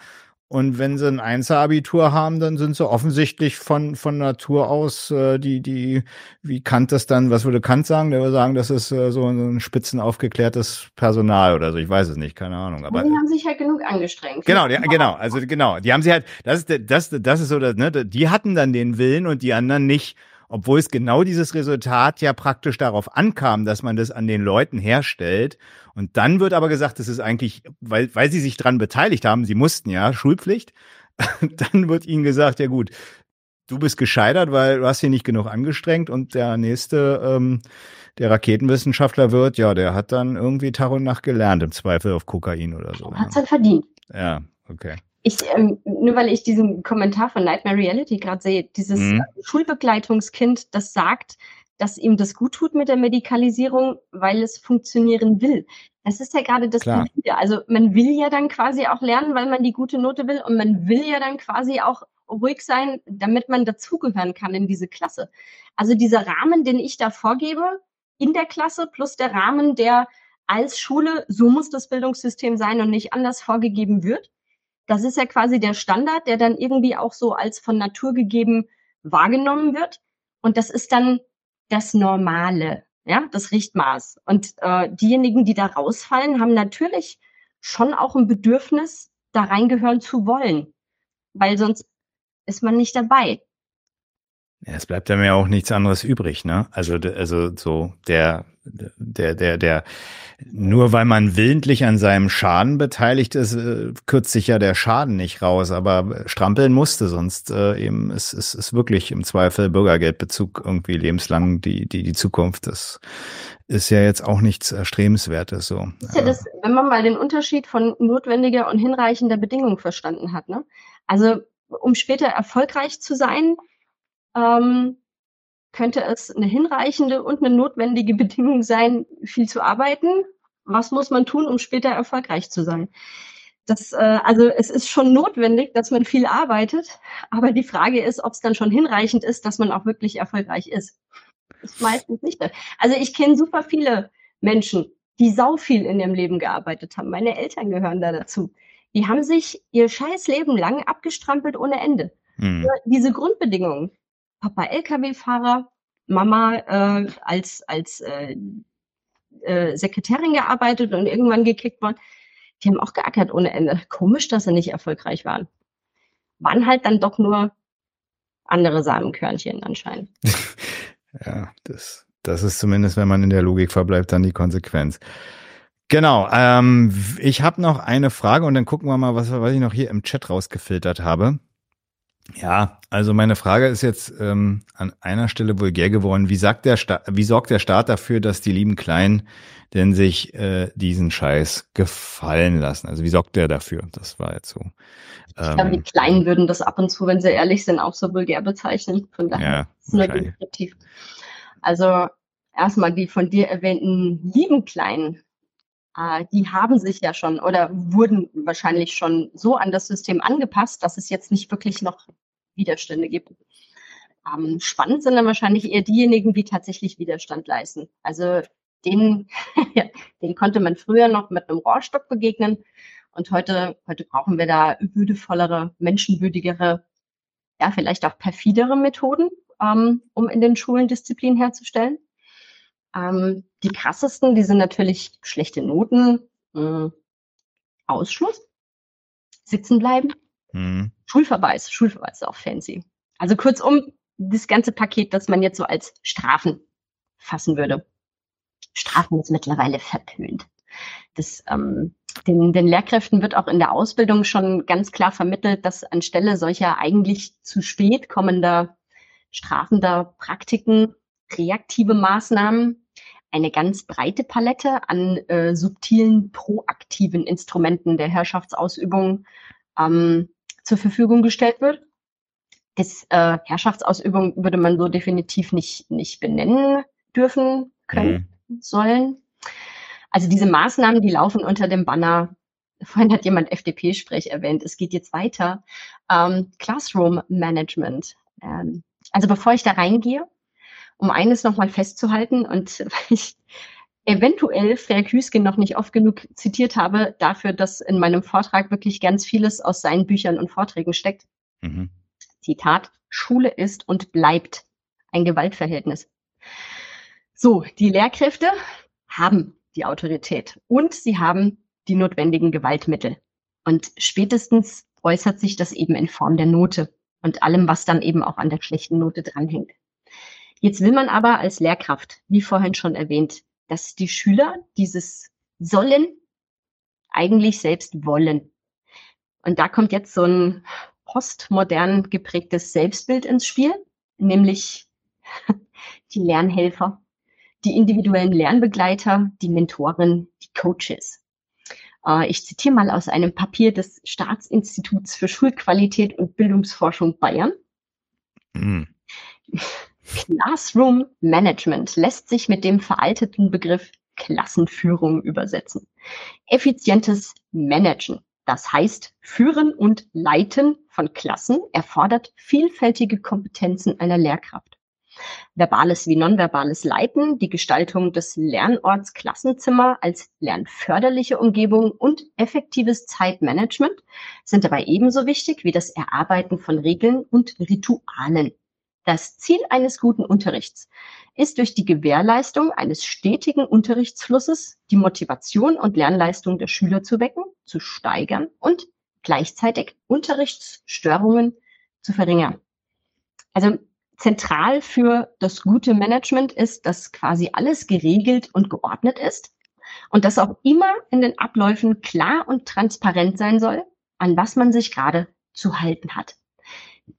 Und wenn sie ein Einzelabitur haben, dann sind sie offensichtlich von, von Natur aus, äh, die, die, wie Kant das dann, was würde Kant sagen? Der würde sagen, das ist äh, so ein spitzen aufgeklärtes Personal oder so. Ich weiß es nicht, keine Ahnung. Aber die haben sich halt genug angestrengt. Genau, die, genau, also genau. Die haben sie halt, das ist, das, das ist so, das, ne, die hatten dann den Willen und die anderen nicht obwohl es genau dieses Resultat ja praktisch darauf ankam, dass man das an den Leuten herstellt. Und dann wird aber gesagt, das ist eigentlich, weil, weil sie sich dran beteiligt haben, sie mussten ja, Schulpflicht, dann wird ihnen gesagt, ja gut, du bist gescheitert, weil du hast hier nicht genug angestrengt und der nächste, ähm, der Raketenwissenschaftler wird, ja, der hat dann irgendwie Tag und Nacht gelernt, im Zweifel auf Kokain oder so. Hat's dann verdient. Ja, okay ich, ähm, nur weil ich diesen Kommentar von Nightmare Reality gerade sehe, dieses mhm. Schulbegleitungskind, das sagt, dass ihm das gut tut mit der Medikalisierung, weil es funktionieren will. Das ist ja gerade das Perfide. Also man will ja dann quasi auch lernen, weil man die gute Note will und man will ja dann quasi auch ruhig sein, damit man dazugehören kann in diese Klasse. Also dieser Rahmen, den ich da vorgebe, in der Klasse plus der Rahmen, der als Schule, so muss das Bildungssystem sein und nicht anders vorgegeben wird. Das ist ja quasi der Standard, der dann irgendwie auch so als von Natur gegeben wahrgenommen wird. Und das ist dann das Normale, ja, das Richtmaß. Und äh, diejenigen, die da rausfallen, haben natürlich schon auch ein Bedürfnis, da reingehören zu wollen, weil sonst ist man nicht dabei. Ja, es bleibt ja mir auch nichts anderes übrig, ne? Also, also so der, der, der, der, nur weil man willentlich an seinem Schaden beteiligt ist, äh, kürzt sich ja der Schaden nicht raus, aber strampeln musste, sonst äh, eben ist, ist, ist wirklich im Zweifel Bürgergeldbezug irgendwie lebenslang die, die, die Zukunft. Das ist ja jetzt auch nichts Erstrebenswertes so. Ist ja das, wenn man mal den Unterschied von notwendiger und hinreichender Bedingung verstanden hat, ne? Also, um später erfolgreich zu sein, ähm, könnte es eine hinreichende und eine notwendige Bedingung sein, viel zu arbeiten. Was muss man tun, um später erfolgreich zu sein? Das, äh, also es ist schon notwendig, dass man viel arbeitet, aber die Frage ist, ob es dann schon hinreichend ist, dass man auch wirklich erfolgreich ist. Das ist meistens nicht. Also ich kenne super viele Menschen, die sau viel in ihrem Leben gearbeitet haben. Meine Eltern gehören da dazu. Die haben sich ihr scheiß Leben lang abgestrampelt ohne Ende. Hm. Diese Grundbedingungen, Papa Lkw-Fahrer, Mama äh, als, als äh, äh, Sekretärin gearbeitet und irgendwann gekickt worden. Die haben auch geackert ohne Ende. Komisch, dass sie nicht erfolgreich waren. Waren halt dann doch nur andere Samenkörnchen anscheinend. ja, das, das ist zumindest, wenn man in der Logik verbleibt, dann die Konsequenz. Genau. Ähm, ich habe noch eine Frage und dann gucken wir mal, was, was ich noch hier im Chat rausgefiltert habe. Ja, also meine Frage ist jetzt ähm, an einer Stelle vulgär geworden. Wie, sagt der Sta wie sorgt der Staat dafür, dass die lieben Kleinen denn sich äh, diesen Scheiß gefallen lassen? Also wie sorgt der dafür? Das war jetzt so. Ähm, ich glaube, die ähm, Kleinen würden das ab und zu, wenn sie ehrlich sind, auch so vulgär bezeichnen. Von daher ja, ist es nur deskriptiv. Also erstmal die von dir erwähnten lieben Kleinen, die haben sich ja schon oder wurden wahrscheinlich schon so an das System angepasst, dass es jetzt nicht wirklich noch Widerstände gibt. Ähm, spannend sind dann wahrscheinlich eher diejenigen, die tatsächlich Widerstand leisten. Also denen, denen konnte man früher noch mit einem Rohrstock begegnen. Und heute, heute brauchen wir da würdevollere, menschenwürdigere, ja, vielleicht auch perfidere Methoden, ähm, um in den Schulen Disziplin herzustellen. Ähm, die krassesten, die sind natürlich schlechte Noten, äh, Ausschluss, sitzen bleiben, mhm. Schulverweis, Schulverweis ist auch fancy. Also kurzum, das ganze Paket, das man jetzt so als Strafen fassen würde. Strafen ist mittlerweile verpönt. Das, ähm, den, den Lehrkräften wird auch in der Ausbildung schon ganz klar vermittelt, dass anstelle solcher eigentlich zu spät kommender strafender Praktiken reaktive Maßnahmen eine ganz breite Palette an äh, subtilen, proaktiven Instrumenten der Herrschaftsausübung ähm, zur Verfügung gestellt wird. Das äh, Herrschaftsausübung würde man so definitiv nicht, nicht benennen dürfen, können, mhm. sollen. Also diese Maßnahmen, die laufen unter dem Banner, vorhin hat jemand FDP-Sprech erwähnt, es geht jetzt weiter, ähm, Classroom Management. Ähm, also bevor ich da reingehe, um eines nochmal festzuhalten und ich eventuell Frerk Hüsken noch nicht oft genug zitiert habe, dafür, dass in meinem Vortrag wirklich ganz vieles aus seinen Büchern und Vorträgen steckt. Mhm. Zitat, Schule ist und bleibt ein Gewaltverhältnis. So, die Lehrkräfte haben die Autorität und sie haben die notwendigen Gewaltmittel. Und spätestens äußert sich das eben in Form der Note und allem, was dann eben auch an der schlechten Note dranhängt. Jetzt will man aber als Lehrkraft, wie vorhin schon erwähnt, dass die Schüler dieses sollen eigentlich selbst wollen. Und da kommt jetzt so ein postmodern geprägtes Selbstbild ins Spiel, nämlich die Lernhelfer, die individuellen Lernbegleiter, die Mentoren, die Coaches. Äh, ich zitiere mal aus einem Papier des Staatsinstituts für Schulqualität und Bildungsforschung Bayern. Mm. Classroom Management lässt sich mit dem veralteten Begriff Klassenführung übersetzen. Effizientes Managen, das heißt Führen und Leiten von Klassen, erfordert vielfältige Kompetenzen einer Lehrkraft. verbales wie nonverbales Leiten, die Gestaltung des Lernorts Klassenzimmer als lernförderliche Umgebung und effektives Zeitmanagement sind dabei ebenso wichtig wie das Erarbeiten von Regeln und Ritualen. Das Ziel eines guten Unterrichts ist durch die Gewährleistung eines stetigen Unterrichtsflusses die Motivation und Lernleistung der Schüler zu wecken, zu steigern und gleichzeitig Unterrichtsstörungen zu verringern. Also zentral für das gute Management ist, dass quasi alles geregelt und geordnet ist und dass auch immer in den Abläufen klar und transparent sein soll, an was man sich gerade zu halten hat.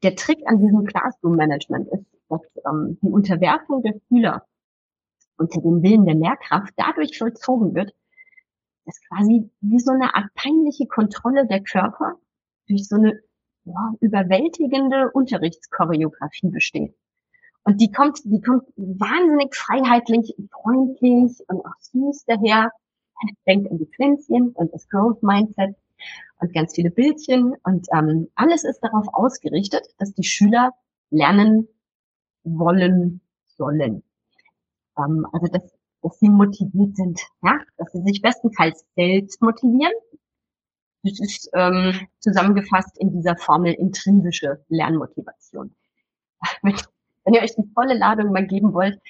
Der Trick an diesem Classroom Management ist, dass ähm, die Unterwerfung der Schüler unter dem Willen der Lehrkraft dadurch vollzogen wird, dass quasi wie so eine Art peinliche Kontrolle der Körper durch so eine ja, überwältigende Unterrichtschoreografie besteht. Und die kommt, die kommt wahnsinnig freiheitlich, freundlich und auch süß daher. Denkt an die Pflänzchen und das Growth Mindset und ganz viele Bildchen. Und ähm, alles ist darauf ausgerichtet, dass die Schüler lernen wollen sollen. Ähm, also dass, dass sie motiviert sind, ja, dass sie sich bestenfalls selbst motivieren das ist ähm, zusammengefasst in dieser Formel intrinsische Lernmotivation. Wenn ihr euch die volle Ladung mal geben wollt,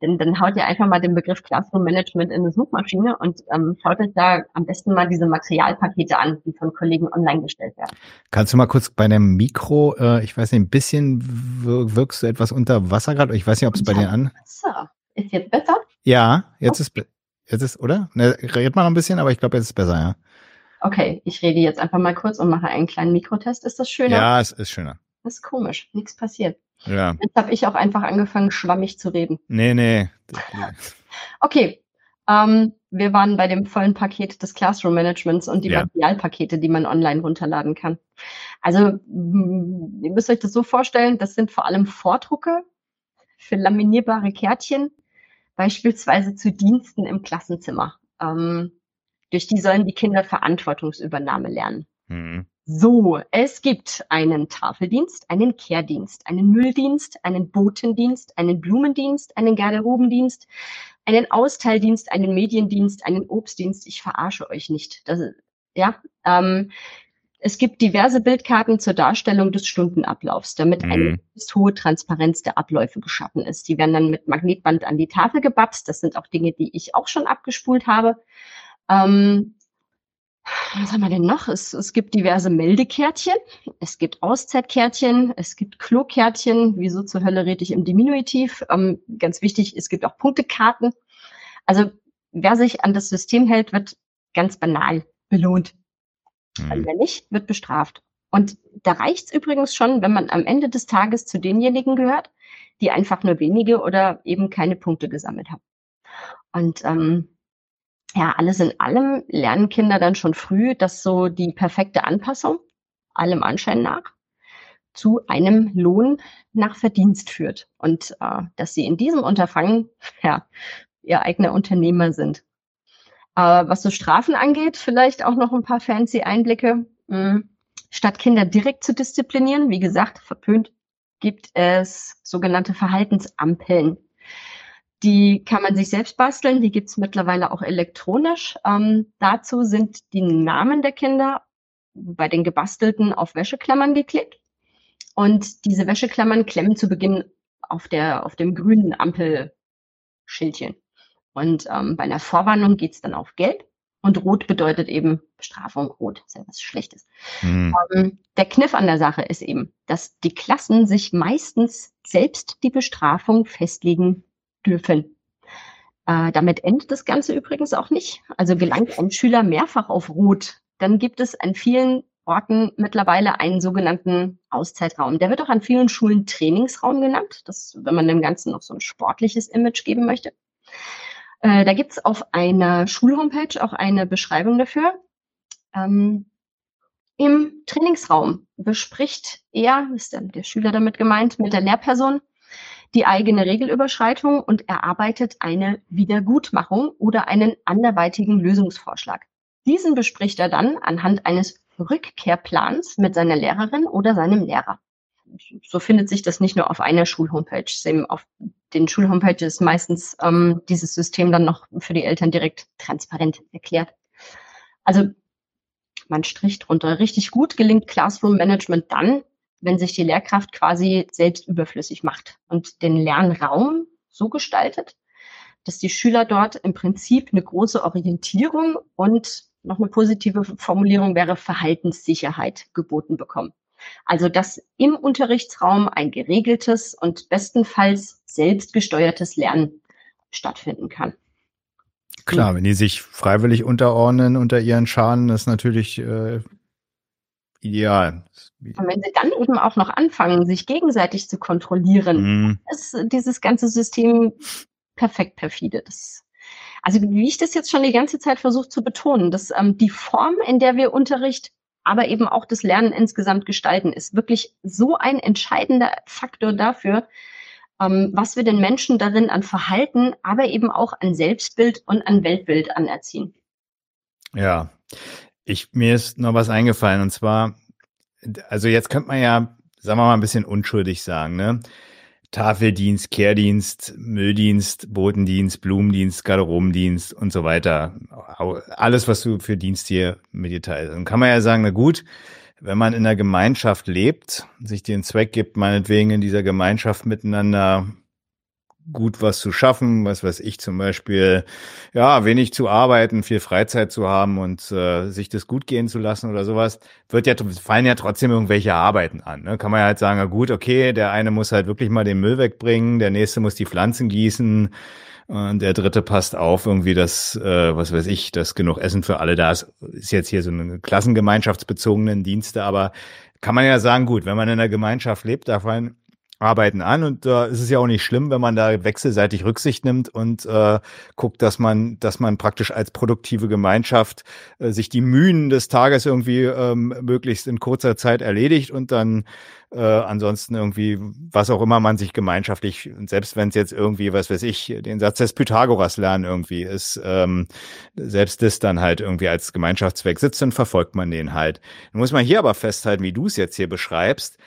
dann, dann haut ihr einfach mal den Begriff Classroom Management in eine Suchmaschine und ähm, schaut euch da am besten mal diese Materialpakete an, die von Kollegen online gestellt werden. Kannst du mal kurz bei dem Mikro, äh, ich weiß nicht, ein bisschen wirkst du etwas unter Wasser gerade? Ich weiß nicht, ob es bei dir an. Besser. Ist jetzt besser? Ja, jetzt okay. ist jetzt ist, oder? Ne, red mal noch ein bisschen, aber ich glaube, jetzt ist besser, ja. Okay, ich rede jetzt einfach mal kurz und mache einen kleinen Mikrotest. Ist das schöner? Ja, es ist schöner. Das ist komisch. Nichts passiert. Ja. Jetzt habe ich auch einfach angefangen, schwammig zu reden. Nee, nee. okay. Ähm, wir waren bei dem vollen Paket des Classroom Managements und die ja. Materialpakete, die man online runterladen kann. Also, ihr müsst euch das so vorstellen, das sind vor allem Vordrucke für laminierbare Kärtchen, beispielsweise zu Diensten im Klassenzimmer. Ähm, durch die sollen die Kinder Verantwortungsübernahme lernen. Mhm. So, es gibt einen Tafeldienst, einen Kehrdienst, einen Mülldienst, einen Botendienst, einen Blumendienst, einen Garderobendienst, einen Austeildienst, einen Mediendienst, einen Obstdienst. Ich verarsche euch nicht. Das, ja, ähm, es gibt diverse Bildkarten zur Darstellung des Stundenablaufs, damit mhm. eine hohe Transparenz der Abläufe geschaffen ist. Die werden dann mit Magnetband an die Tafel gebapst. Das sind auch Dinge, die ich auch schon abgespult habe. Ähm, was haben wir denn noch? Es, es gibt diverse Meldekärtchen, es gibt Auszeitkärtchen, es gibt Klokärtchen. Wieso zur Hölle rede ich im Diminutiv? Ähm, ganz wichtig, es gibt auch Punktekarten. Also wer sich an das System hält, wird ganz banal belohnt. Mhm. wer nicht, wird bestraft. Und da reicht's übrigens schon, wenn man am Ende des Tages zu denjenigen gehört, die einfach nur wenige oder eben keine Punkte gesammelt haben. Und ähm, ja, alles in allem lernen Kinder dann schon früh, dass so die perfekte Anpassung, allem Anschein nach, zu einem Lohn nach Verdienst führt und äh, dass sie in diesem Unterfangen ja, ihr eigener Unternehmer sind. Äh, was so Strafen angeht, vielleicht auch noch ein paar fancy Einblicke. Hm. Statt Kinder direkt zu disziplinieren, wie gesagt, verpönt, gibt es sogenannte Verhaltensampeln. Die kann man sich selbst basteln, die gibt's mittlerweile auch elektronisch. Ähm, dazu sind die Namen der Kinder bei den gebastelten auf Wäscheklammern geklebt. Und diese Wäscheklammern klemmen zu Beginn auf, der, auf dem grünen Ampelschildchen. Und ähm, bei einer Vorwarnung geht's dann auf Gelb. Und Rot bedeutet eben Bestrafung. Rot ist ja was Schlechtes. Mhm. Ähm, der Kniff an der Sache ist eben, dass die Klassen sich meistens selbst die Bestrafung festlegen dürfen. Äh, damit endet das Ganze übrigens auch nicht. Also gelangt ein Schüler mehrfach auf Rot, dann gibt es an vielen Orten mittlerweile einen sogenannten Auszeitraum. Der wird auch an vielen Schulen Trainingsraum genannt, das, wenn man dem Ganzen noch so ein sportliches Image geben möchte. Äh, da gibt's auf einer Schulhomepage auch eine Beschreibung dafür. Ähm, Im Trainingsraum bespricht er, ist dann der Schüler damit gemeint, mit der Lehrperson, die eigene Regelüberschreitung und erarbeitet eine Wiedergutmachung oder einen anderweitigen Lösungsvorschlag. Diesen bespricht er dann anhand eines Rückkehrplans mit seiner Lehrerin oder seinem Lehrer. so findet sich das nicht nur auf einer Schulhomepage. Auf den Schulhomepages meistens ähm, dieses System dann noch für die Eltern direkt transparent erklärt. Also man stricht drunter. Richtig gut gelingt Classroom Management dann, wenn sich die Lehrkraft quasi selbst überflüssig macht und den Lernraum so gestaltet, dass die Schüler dort im Prinzip eine große Orientierung und noch eine positive Formulierung wäre Verhaltenssicherheit geboten bekommen. Also dass im Unterrichtsraum ein geregeltes und bestenfalls selbstgesteuertes Lernen stattfinden kann. Klar, wenn die sich freiwillig unterordnen unter ihren Schaden, ist natürlich äh, ideal. Und wenn sie dann eben auch noch anfangen, sich gegenseitig zu kontrollieren, mm. ist dieses ganze System perfekt perfide. Das, also wie ich das jetzt schon die ganze Zeit versucht zu betonen, dass ähm, die Form, in der wir Unterricht, aber eben auch das Lernen insgesamt gestalten, ist wirklich so ein entscheidender Faktor dafür, ähm, was wir den Menschen darin an Verhalten, aber eben auch an Selbstbild und an Weltbild anerziehen. Ja, ich, mir ist noch was eingefallen und zwar, also jetzt könnte man ja, sagen wir mal, ein bisschen unschuldig sagen, ne? Tafeldienst, Kehrdienst, Mülldienst, Botendienst, Blumendienst, Garderobendienst und so weiter. Alles, was du für Dienst hier mit dir teilst. Dann kann man ja sagen, na gut, wenn man in der Gemeinschaft lebt, sich den Zweck gibt, meinetwegen in dieser Gemeinschaft miteinander gut was zu schaffen, was weiß ich zum Beispiel, ja, wenig zu arbeiten, viel Freizeit zu haben und äh, sich das gut gehen zu lassen oder sowas, wird ja, fallen ja trotzdem irgendwelche Arbeiten an. Ne? Kann man ja halt sagen, na gut, okay, der eine muss halt wirklich mal den Müll wegbringen, der nächste muss die Pflanzen gießen, und der dritte passt auf, irgendwie, dass, äh, was weiß ich, dass genug Essen für alle da ist. Ist jetzt hier so eine klassengemeinschaftsbezogenen Dienste, aber kann man ja sagen, gut, wenn man in einer Gemeinschaft lebt, darf man arbeiten an und äh, es ist ja auch nicht schlimm, wenn man da wechselseitig Rücksicht nimmt und äh, guckt, dass man, dass man praktisch als produktive Gemeinschaft äh, sich die Mühen des Tages irgendwie ähm, möglichst in kurzer Zeit erledigt und dann äh, ansonsten irgendwie, was auch immer man sich gemeinschaftlich, selbst wenn es jetzt irgendwie, was weiß ich, den Satz des Pythagoras lernen irgendwie ist, ähm, selbst das dann halt irgendwie als Gemeinschaftszweck sitzt, dann verfolgt man den halt. Dann muss man hier aber festhalten, wie du es jetzt hier beschreibst,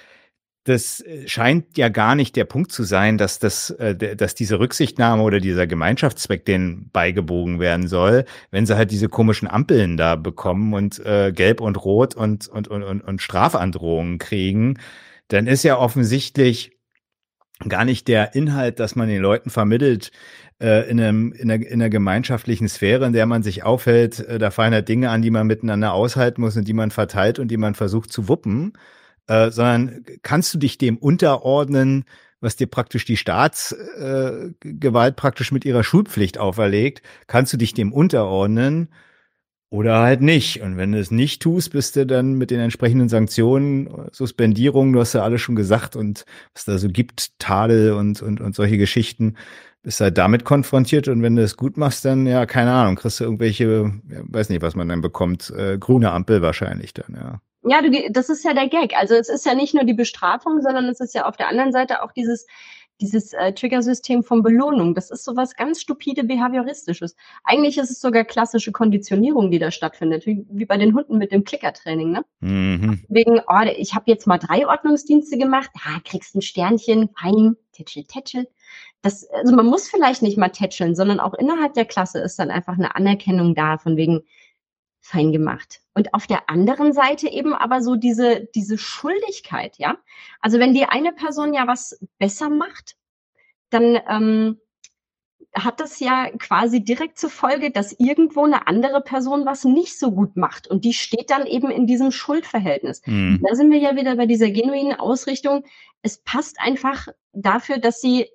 das äh, scheint ja gar nicht der Punkt zu sein, dass das, äh, dass diese Rücksichtnahme oder dieser Gemeinschaftszweck denen beigebogen werden soll, wenn sie halt diese komischen Ampeln da bekommen und äh, Gelb und Rot und und und und, und Strafandrohungen kriegen, dann ist ja offensichtlich gar nicht der Inhalt, dass man den Leuten vermittelt, äh, in, einem, in, einer, in einer gemeinschaftlichen Sphäre, in der man sich aufhält, da fallen halt Dinge an, die man miteinander aushalten muss und die man verteilt und die man versucht zu wuppen äh, sondern kannst du dich dem unterordnen, was dir praktisch die Staatsgewalt äh, praktisch mit ihrer Schulpflicht auferlegt, kannst du dich dem unterordnen oder halt nicht. Und wenn du es nicht tust, bist du dann mit den entsprechenden Sanktionen, Suspendierungen, du hast ja alles schon gesagt und was da so gibt, Tadel und, und, und solche Geschichten, bist halt damit konfrontiert und wenn du es gut machst, dann ja, keine Ahnung, kriegst du irgendwelche, ja, weiß nicht, was man dann bekommt, äh, grüne Ampel wahrscheinlich dann, ja. Ja, du, das ist ja der Gag. Also es ist ja nicht nur die Bestrafung, sondern es ist ja auf der anderen Seite auch dieses, dieses äh, Triggersystem von Belohnung. Das ist sowas ganz stupide Behavioristisches. Eigentlich ist es sogar klassische Konditionierung, die da stattfindet, wie, wie bei den Hunden mit dem Klickertraining. Ne? Mhm. Wegen, oh, ich habe jetzt mal drei Ordnungsdienste gemacht, ah, kriegst ein Sternchen, fein, tätschel, tätschel. Das, also man muss vielleicht nicht mal tätscheln, sondern auch innerhalb der Klasse ist dann einfach eine Anerkennung da, von wegen, fein gemacht. Und auf der anderen Seite eben aber so diese, diese Schuldigkeit, ja. Also wenn die eine Person ja was besser macht, dann ähm, hat das ja quasi direkt zur Folge, dass irgendwo eine andere Person was nicht so gut macht. Und die steht dann eben in diesem Schuldverhältnis. Mhm. Da sind wir ja wieder bei dieser genuinen Ausrichtung. Es passt einfach dafür, dass sie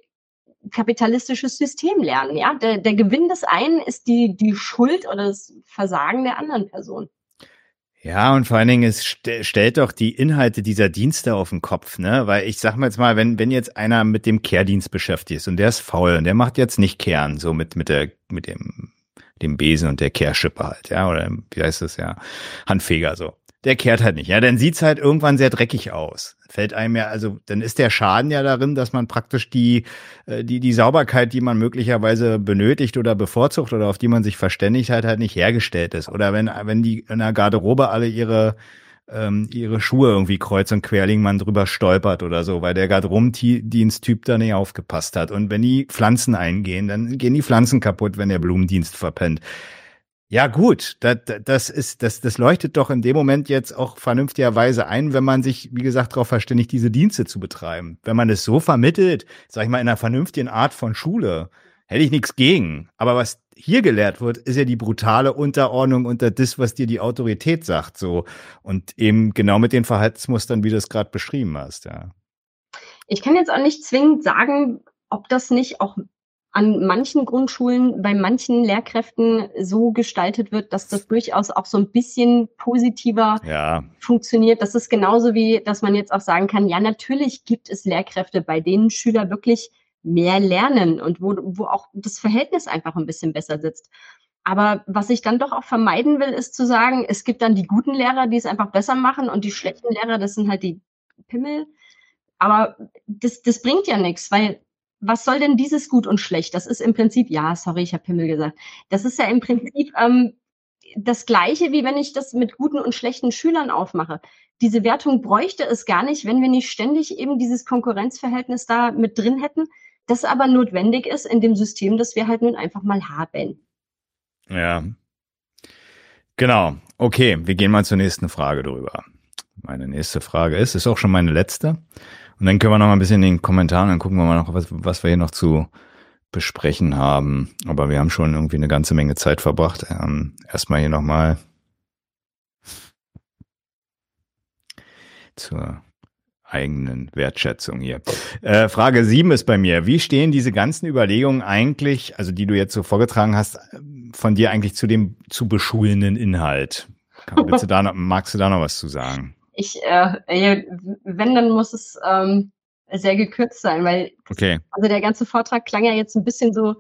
kapitalistisches System lernen. Ja, der, der Gewinn des einen ist die, die Schuld oder das Versagen der anderen Person. Ja, und vor allen Dingen, es st stellt doch die Inhalte dieser Dienste auf den Kopf, ne? Weil ich sag mal jetzt mal, wenn, wenn jetzt einer mit dem Kehrdienst beschäftigt ist und der ist faul und der macht jetzt nicht Kehren, so mit, mit der, mit dem, dem Besen und der Kehrschippe halt, ja, oder wie heißt das ja, Handfeger so der kehrt halt nicht. Ja, dann sieht's halt irgendwann sehr dreckig aus. Fällt einem ja, also dann ist der Schaden ja darin, dass man praktisch die, äh, die, die Sauberkeit, die man möglicherweise benötigt oder bevorzugt oder auf die man sich verständigt hat, halt nicht hergestellt ist. Oder wenn, wenn die in der Garderobe alle ihre ähm, ihre Schuhe irgendwie kreuz und quer liegen, man drüber stolpert oder so, weil der Garderobendiensttyp da nicht aufgepasst hat. Und wenn die Pflanzen eingehen, dann gehen die Pflanzen kaputt, wenn der Blumendienst verpennt. Ja, gut, das, das ist, das, das leuchtet doch in dem Moment jetzt auch vernünftigerweise ein, wenn man sich, wie gesagt, darauf verständigt, diese Dienste zu betreiben. Wenn man es so vermittelt, sag ich mal, in einer vernünftigen Art von Schule, hätte ich nichts gegen. Aber was hier gelehrt wird, ist ja die brutale Unterordnung unter das, was dir die Autorität sagt, so. Und eben genau mit den Verhaltensmustern, wie du es gerade beschrieben hast, ja. Ich kann jetzt auch nicht zwingend sagen, ob das nicht auch an manchen Grundschulen bei manchen Lehrkräften so gestaltet wird, dass das durchaus auch so ein bisschen positiver ja. funktioniert. Das ist genauso wie, dass man jetzt auch sagen kann, ja, natürlich gibt es Lehrkräfte, bei denen Schüler wirklich mehr lernen und wo, wo auch das Verhältnis einfach ein bisschen besser sitzt. Aber was ich dann doch auch vermeiden will, ist zu sagen, es gibt dann die guten Lehrer, die es einfach besser machen und die schlechten Lehrer, das sind halt die Pimmel. Aber das, das bringt ja nichts, weil was soll denn dieses gut und schlecht? Das ist im Prinzip, ja, sorry, ich habe Himmel gesagt. Das ist ja im Prinzip ähm, das Gleiche, wie wenn ich das mit guten und schlechten Schülern aufmache. Diese Wertung bräuchte es gar nicht, wenn wir nicht ständig eben dieses Konkurrenzverhältnis da mit drin hätten, das aber notwendig ist in dem System, das wir halt nun einfach mal haben. Ja. Genau. Okay, wir gehen mal zur nächsten Frage drüber. Meine nächste Frage ist, ist auch schon meine letzte. Und dann können wir noch mal ein bisschen in den Kommentaren, dann gucken wir mal noch, was, was wir hier noch zu besprechen haben. Aber wir haben schon irgendwie eine ganze Menge Zeit verbracht. Ähm, erstmal hier nochmal zur eigenen Wertschätzung hier. Äh, Frage sieben ist bei mir. Wie stehen diese ganzen Überlegungen eigentlich, also die du jetzt so vorgetragen hast, von dir eigentlich zu dem zu beschulenden Inhalt? Kann, du da noch, magst du da noch was zu sagen? Ich, äh, wenn, dann muss es ähm, sehr gekürzt sein, weil okay. also der ganze Vortrag klang ja jetzt ein bisschen so,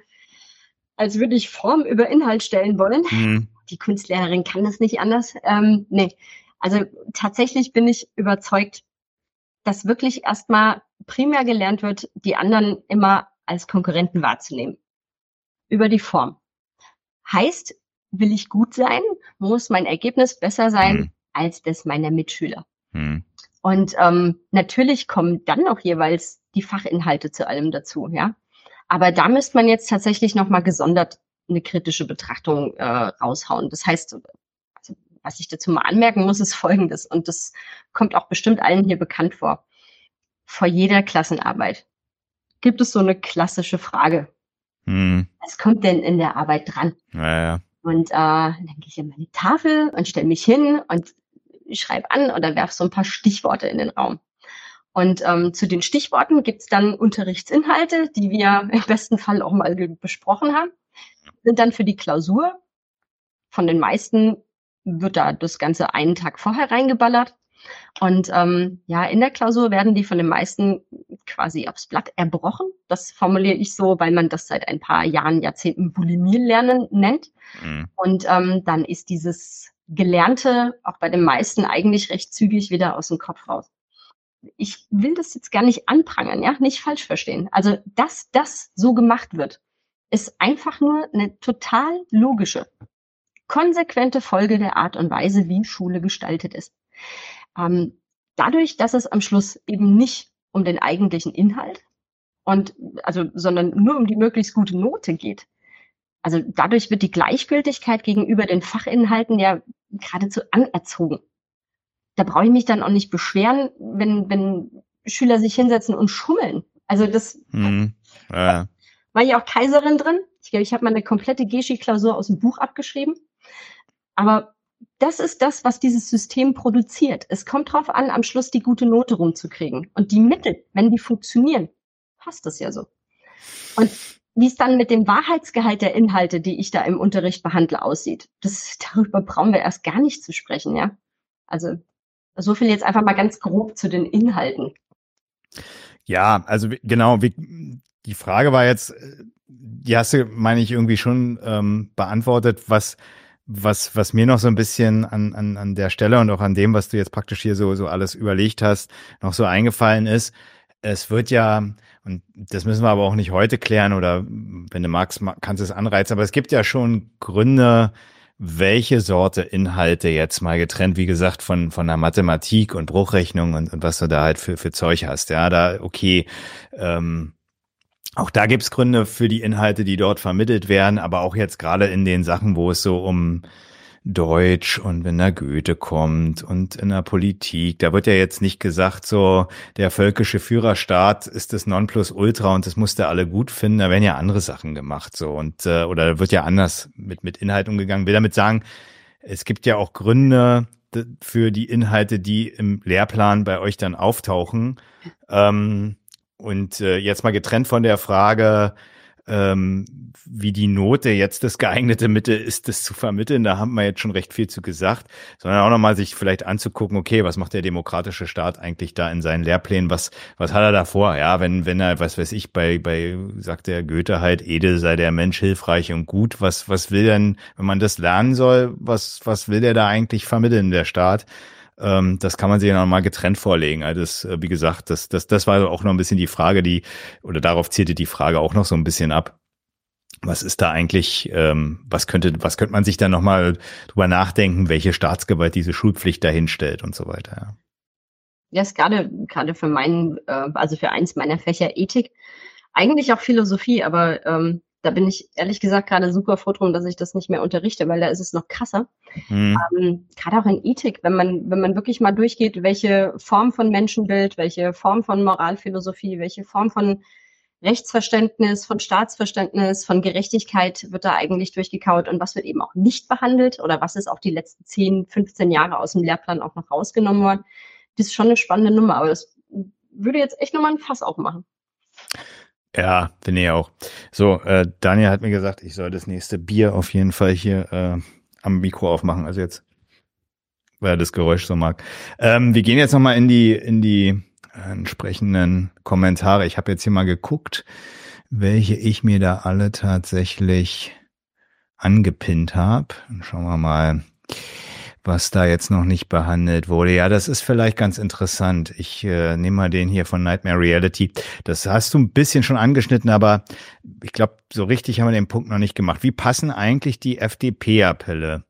als würde ich Form über Inhalt stellen wollen. Mhm. Die Kunstlehrerin kann das nicht anders. Ähm, nee, also tatsächlich bin ich überzeugt, dass wirklich erstmal primär gelernt wird, die anderen immer als Konkurrenten wahrzunehmen. Über die Form. Heißt, will ich gut sein, muss mein Ergebnis besser sein, mhm als das meiner Mitschüler. Hm. Und ähm, natürlich kommen dann auch jeweils die Fachinhalte zu allem dazu, ja. Aber da müsste man jetzt tatsächlich nochmal gesondert eine kritische Betrachtung äh, raushauen. Das heißt, also, was ich dazu mal anmerken muss, ist Folgendes, und das kommt auch bestimmt allen hier bekannt vor. Vor jeder Klassenarbeit gibt es so eine klassische Frage. Hm. Was kommt denn in der Arbeit dran? Naja. Und äh, dann gehe ich an meine Tafel und stelle mich hin und ich schreibe an oder werfe so ein paar Stichworte in den Raum. Und ähm, zu den Stichworten gibt's dann Unterrichtsinhalte, die wir im besten Fall auch mal besprochen haben. Sind dann für die Klausur. Von den meisten wird da das Ganze einen Tag vorher reingeballert. Und ähm, ja, in der Klausur werden die von den meisten quasi aufs Blatt erbrochen. Das formuliere ich so, weil man das seit ein paar Jahren, Jahrzehnten Bulimie-Lernen nennt. Mhm. Und ähm, dann ist dieses Gelernte auch bei den meisten eigentlich recht zügig wieder aus dem Kopf raus. Ich will das jetzt gar nicht anprangern, ja, nicht falsch verstehen. Also, dass das so gemacht wird, ist einfach nur eine total logische, konsequente Folge der Art und Weise, wie Schule gestaltet ist. Ähm, dadurch, dass es am Schluss eben nicht um den eigentlichen Inhalt und also, sondern nur um die möglichst gute Note geht, also dadurch wird die Gleichgültigkeit gegenüber den Fachinhalten ja geradezu anerzogen. Da brauche ich mich dann auch nicht beschweren, wenn, wenn Schüler sich hinsetzen und schummeln. Also das hm, ja. war ja auch Kaiserin drin. Ich glaube, ich habe meine komplette Geschi-Klausur aus dem Buch abgeschrieben. Aber das ist das, was dieses System produziert. Es kommt darauf an, am Schluss die gute Note rumzukriegen. Und die Mittel, wenn die funktionieren, passt das ja so. Und wie es dann mit dem Wahrheitsgehalt der Inhalte, die ich da im Unterricht behandle, aussieht. Das, darüber brauchen wir erst gar nicht zu sprechen, ja. Also so viel jetzt einfach mal ganz grob zu den Inhalten. Ja, also genau, wie, die Frage war jetzt, äh, die hast du, meine ich, irgendwie schon ähm, beantwortet, was, was, was mir noch so ein bisschen an, an, an der Stelle und auch an dem, was du jetzt praktisch hier so, so alles überlegt hast, noch so eingefallen ist. Es wird ja, und das müssen wir aber auch nicht heute klären oder wenn du magst, kannst du es anreizen. Aber es gibt ja schon Gründe, welche Sorte Inhalte jetzt mal getrennt, wie gesagt, von, von der Mathematik und Bruchrechnung und, und was du da halt für, für Zeug hast. Ja, da, okay, ähm, auch da gibt's Gründe für die Inhalte, die dort vermittelt werden, aber auch jetzt gerade in den Sachen, wo es so um Deutsch und wenn da Goethe kommt und in der Politik, da wird ja jetzt nicht gesagt, so der völkische Führerstaat ist das Nonplusultra und das muss der alle gut finden, da werden ja andere Sachen gemacht so und äh, oder wird ja anders mit mit Inhalt umgegangen. Will damit sagen, es gibt ja auch Gründe für die Inhalte, die im Lehrplan bei euch dann auftauchen. Ähm, und äh, jetzt mal getrennt von der Frage, ähm, wie die Note jetzt das geeignete Mittel ist, das zu vermitteln. Da haben wir jetzt schon recht viel zu gesagt, sondern auch nochmal sich vielleicht anzugucken, okay, was macht der demokratische Staat eigentlich da in seinen Lehrplänen? Was, was hat er da vor? Ja, wenn, wenn er, was weiß ich, bei, bei, sagt der Goethe halt, edel sei der Mensch hilfreich und gut. Was, was will denn, wenn man das lernen soll, was, was will der da eigentlich vermitteln, der Staat? Ähm, das kann man sich ja noch mal getrennt vorlegen. Also das, äh, wie gesagt, das, das, das war auch noch ein bisschen die Frage, die, oder darauf zielte die Frage auch noch so ein bisschen ab. Was ist da eigentlich, ähm, was könnte, was könnte man sich da nochmal drüber nachdenken, welche Staatsgewalt diese Schulpflicht dahinstellt und so weiter, ja. Ja, ist gerade, gerade für meinen, äh, also für eins meiner Fächer Ethik, eigentlich auch Philosophie, aber ähm, da bin ich ehrlich gesagt gerade super froh drum, dass ich das nicht mehr unterrichte, weil da ist es noch krasser. Mhm. Ähm, gerade auch in Ethik, wenn man, wenn man wirklich mal durchgeht, welche Form von Menschenbild, welche Form von Moralphilosophie, welche Form von Rechtsverständnis, von Staatsverständnis, von Gerechtigkeit wird da eigentlich durchgekaut und was wird eben auch nicht behandelt oder was ist auch die letzten 10, 15 Jahre aus dem Lehrplan auch noch rausgenommen worden. Das ist schon eine spannende Nummer, aber das würde jetzt echt nochmal ein Fass aufmachen. Ja, finde ich auch. So, äh, Daniel hat mir gesagt, ich soll das nächste Bier auf jeden Fall hier äh, am Mikro aufmachen. Also jetzt, weil er das Geräusch so mag. Ähm, wir gehen jetzt nochmal in die, in die äh, entsprechenden Kommentare. Ich habe jetzt hier mal geguckt, welche ich mir da alle tatsächlich angepinnt habe. Schauen wir mal was da jetzt noch nicht behandelt wurde. Ja, das ist vielleicht ganz interessant. Ich äh, nehme mal den hier von Nightmare Reality. Das hast du ein bisschen schon angeschnitten, aber ich glaube, so richtig haben wir den Punkt noch nicht gemacht. Wie passen eigentlich die FDP-Appelle?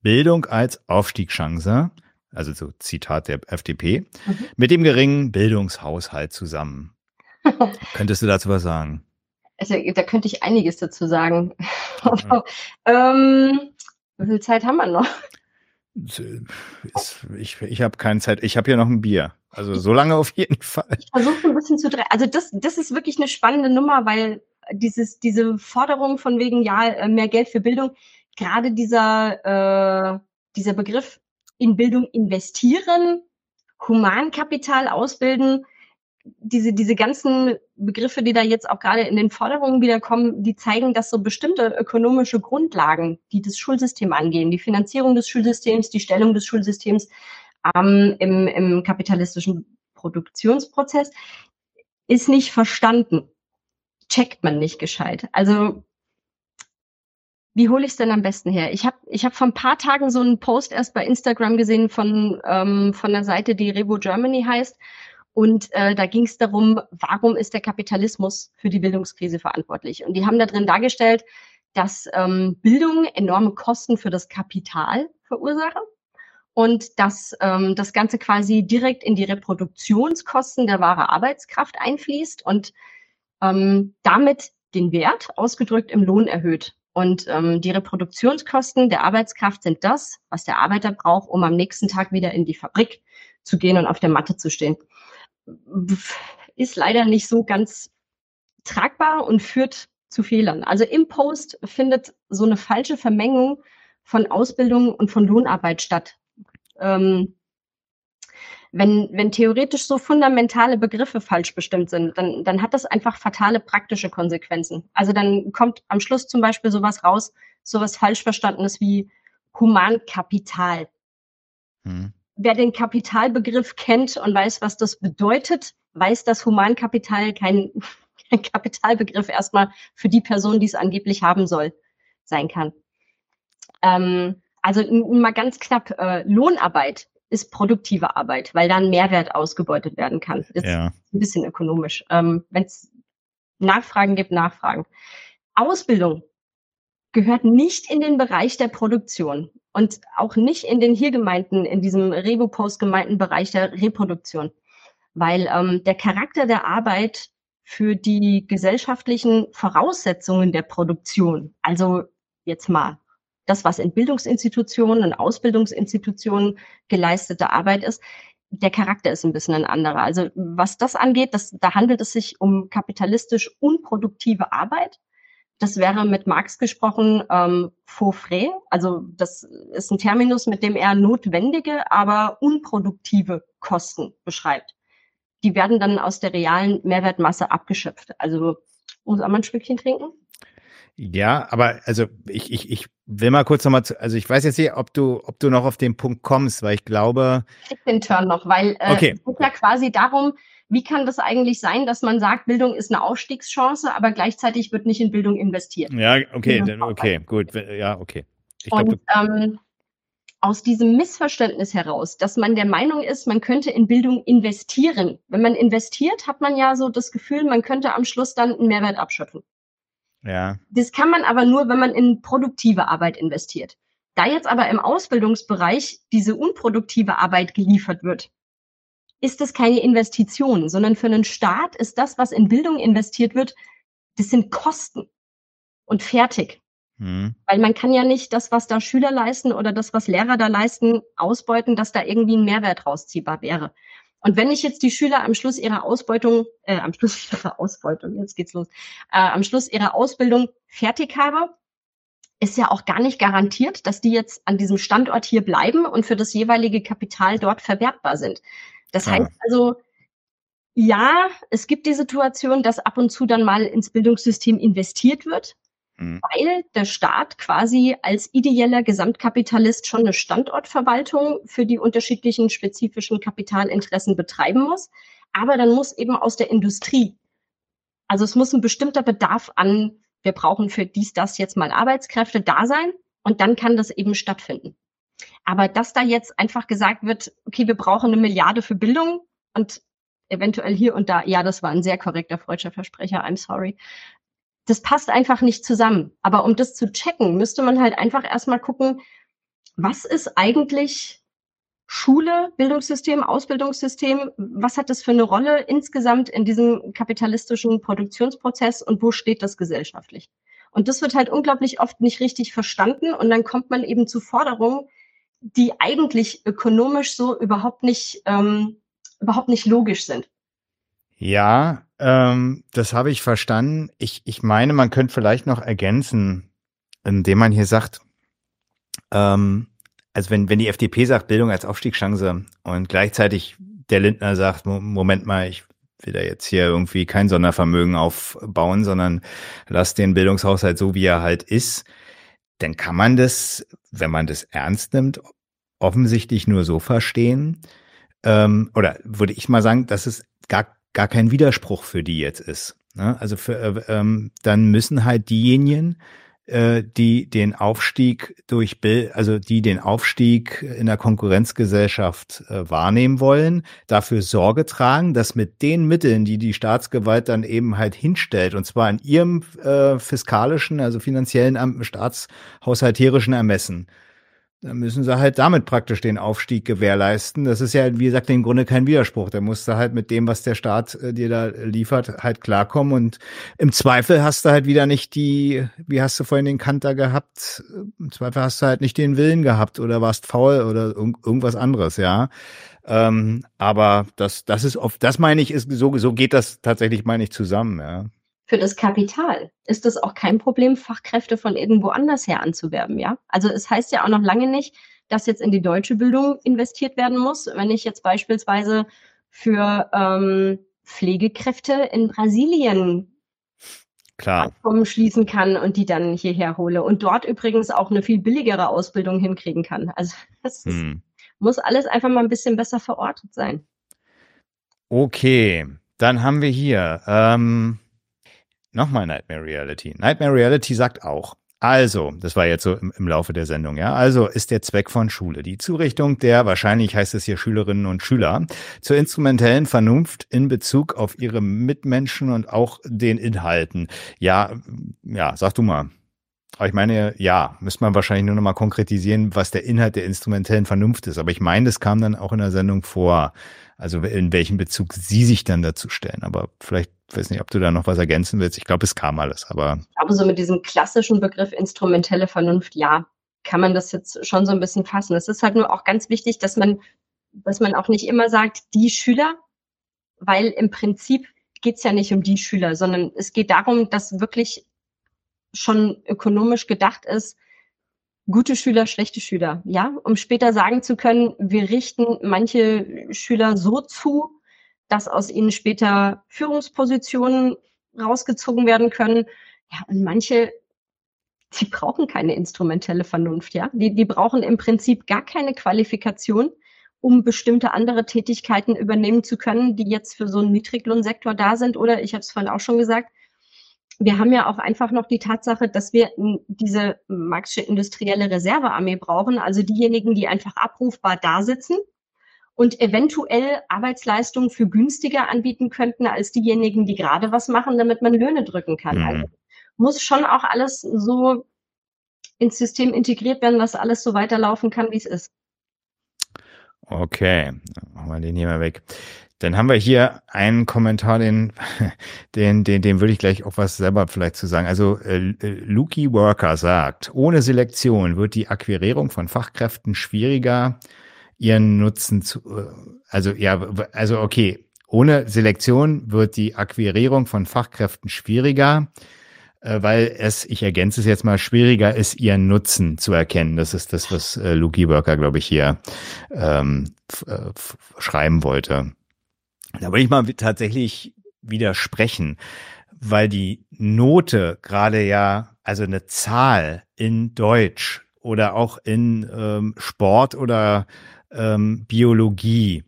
Bildung als Aufstiegschance, also so Zitat der FDP, mhm. mit dem geringen Bildungshaushalt zusammen. Könntest du dazu was sagen? Also, da könnte ich einiges dazu sagen. Mhm. ähm, wie viel Zeit haben wir noch? Ich ich habe keine Zeit. Ich habe ja noch ein Bier. Also so lange auf jeden Fall. Ich versuche ein bisschen zu drehen. Also das, das ist wirklich eine spannende Nummer, weil dieses, diese Forderung von wegen, ja, äh, mehr Geld für Bildung, gerade dieser, äh, dieser Begriff in Bildung investieren, Humankapital ausbilden, diese, diese ganzen Begriffe, die da jetzt auch gerade in den Forderungen wiederkommen, die zeigen, dass so bestimmte ökonomische Grundlagen, die das Schulsystem angehen, die Finanzierung des Schulsystems, die Stellung des Schulsystems ähm, im, im kapitalistischen Produktionsprozess, ist nicht verstanden. Checkt man nicht gescheit. Also wie hole ich es denn am besten her? Ich habe ich hab vor ein paar Tagen so einen Post erst bei Instagram gesehen von, ähm, von der Seite, die Revo Germany heißt. Und äh, da ging es darum, warum ist der Kapitalismus für die Bildungskrise verantwortlich? Und die haben da drin dargestellt, dass ähm, Bildung enorme Kosten für das Kapital verursache und dass ähm, das Ganze quasi direkt in die Reproduktionskosten der wahre Arbeitskraft einfließt und ähm, damit den Wert ausgedrückt im Lohn erhöht. Und ähm, die Reproduktionskosten der Arbeitskraft sind das, was der Arbeiter braucht, um am nächsten Tag wieder in die Fabrik zu gehen und auf der Matte zu stehen ist leider nicht so ganz tragbar und führt zu Fehlern. Also im Post findet so eine falsche Vermengung von Ausbildung und von Lohnarbeit statt. Ähm, wenn, wenn theoretisch so fundamentale Begriffe falsch bestimmt sind, dann, dann hat das einfach fatale praktische Konsequenzen. Also dann kommt am Schluss zum Beispiel sowas raus, sowas falsch verstandenes wie Humankapital. Hm wer den Kapitalbegriff kennt und weiß, was das bedeutet, weiß, dass Humankapital kein, kein Kapitalbegriff erstmal für die Person, die es angeblich haben soll, sein kann. Ähm, also mal ganz knapp, äh, Lohnarbeit ist produktive Arbeit, weil dann Mehrwert ausgebeutet werden kann. Das ja. ist ein bisschen ökonomisch. Ähm, Wenn es Nachfragen gibt, Nachfragen. Ausbildung gehört nicht in den Bereich der Produktion und auch nicht in den hier gemeinten, in diesem Revo-Post gemeinten Bereich der Reproduktion, weil ähm, der Charakter der Arbeit für die gesellschaftlichen Voraussetzungen der Produktion, also jetzt mal das, was in Bildungsinstitutionen und Ausbildungsinstitutionen geleistete Arbeit ist, der Charakter ist ein bisschen ein anderer. Also was das angeht, das, da handelt es sich um kapitalistisch unproduktive Arbeit. Das wäre mit Marx gesprochen ähm, faux frais. Also das ist ein Terminus, mit dem er notwendige, aber unproduktive Kosten beschreibt. Die werden dann aus der realen Mehrwertmasse abgeschöpft. Also muss auch mal ein Stückchen trinken? Ja, aber also ich, ich, ich will mal kurz nochmal, zu, also ich weiß jetzt nicht, ob du, ob du noch auf den Punkt kommst, weil ich glaube. Ich den Turn noch, weil äh, okay. es geht ja quasi darum, wie kann das eigentlich sein, dass man sagt, Bildung ist eine Aufstiegschance, aber gleichzeitig wird nicht in Bildung investiert? Ja, okay, dann, okay, gut, ja, okay. Ich Und glaub, ähm, aus diesem Missverständnis heraus, dass man der Meinung ist, man könnte in Bildung investieren. Wenn man investiert, hat man ja so das Gefühl, man könnte am Schluss dann einen Mehrwert abschöpfen. Ja. Das kann man aber nur, wenn man in produktive Arbeit investiert. Da jetzt aber im Ausbildungsbereich diese unproduktive Arbeit geliefert wird, ist das keine Investition, sondern für einen Staat ist das, was in Bildung investiert wird, das sind Kosten und fertig. Hm. Weil man kann ja nicht das, was da Schüler leisten oder das, was Lehrer da leisten, ausbeuten, dass da irgendwie ein Mehrwert rausziehbar wäre. Und wenn ich jetzt die Schüler am Schluss ihrer Ausbeutung, äh, am Schluss ihrer Ausbeutung, jetzt geht's los, äh, am Schluss ihrer Ausbildung fertig habe, ist ja auch gar nicht garantiert, dass die jetzt an diesem Standort hier bleiben und für das jeweilige Kapital dort verwertbar sind. Das heißt also, ja, es gibt die Situation, dass ab und zu dann mal ins Bildungssystem investiert wird, mhm. weil der Staat quasi als ideeller Gesamtkapitalist schon eine Standortverwaltung für die unterschiedlichen spezifischen Kapitalinteressen betreiben muss. Aber dann muss eben aus der Industrie, also es muss ein bestimmter Bedarf an, wir brauchen für dies, das jetzt mal Arbeitskräfte da sein und dann kann das eben stattfinden. Aber dass da jetzt einfach gesagt wird, okay, wir brauchen eine Milliarde für Bildung und eventuell hier und da, ja, das war ein sehr korrekter freudscher Versprecher, I'm sorry, das passt einfach nicht zusammen. Aber um das zu checken, müsste man halt einfach erstmal gucken, was ist eigentlich Schule, Bildungssystem, Ausbildungssystem, was hat das für eine Rolle insgesamt in diesem kapitalistischen Produktionsprozess und wo steht das gesellschaftlich? Und das wird halt unglaublich oft nicht richtig verstanden und dann kommt man eben zu Forderungen, die eigentlich ökonomisch so überhaupt nicht, ähm, überhaupt nicht logisch sind. Ja, ähm, das habe ich verstanden. Ich, ich meine, man könnte vielleicht noch ergänzen, indem man hier sagt, ähm, also wenn, wenn die FDP sagt, Bildung als Aufstiegschance und gleichzeitig der Lindner sagt, Moment mal, ich will da jetzt hier irgendwie kein Sondervermögen aufbauen, sondern lass den Bildungshaushalt so, wie er halt ist, dann kann man das, wenn man das ernst nimmt, offensichtlich nur so verstehen, ähm, oder würde ich mal sagen, dass es gar gar kein Widerspruch für die jetzt ist. Ne? Also für, äh, ähm, dann müssen halt diejenigen, äh, die den Aufstieg durch also die den Aufstieg in der Konkurrenzgesellschaft äh, wahrnehmen wollen, dafür Sorge tragen, dass mit den Mitteln, die die Staatsgewalt dann eben halt hinstellt, und zwar in ihrem äh, fiskalischen, also finanziellen, staatshaushalterischen Ermessen, dann müssen sie halt damit praktisch den Aufstieg gewährleisten. Das ist ja, wie gesagt, im Grunde kein Widerspruch. Da musst du halt mit dem, was der Staat äh, dir da liefert, halt klarkommen. Und im Zweifel hast du halt wieder nicht die, wie hast du vorhin den Kanter gehabt? Im Zweifel hast du halt nicht den Willen gehabt oder warst faul oder irgendwas anderes, ja. Ähm, aber das, das ist oft, das meine ich, ist so, so geht das tatsächlich, meine ich, zusammen, ja für das Kapital ist es auch kein Problem, Fachkräfte von irgendwo anders her anzuwerben, ja. Also es heißt ja auch noch lange nicht, dass jetzt in die deutsche Bildung investiert werden muss. Wenn ich jetzt beispielsweise für ähm, Pflegekräfte in Brasilien Klar. schließen kann und die dann hierher hole und dort übrigens auch eine viel billigere Ausbildung hinkriegen kann. Also das hm. muss alles einfach mal ein bisschen besser verortet sein. Okay, dann haben wir hier ähm, Nochmal Nightmare Reality. Nightmare Reality sagt auch, also, das war jetzt so im, im, Laufe der Sendung, ja. Also ist der Zweck von Schule die Zurichtung der, wahrscheinlich heißt es hier Schülerinnen und Schüler, zur instrumentellen Vernunft in Bezug auf ihre Mitmenschen und auch den Inhalten. Ja, ja, sag du mal. Aber ich meine, ja, müsste man wahrscheinlich nur noch mal konkretisieren, was der Inhalt der instrumentellen Vernunft ist. Aber ich meine, das kam dann auch in der Sendung vor. Also in welchem Bezug Sie sich dann dazu stellen. Aber vielleicht, weiß nicht, ob du da noch was ergänzen willst. Ich glaube, es kam alles, aber. Aber so mit diesem klassischen Begriff instrumentelle Vernunft, ja, kann man das jetzt schon so ein bisschen fassen. Es ist halt nur auch ganz wichtig, dass man, dass man auch nicht immer sagt, die Schüler, weil im Prinzip geht es ja nicht um die Schüler, sondern es geht darum, dass wirklich schon ökonomisch gedacht ist, gute Schüler, schlechte Schüler, ja, um später sagen zu können, wir richten manche Schüler so zu, dass aus ihnen später Führungspositionen rausgezogen werden können. Ja, und manche, die brauchen keine instrumentelle Vernunft, ja. Die, die brauchen im Prinzip gar keine Qualifikation, um bestimmte andere Tätigkeiten übernehmen zu können, die jetzt für so einen Niedriglohnsektor da sind. Oder ich habe es vorhin auch schon gesagt, wir haben ja auch einfach noch die Tatsache, dass wir diese marxische industrielle Reservearmee brauchen, also diejenigen, die einfach abrufbar da sitzen und eventuell Arbeitsleistungen für günstiger anbieten könnten als diejenigen, die gerade was machen, damit man Löhne drücken kann. Mhm. Also muss schon auch alles so ins System integriert werden, dass alles so weiterlaufen kann, wie es ist. Okay, machen wir den hier mal weg. Dann haben wir hier einen Kommentar, den, den, den, den würde ich gleich auch was selber vielleicht zu sagen. Also äh, Luki Worker sagt, ohne Selektion wird die Akquirierung von Fachkräften schwieriger, ihren Nutzen zu, äh, also ja, also okay, ohne Selektion wird die Akquirierung von Fachkräften schwieriger, äh, weil es, ich ergänze es jetzt mal, schwieriger ist, ihren Nutzen zu erkennen. Das ist das, was äh, Luki Worker, glaube ich, hier ähm, äh, schreiben wollte. Da würde ich mal tatsächlich widersprechen, weil die Note gerade ja, also eine Zahl in Deutsch oder auch in ähm, Sport oder ähm, Biologie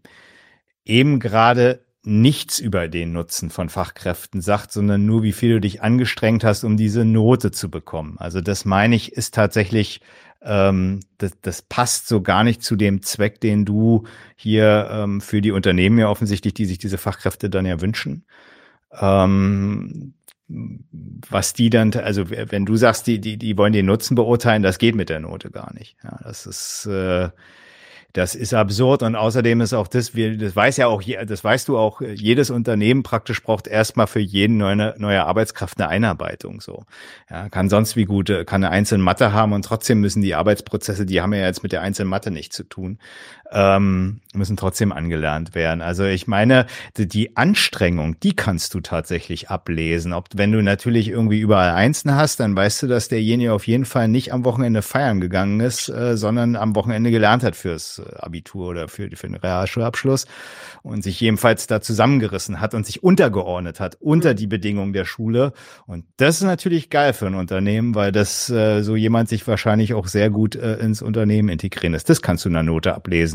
eben gerade nichts über den Nutzen von Fachkräften sagt, sondern nur, wie viel du dich angestrengt hast, um diese Note zu bekommen. Also das meine ich, ist tatsächlich ähm, das, das passt so gar nicht zu dem Zweck, den du hier ähm, für die Unternehmen ja offensichtlich, die sich diese Fachkräfte dann ja wünschen. Ähm, was die dann, also wenn du sagst, die, die, die wollen den Nutzen beurteilen, das geht mit der Note gar nicht. Ja, das ist äh, das ist absurd und außerdem ist auch das, wir, das weiß ja auch, das weißt du auch, jedes Unternehmen praktisch braucht erstmal für jeden neue, neue Arbeitskraft eine Einarbeitung, so. Ja, kann sonst wie gut, kann eine einzelne Mathe haben und trotzdem müssen die Arbeitsprozesse, die haben ja jetzt mit der einzelnen Mathe nichts zu tun, ähm, müssen trotzdem angelernt werden. Also ich meine, die, die Anstrengung, die kannst du tatsächlich ablesen. Ob, wenn du natürlich irgendwie überall Einsen hast, dann weißt du, dass derjenige auf jeden Fall nicht am Wochenende feiern gegangen ist, äh, sondern am Wochenende gelernt hat fürs Abitur oder für, für den Realschulabschluss und sich jedenfalls da zusammengerissen hat und sich untergeordnet hat unter die Bedingungen der Schule. Und das ist natürlich geil für ein Unternehmen, weil das äh, so jemand sich wahrscheinlich auch sehr gut äh, ins Unternehmen integrieren lässt. Das kannst du in der Note ablesen.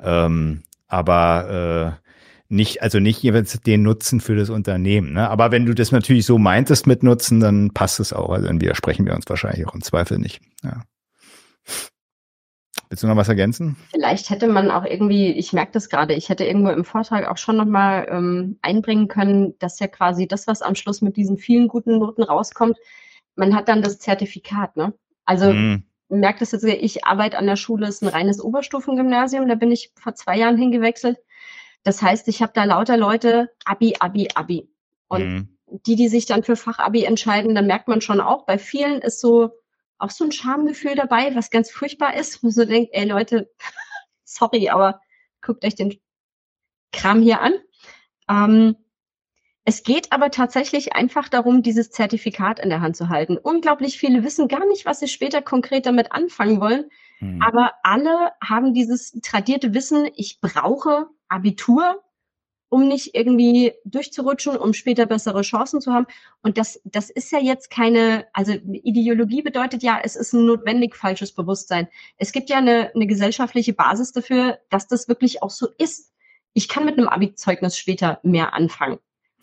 Ähm, aber äh, nicht, also nicht jeweils den Nutzen für das Unternehmen. Ne? Aber wenn du das natürlich so meintest mit Nutzen, dann passt es auch. Also dann widersprechen wir uns wahrscheinlich auch im Zweifel nicht. Ja. Willst du noch was ergänzen? Vielleicht hätte man auch irgendwie, ich merke das gerade, ich hätte irgendwo im Vortrag auch schon nochmal ähm, einbringen können, dass ja quasi das, was am Schluss mit diesen vielen guten Noten rauskommt, man hat dann das Zertifikat, ne? Also mm. Merkt das jetzt, ich arbeite an der Schule, ist ein reines Oberstufengymnasium, da bin ich vor zwei Jahren hingewechselt. Das heißt, ich habe da lauter Leute, Abi, Abi, Abi. Und mm. die, die sich dann für Fachabi entscheiden, dann merkt man schon auch, bei vielen ist so, auch so ein Schamgefühl dabei, was ganz furchtbar ist, wo so denkt, ey Leute, sorry, aber guckt euch den Kram hier an. Ähm, es geht aber tatsächlich einfach darum, dieses Zertifikat in der Hand zu halten. Unglaublich viele wissen gar nicht, was sie später konkret damit anfangen wollen. Hm. Aber alle haben dieses tradierte Wissen, ich brauche Abitur, um nicht irgendwie durchzurutschen, um später bessere Chancen zu haben. Und das, das ist ja jetzt keine, also Ideologie bedeutet ja, es ist ein notwendig falsches Bewusstsein. Es gibt ja eine, eine gesellschaftliche Basis dafür, dass das wirklich auch so ist. Ich kann mit einem Abi-Zeugnis später mehr anfangen.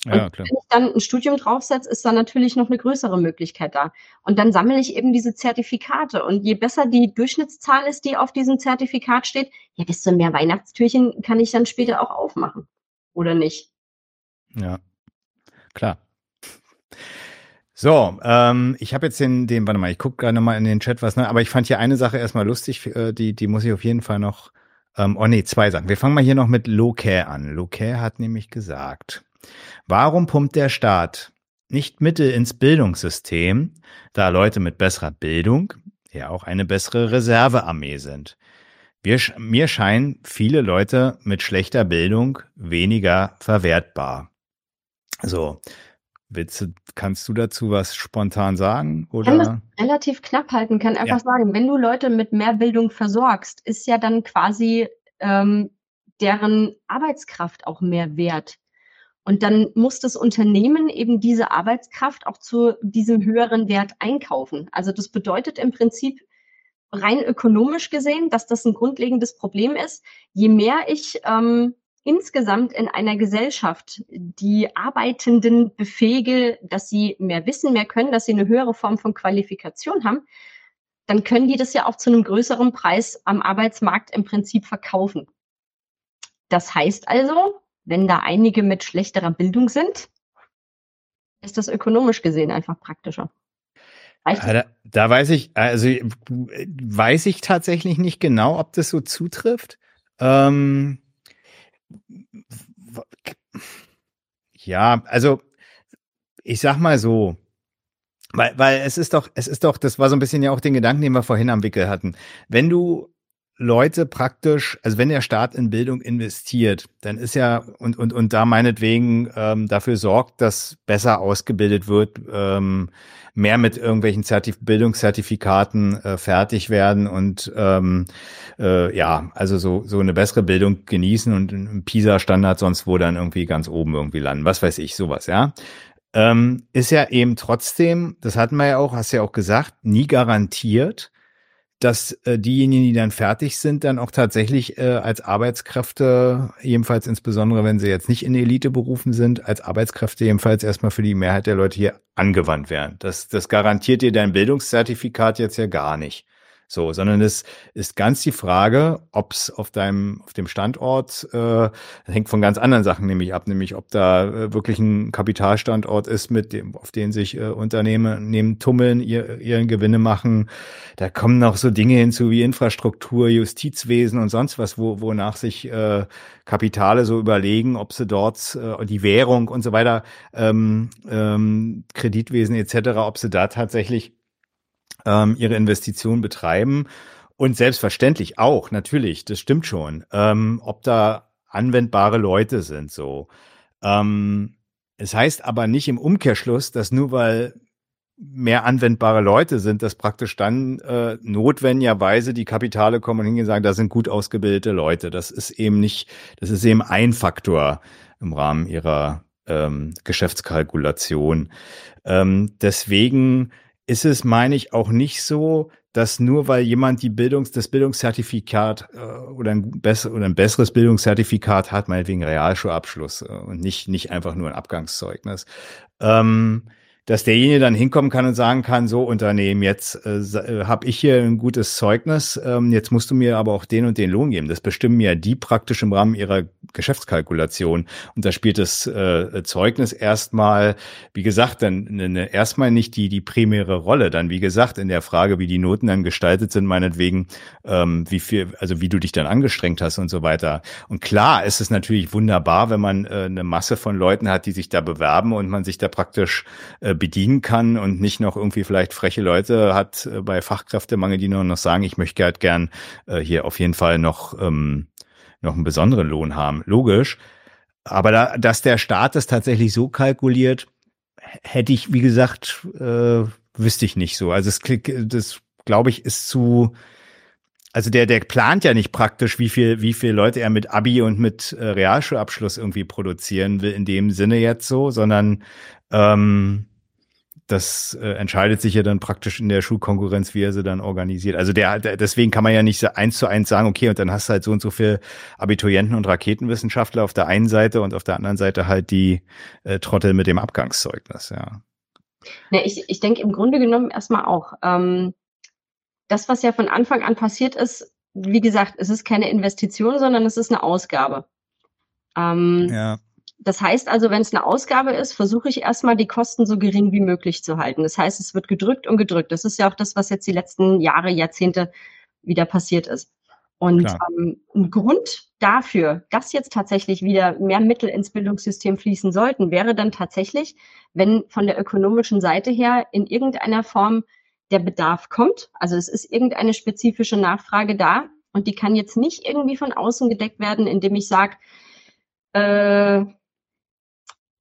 Ja, klar. wenn ich dann ein Studium draufsetze, ist da natürlich noch eine größere Möglichkeit da. Und dann sammle ich eben diese Zertifikate. Und je besser die Durchschnittszahl ist, die auf diesem Zertifikat steht, ja, desto mehr Weihnachtstürchen kann ich dann später auch aufmachen oder nicht. Ja, klar. So, ähm, ich habe jetzt den, den, warte mal, ich gucke gerade nochmal in den Chat was, ne? aber ich fand hier eine Sache erstmal lustig, äh, die, die muss ich auf jeden Fall noch, ähm, oh nee, zwei Sachen. Wir fangen mal hier noch mit Locaire an. Locaire hat nämlich gesagt, warum pumpt der Staat nicht Mittel ins Bildungssystem, da Leute mit besserer Bildung ja auch eine bessere Reservearmee sind? Wir, mir scheinen viele Leute mit schlechter Bildung weniger verwertbar. So, du, kannst du dazu was spontan sagen? Oder? Ich kann das relativ knapp halten, kann einfach ja. sagen, wenn du Leute mit mehr Bildung versorgst, ist ja dann quasi ähm, deren Arbeitskraft auch mehr wert. Und dann muss das Unternehmen eben diese Arbeitskraft auch zu diesem höheren Wert einkaufen. Also das bedeutet im Prinzip rein ökonomisch gesehen, dass das ein grundlegendes Problem ist. Je mehr ich ähm, insgesamt in einer Gesellschaft die Arbeitenden befähige, dass sie mehr wissen, mehr können, dass sie eine höhere Form von Qualifikation haben, dann können die das ja auch zu einem größeren Preis am Arbeitsmarkt im Prinzip verkaufen. Das heißt also, wenn da einige mit schlechterer Bildung sind, ist das ökonomisch gesehen einfach praktischer. Da, da, weiß ich, also weiß ich tatsächlich nicht genau, ob das so zutrifft. Ähm, ja, also ich sag mal so, weil, weil es ist doch, es ist doch, das war so ein bisschen ja auch den Gedanken, den wir vorhin am Wickel hatten. Wenn du Leute praktisch, also wenn der Staat in Bildung investiert, dann ist ja und und und da meinetwegen ähm, dafür sorgt, dass besser ausgebildet wird, ähm, mehr mit irgendwelchen Zertif Bildungszertifikaten äh, fertig werden und ähm, äh, ja, also so so eine bessere Bildung genießen und im PISA-Standard sonst wo dann irgendwie ganz oben irgendwie landen, was weiß ich, sowas, ja. Ähm, ist ja eben trotzdem, das hatten wir ja auch, hast ja auch gesagt, nie garantiert, dass äh, diejenigen, die dann fertig sind, dann auch tatsächlich äh, als Arbeitskräfte, jedenfalls insbesondere wenn sie jetzt nicht in Eliteberufen sind, als Arbeitskräfte jedenfalls erstmal für die Mehrheit der Leute hier angewandt werden. Das, das garantiert dir dein Bildungszertifikat jetzt ja gar nicht. So, sondern es ist ganz die Frage, ob es auf deinem, auf dem Standort, äh, hängt von ganz anderen Sachen nämlich ab, nämlich ob da äh, wirklich ein Kapitalstandort ist, mit dem, auf den sich äh, Unternehmen nehmen, tummeln, ihr, ihren Gewinne machen. Da kommen noch so Dinge hinzu wie Infrastruktur, Justizwesen und sonst was, wo, wonach sich äh, Kapitale so überlegen, ob sie dort äh, die Währung und so weiter, ähm, ähm, Kreditwesen etc., ob sie da tatsächlich ähm, ihre Investition betreiben. Und selbstverständlich auch, natürlich, das stimmt schon, ähm, ob da anwendbare Leute sind so. Ähm, es heißt aber nicht im Umkehrschluss, dass nur weil mehr anwendbare Leute sind, dass praktisch dann äh, notwendigerweise die Kapitale kommen und hingehen und sagen, da sind gut ausgebildete Leute. Das ist eben nicht, das ist eben ein Faktor im Rahmen ihrer ähm, Geschäftskalkulation. Ähm, deswegen ist es, meine ich, auch nicht so, dass nur weil jemand die Bildungs-, das Bildungszertifikat äh, oder, ein oder ein besseres Bildungszertifikat hat, meinetwegen Realschulabschluss äh, und nicht, nicht einfach nur ein Abgangszeugnis, ähm, dass derjenige dann hinkommen kann und sagen kann, so Unternehmen, jetzt äh, äh habe ich hier ein gutes Zeugnis, ähm, jetzt musst du mir aber auch den und den Lohn geben. Das bestimmen ja die praktisch im Rahmen ihrer Geschäftskalkulation. Und da spielt das äh, Zeugnis erstmal, wie gesagt, dann ne, ne, erstmal nicht die, die primäre Rolle. Dann, wie gesagt, in der Frage, wie die Noten dann gestaltet sind, meinetwegen, ähm, wie viel, also wie du dich dann angestrengt hast und so weiter. Und klar ist es natürlich wunderbar, wenn man äh, eine Masse von Leuten hat, die sich da bewerben und man sich da praktisch äh, bedienen kann und nicht noch irgendwie vielleicht freche Leute hat äh, bei Fachkräftemangel, die nur noch sagen, ich möchte halt gern äh, hier auf jeden Fall noch, ähm, noch einen besonderen Lohn haben. Logisch. Aber da, dass der Staat das tatsächlich so kalkuliert, hätte ich, wie gesagt, äh, wüsste ich nicht so. Also es, das glaube ich, ist zu, also der, der plant ja nicht praktisch, wie viel, wie viele Leute er mit Abi und mit äh, Realschulabschluss irgendwie produzieren will, in dem Sinne jetzt so, sondern ähm, das äh, entscheidet sich ja dann praktisch in der Schulkonkurrenz, wie er sie dann organisiert. Also der, der deswegen kann man ja nicht so eins zu eins sagen, okay, und dann hast du halt so und so viel Abiturienten und Raketenwissenschaftler auf der einen Seite und auf der anderen Seite halt die äh, Trottel mit dem Abgangszeugnis, ja. Ja, ich, ich denke im Grunde genommen erstmal auch. Ähm, das, was ja von Anfang an passiert ist, wie gesagt, es ist keine Investition, sondern es ist eine Ausgabe. Ähm, ja. Das heißt also, wenn es eine Ausgabe ist, versuche ich erstmal die Kosten so gering wie möglich zu halten. Das heißt, es wird gedrückt und gedrückt. Das ist ja auch das, was jetzt die letzten Jahre, Jahrzehnte wieder passiert ist. Und ähm, ein Grund dafür, dass jetzt tatsächlich wieder mehr Mittel ins Bildungssystem fließen sollten, wäre dann tatsächlich, wenn von der ökonomischen Seite her in irgendeiner Form der Bedarf kommt. Also es ist irgendeine spezifische Nachfrage da und die kann jetzt nicht irgendwie von außen gedeckt werden, indem ich sage, äh,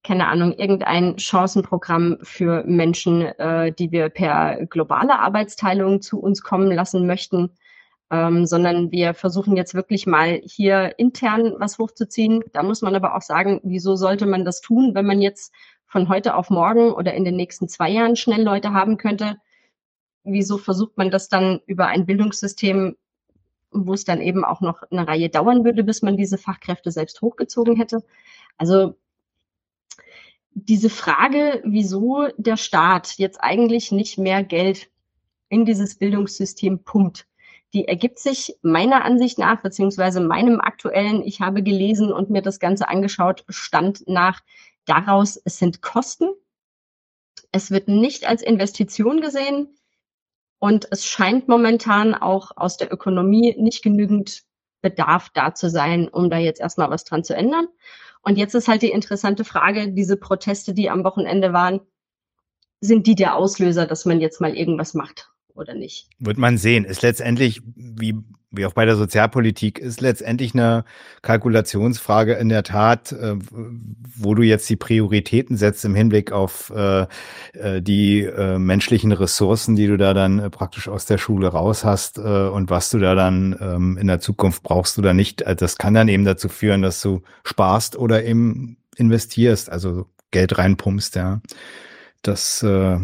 keine Ahnung, irgendein Chancenprogramm für Menschen, äh, die wir per globale Arbeitsteilung zu uns kommen lassen möchten ähm, sondern wir versuchen jetzt wirklich mal hier intern was hochzuziehen. Da muss man aber auch sagen, wieso sollte man das tun, wenn man jetzt von heute auf morgen oder in den nächsten zwei Jahren schnell Leute haben könnte? Wieso versucht man das dann über ein Bildungssystem, wo es dann eben auch noch eine Reihe dauern würde, bis man diese Fachkräfte selbst hochgezogen hätte? Also diese Frage, wieso der Staat jetzt eigentlich nicht mehr Geld in dieses Bildungssystem pumpt, die ergibt sich meiner Ansicht nach, beziehungsweise meinem aktuellen, ich habe gelesen und mir das Ganze angeschaut, Stand nach daraus, es sind Kosten. Es wird nicht als Investition gesehen und es scheint momentan auch aus der Ökonomie nicht genügend Bedarf da zu sein, um da jetzt erstmal was dran zu ändern. Und jetzt ist halt die interessante Frage, diese Proteste, die am Wochenende waren, sind die der Auslöser, dass man jetzt mal irgendwas macht? Oder nicht. Wird man sehen. Ist letztendlich, wie, wie auch bei der Sozialpolitik, ist letztendlich eine Kalkulationsfrage in der Tat, äh, wo du jetzt die Prioritäten setzt im Hinblick auf äh, äh die äh, menschlichen Ressourcen, die du da dann äh, praktisch aus der Schule raus hast äh, und was du da dann ähm, in der Zukunft brauchst oder nicht. Also das kann dann eben dazu führen, dass du sparst oder eben investierst, also Geld reinpumpst, ja. Das äh,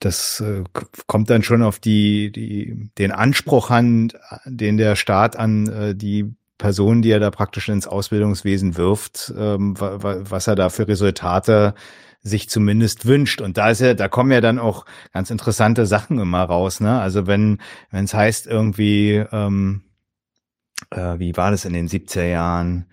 das äh, kommt dann schon auf die, die, den Anspruch an, den der Staat an äh, die Personen, die er da praktisch ins Ausbildungswesen wirft, ähm, was er da für Resultate sich zumindest wünscht. Und da ist ja, da kommen ja dann auch ganz interessante Sachen immer raus. Ne? Also wenn wenn es heißt irgendwie, ähm, äh, wie war das in den 70er Jahren?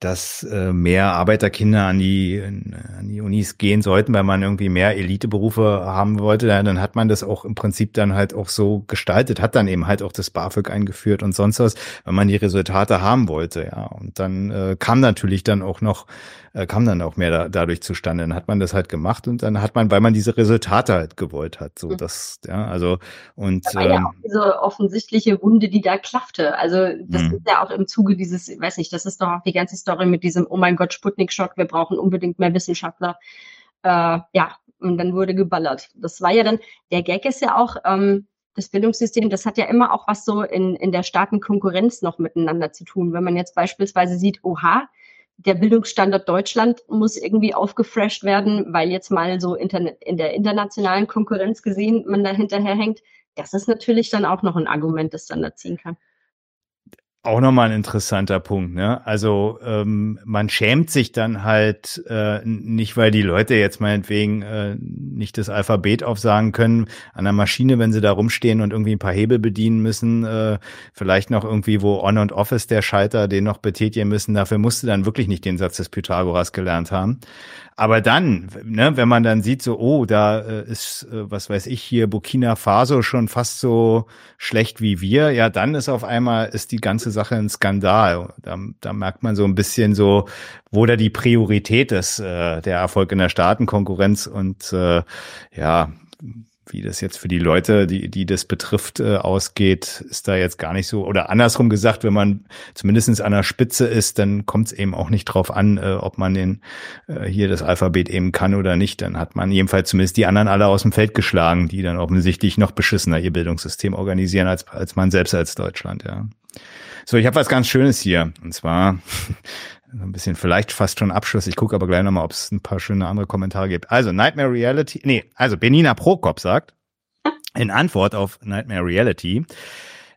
Dass äh, mehr Arbeiterkinder an die, an die Unis gehen sollten, weil man irgendwie mehr Eliteberufe haben wollte, dann hat man das auch im Prinzip dann halt auch so gestaltet, hat dann eben halt auch das BAföG eingeführt und sonst was, weil man die Resultate haben wollte, ja. Und dann äh, kam natürlich dann auch noch äh, kam dann auch mehr da, dadurch zustande. Dann hat man das halt gemacht und dann hat man, weil man diese Resultate halt gewollt hat. So, mhm. das, ja, also und da war ähm, ja auch diese offensichtliche Wunde, die da klaffte. Also das mh. ist ja auch im Zuge dieses, weiß nicht, das ist doch auch die ganze Story mit diesem, oh mein Gott, Sputnik-Schock, wir brauchen unbedingt mehr Wissenschaftler. Äh, ja, und dann wurde geballert. Das war ja dann, der Gag ist ja auch, ähm, das Bildungssystem, das hat ja immer auch was so in, in der Staatenkonkurrenz noch miteinander zu tun. Wenn man jetzt beispielsweise sieht, oha, der Bildungsstandard Deutschland muss irgendwie aufgefresht werden, weil jetzt mal so in der internationalen Konkurrenz gesehen man da hinterherhängt. Das ist natürlich dann auch noch ein Argument, das dann da ziehen kann. Auch nochmal ein interessanter Punkt, ne? Also ähm, man schämt sich dann halt äh, nicht, weil die Leute jetzt meinetwegen äh, nicht das Alphabet aufsagen können an der Maschine, wenn sie da rumstehen und irgendwie ein paar Hebel bedienen müssen, äh, vielleicht noch irgendwie, wo On und Off ist der Schalter, den noch betätigen müssen. Dafür musst du dann wirklich nicht den Satz des Pythagoras gelernt haben. Aber dann, ne, wenn man dann sieht, so, oh, da äh, ist, äh, was weiß ich, hier Burkina Faso schon fast so schlecht wie wir, ja, dann ist auf einmal, ist die ganze Sache ein Skandal. Da, da merkt man so ein bisschen so, wo da die Priorität ist, äh, der Erfolg in der Staatenkonkurrenz und äh, ja, wie das jetzt für die Leute, die, die das betrifft, äh, ausgeht, ist da jetzt gar nicht so. Oder andersrum gesagt, wenn man zumindestens an der Spitze ist, dann kommt es eben auch nicht drauf an, äh, ob man den äh, hier das Alphabet eben kann oder nicht. Dann hat man jedenfalls zumindest die anderen alle aus dem Feld geschlagen, die dann offensichtlich noch beschissener ihr Bildungssystem organisieren als, als man selbst als Deutschland, ja. So, ich habe was ganz Schönes hier. Und zwar ein bisschen vielleicht fast schon Abschluss. Ich gucke aber gleich nochmal, ob es ein paar schöne andere Kommentare gibt. Also Nightmare Reality, nee, also Benina Prokop sagt in Antwort auf Nightmare Reality,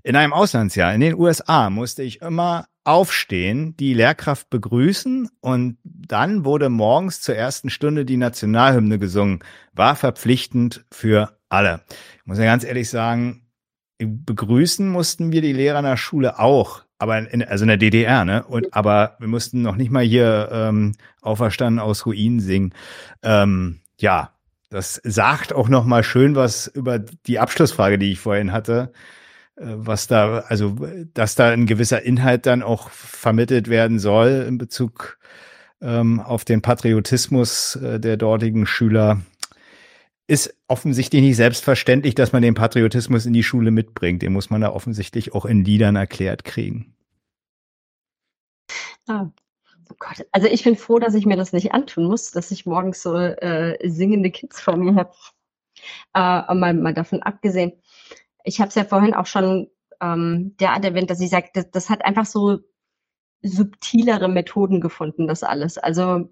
in einem Auslandsjahr in den USA musste ich immer aufstehen, die Lehrkraft begrüßen und dann wurde morgens zur ersten Stunde die Nationalhymne gesungen. War verpflichtend für alle. Ich muss ja ganz ehrlich sagen, begrüßen mussten wir die Lehrer in der Schule auch aber in, also in der DDR, ne? Und aber wir mussten noch nicht mal hier ähm, auferstanden aus Ruinen singen. Ähm, ja, das sagt auch noch mal schön was über die Abschlussfrage, die ich vorhin hatte, äh, was da, also dass da ein gewisser Inhalt dann auch vermittelt werden soll in Bezug ähm, auf den Patriotismus äh, der dortigen Schüler ist offensichtlich nicht selbstverständlich, dass man den Patriotismus in die Schule mitbringt. Den muss man da offensichtlich auch in Liedern erklärt kriegen. Ah. Oh Gott. Also ich bin froh, dass ich mir das nicht antun muss, dass ich morgens so äh, singende Kids vor mir habe. Äh, mal, mal davon abgesehen. Ich habe es ja vorhin auch schon ähm, derart erwähnt, dass ich sage, das, das hat einfach so subtilere Methoden gefunden, das alles. Also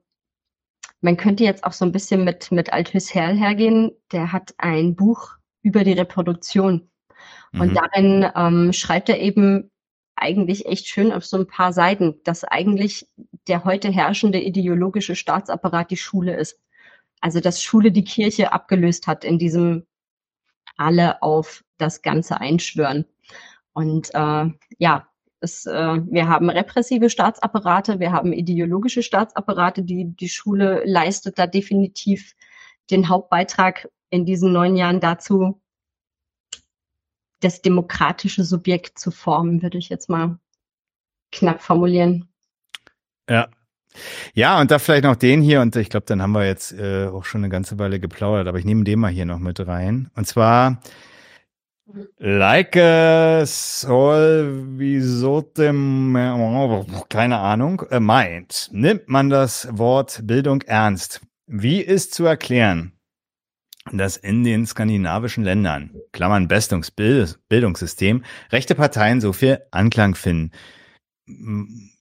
man könnte jetzt auch so ein bisschen mit, mit Althus Herl hergehen. Der hat ein Buch über die Reproduktion. Und mhm. darin ähm, schreibt er eben eigentlich echt schön auf so ein paar Seiten, dass eigentlich der heute herrschende ideologische Staatsapparat die Schule ist. Also dass Schule die Kirche abgelöst hat in diesem alle auf das Ganze einschwören. Und äh, ja, es, äh, wir haben repressive Staatsapparate, wir haben ideologische Staatsapparate, die die Schule leistet da definitiv den Hauptbeitrag in diesen neun Jahren dazu, das demokratische Subjekt zu formen, würde ich jetzt mal knapp formulieren. Ja. Ja, und da vielleicht noch den hier, und ich glaube, dann haben wir jetzt äh, auch schon eine ganze Weile geplaudert, aber ich nehme den mal hier noch mit rein. Und zwar Like a dem, keine Ahnung, äh, meint, nimmt man das Wort Bildung ernst. Wie ist zu erklären, dass in den skandinavischen Ländern, Klammern Bildungssystem, rechte Parteien so viel Anklang finden?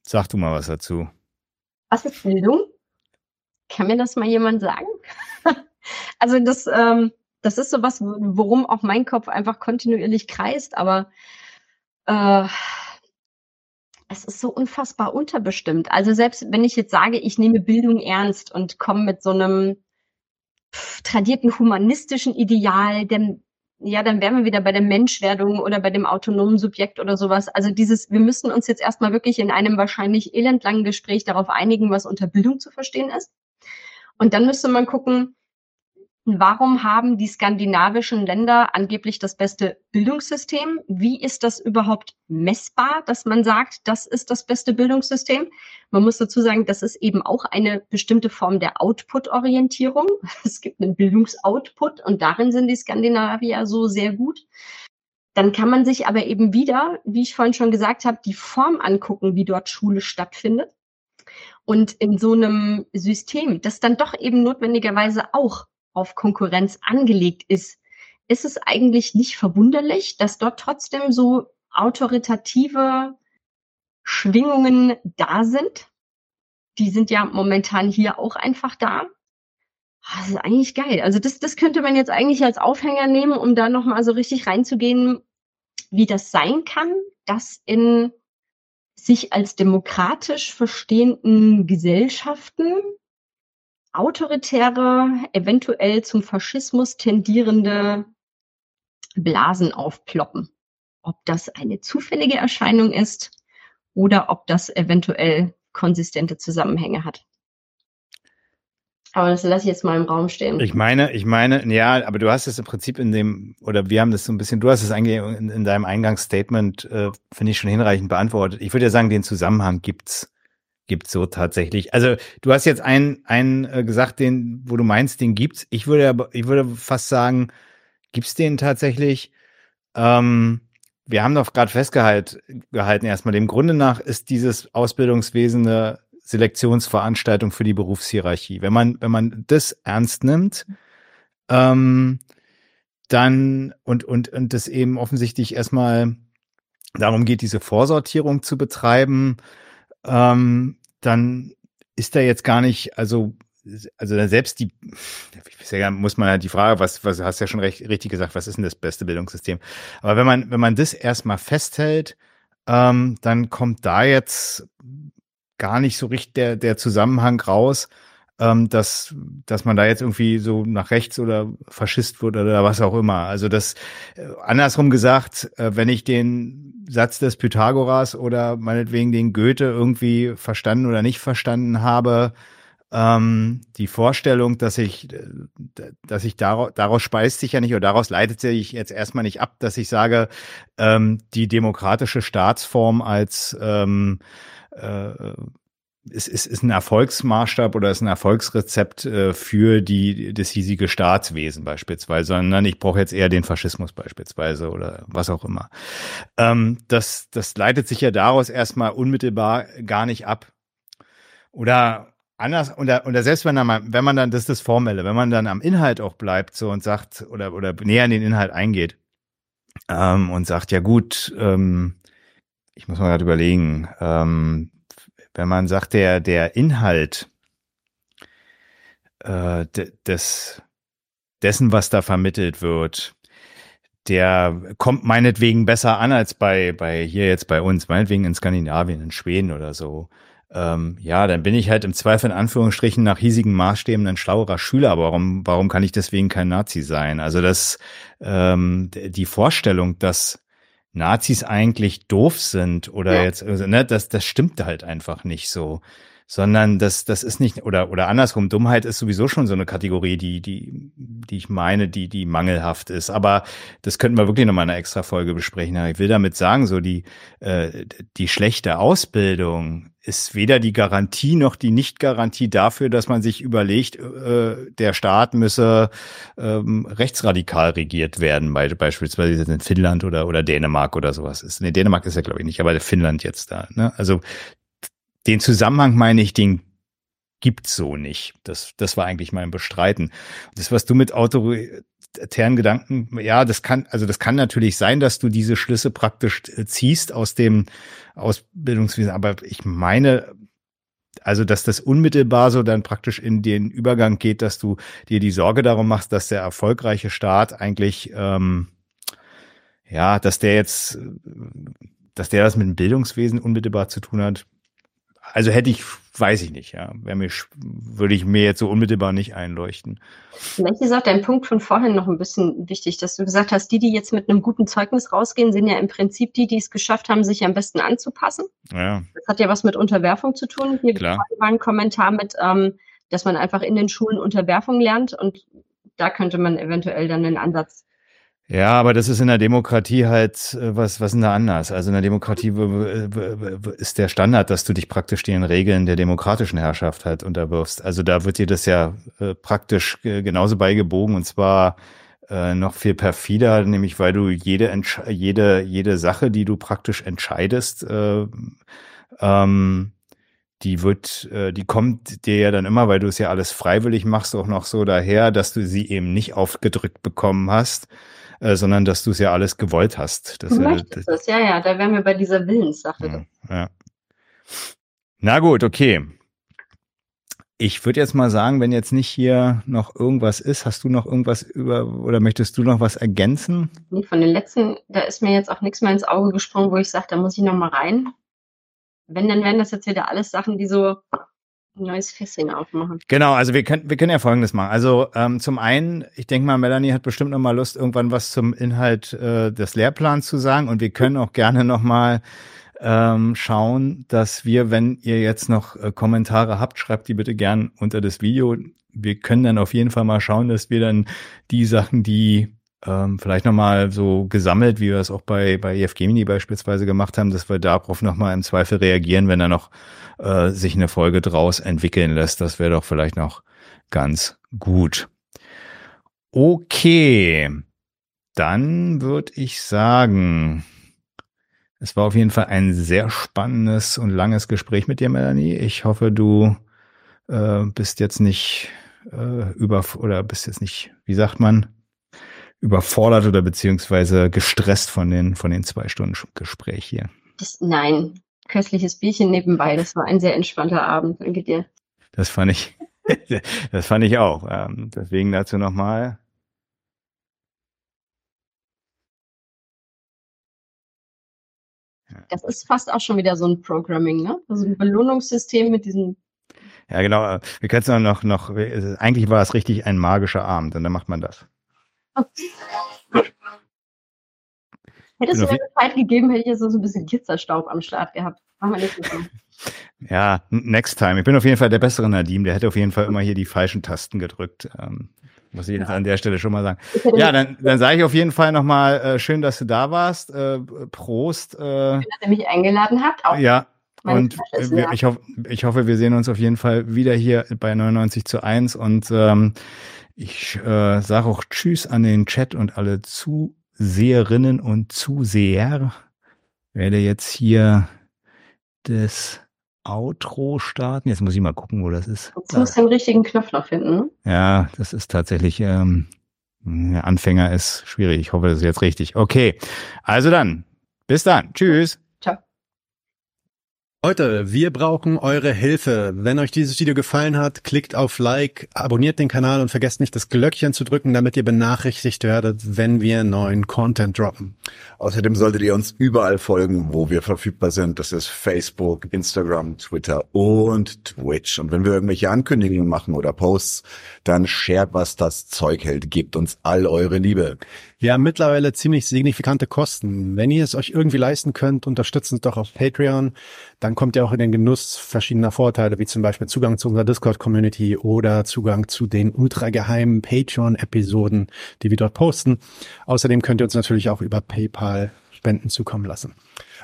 Sag du mal was dazu. Was ist Bildung? Kann mir das mal jemand sagen? also das, ähm, das ist so was, worum auch mein Kopf einfach kontinuierlich kreist, aber äh, es ist so unfassbar unterbestimmt. Also selbst wenn ich jetzt sage, ich nehme Bildung ernst und komme mit so einem tradierten humanistischen Ideal, denn ja, dann wären wir wieder bei der Menschwerdung oder bei dem autonomen Subjekt oder sowas. Also dieses, wir müssen uns jetzt erstmal wirklich in einem wahrscheinlich elendlangen Gespräch darauf einigen, was unter Bildung zu verstehen ist. Und dann müsste man gucken, Warum haben die skandinavischen Länder angeblich das beste Bildungssystem? Wie ist das überhaupt messbar, dass man sagt, das ist das beste Bildungssystem? Man muss dazu sagen, das ist eben auch eine bestimmte Form der Output-Orientierung. Es gibt einen Bildungsoutput und darin sind die Skandinavier so sehr gut. Dann kann man sich aber eben wieder, wie ich vorhin schon gesagt habe, die Form angucken, wie dort Schule stattfindet. Und in so einem System, das dann doch eben notwendigerweise auch auf Konkurrenz angelegt ist, ist es eigentlich nicht verwunderlich, dass dort trotzdem so autoritative Schwingungen da sind. Die sind ja momentan hier auch einfach da. Ah, das ist eigentlich geil. Also das, das könnte man jetzt eigentlich als Aufhänger nehmen, um da nochmal so richtig reinzugehen, wie das sein kann, dass in sich als demokratisch verstehenden Gesellschaften autoritäre, eventuell zum Faschismus tendierende Blasen aufploppen. Ob das eine zufällige Erscheinung ist oder ob das eventuell konsistente Zusammenhänge hat. Aber das lasse ich jetzt mal im Raum stehen. Ich meine, ich meine, ja, aber du hast es im Prinzip in dem, oder wir haben das so ein bisschen, du hast es eigentlich in, in deinem Eingangsstatement, äh, finde ich, schon hinreichend beantwortet. Ich würde ja sagen, den Zusammenhang gibt's gibt's so tatsächlich. Also du hast jetzt einen, einen äh, gesagt, den, wo du meinst, den gibt's. Ich würde aber, ich würde fast sagen, gibt's den tatsächlich? Ähm, wir haben doch gerade festgehalten gehalten erstmal. Dem Grunde nach ist dieses Ausbildungswesen eine Selektionsveranstaltung für die Berufshierarchie. Wenn man, wenn man das ernst nimmt, ähm, dann und, und, und das eben offensichtlich erstmal darum geht, diese Vorsortierung zu betreiben, ähm, dann ist da jetzt gar nicht, also also selbst die, muss man ja die Frage, was, was hast ja schon recht, richtig gesagt, was ist denn das beste Bildungssystem? Aber wenn man, wenn man das erstmal festhält, ähm, dann kommt da jetzt gar nicht so richtig der, der Zusammenhang raus, ähm, dass, dass man da jetzt irgendwie so nach rechts oder Faschist wird oder was auch immer. Also das, äh, andersrum gesagt, äh, wenn ich den Satz des Pythagoras oder meinetwegen den Goethe irgendwie verstanden oder nicht verstanden habe, ähm, die Vorstellung, dass ich, dass ich daraus, daraus speist sich ja nicht oder daraus leitet sich jetzt erstmal nicht ab, dass ich sage, ähm, die demokratische Staatsform als ähm, äh, ist, ist, ist ein Erfolgsmaßstab oder ist ein Erfolgsrezept äh, für die das hiesige Staatswesen beispielsweise, sondern ich brauche jetzt eher den Faschismus beispielsweise oder was auch immer. Ähm, das, das leitet sich ja daraus erstmal unmittelbar gar nicht ab. Oder anders, oder, oder selbst wenn, man, wenn man dann, das ist das Formelle, wenn man dann am Inhalt auch bleibt so und sagt, oder, oder näher in den Inhalt eingeht ähm, und sagt, ja gut, ähm, ich muss mal gerade überlegen, wenn man sagt, der, der Inhalt äh, des, dessen, was da vermittelt wird, der kommt meinetwegen besser an als bei, bei hier jetzt bei uns, meinetwegen in Skandinavien, in Schweden oder so ähm, ja, dann bin ich halt im Zweifel in Anführungsstrichen nach hiesigen Maßstäben ein schlauerer Schüler, warum, warum kann ich deswegen kein Nazi sein? Also das, ähm, die Vorstellung, dass Nazis eigentlich doof sind oder ja. jetzt, also, ne, das, das stimmt halt einfach nicht so sondern das, das ist nicht, oder, oder andersrum, Dummheit ist sowieso schon so eine Kategorie, die, die, die ich meine, die, die mangelhaft ist. Aber das könnten wir wirklich nochmal in einer extra Folge besprechen. Ich will damit sagen, so die, äh, die schlechte Ausbildung ist weder die Garantie noch die Nicht-Garantie dafür, dass man sich überlegt, äh, der Staat müsse ähm, rechtsradikal regiert werden, bei, beispielsweise in Finnland oder, oder Dänemark oder sowas ist. Nee, Dänemark ist ja, glaube ich, nicht, aber Finnland jetzt da. Ne? Also den Zusammenhang meine ich, den gibt's so nicht. Das, das war eigentlich mein Bestreiten. Das, was du mit autoritären Gedanken, ja, das kann, also das kann natürlich sein, dass du diese Schlüsse praktisch äh, ziehst aus dem Ausbildungswesen, aber ich meine, also dass das unmittelbar so dann praktisch in den Übergang geht, dass du dir die Sorge darum machst, dass der erfolgreiche Staat eigentlich, ähm, ja, dass der jetzt, dass der das mit dem Bildungswesen unmittelbar zu tun hat, also hätte ich, weiß ich nicht, ja. Wäre mir, würde ich mir jetzt so unmittelbar nicht einleuchten. Vielleicht ist auch dein Punkt von vorhin noch ein bisschen wichtig, dass du gesagt hast, die, die jetzt mit einem guten Zeugnis rausgehen, sind ja im Prinzip die, die es geschafft haben, sich am besten anzupassen. Ja. Das hat ja was mit Unterwerfung zu tun. Hier Klar. war ein Kommentar mit, ähm, dass man einfach in den Schulen Unterwerfung lernt und da könnte man eventuell dann einen Ansatz ja, aber das ist in der Demokratie halt äh, was, was ist da anders? Also in der Demokratie ist der Standard, dass du dich praktisch den Regeln der demokratischen Herrschaft halt unterwirfst. Also da wird dir das ja äh, praktisch genauso beigebogen und zwar äh, noch viel perfider, nämlich weil du jede, jede, jede Sache, die du praktisch entscheidest, äh, ähm, die wird, äh, die kommt dir ja dann immer, weil du es ja alles freiwillig machst, auch noch so daher, dass du sie eben nicht aufgedrückt bekommen hast äh, sondern dass du es ja alles gewollt hast. Das, du möchtest es, ja, ja, da wären wir bei dieser Willenssache. Ja, ja. Na gut, okay. Ich würde jetzt mal sagen, wenn jetzt nicht hier noch irgendwas ist, hast du noch irgendwas über oder möchtest du noch was ergänzen? Nee, von den letzten, da ist mir jetzt auch nichts mehr ins Auge gesprungen, wo ich sage, da muss ich noch mal rein. Wenn, dann wären das jetzt wieder alles Sachen, die so neues Fässchen aufmachen. Genau, also wir können, wir können ja Folgendes machen. Also ähm, zum einen, ich denke mal, Melanie hat bestimmt noch mal Lust, irgendwann was zum Inhalt äh, des Lehrplans zu sagen und wir können auch gerne noch mal ähm, schauen, dass wir, wenn ihr jetzt noch äh, Kommentare habt, schreibt die bitte gern unter das Video. Wir können dann auf jeden Fall mal schauen, dass wir dann die Sachen, die ähm, vielleicht nochmal so gesammelt, wie wir es auch bei, bei EFGemini beispielsweise gemacht haben, dass wir darauf nochmal im Zweifel reagieren, wenn da noch äh, sich eine Folge draus entwickeln lässt. Das wäre doch vielleicht noch ganz gut. Okay, dann würde ich sagen, es war auf jeden Fall ein sehr spannendes und langes Gespräch mit dir, Melanie. Ich hoffe, du äh, bist jetzt nicht äh, über oder bist jetzt nicht, wie sagt man, überfordert oder beziehungsweise gestresst von den, von den zwei Stunden Gespräch hier? Das, nein, köstliches Bierchen nebenbei. Das war ein sehr entspannter Abend. Danke dir. Das fand ich, das fand ich auch. Ähm, deswegen dazu nochmal. Das ist fast auch schon wieder so ein Programming, ne? Also ein Belohnungssystem mit diesem. Ja, genau. Wir können es noch, noch, eigentlich war es richtig ein magischer Abend und dann macht man das. Hättest du mir Zeit gegeben, hätte ich jetzt so ein bisschen Kitzerstaub am Start gehabt. Machen wir nicht so. Ja, next time. Ich bin auf jeden Fall der bessere Nadim. Der hätte auf jeden Fall immer hier die falschen Tasten gedrückt. Ähm, muss ich ja. an der Stelle schon mal sagen. Ja, dann, dann sage ich auf jeden Fall nochmal, äh, schön, dass du da warst. Äh, Prost. Äh, schön, dass ihr mich eingeladen habt. Auch ja, und wir, ich, hoffe, ich hoffe, wir sehen uns auf jeden Fall wieder hier bei 99 zu 1 und ähm, ich äh, sage auch Tschüss an den Chat und alle Zuseherinnen und Zuseher. Werde jetzt hier das Outro starten. Jetzt muss ich mal gucken, wo das ist. Jetzt musst du den richtigen Knopf noch finden. Ne? Ja, das ist tatsächlich, ähm, Anfänger ist schwierig. Ich hoffe, das ist jetzt richtig. Okay, also dann, bis dann. Tschüss. Leute, wir brauchen eure Hilfe. Wenn euch dieses Video gefallen hat, klickt auf Like, abonniert den Kanal und vergesst nicht das Glöckchen zu drücken, damit ihr benachrichtigt werdet, wenn wir neuen Content droppen. Außerdem solltet ihr uns überall folgen, wo wir verfügbar sind. Das ist Facebook, Instagram, Twitter und Twitch. Und wenn wir irgendwelche Ankündigungen machen oder Posts, dann shared, was das Zeug hält. Gebt uns all eure Liebe. Wir haben mittlerweile ziemlich signifikante Kosten. Wenn ihr es euch irgendwie leisten könnt, unterstützt uns doch auf Patreon. Dann kommt ihr auch in den Genuss verschiedener Vorteile, wie zum Beispiel Zugang zu unserer Discord-Community oder Zugang zu den ultrageheimen Patreon-Episoden, die wir dort posten. Außerdem könnt ihr uns natürlich auch über PayPal Spenden zukommen lassen.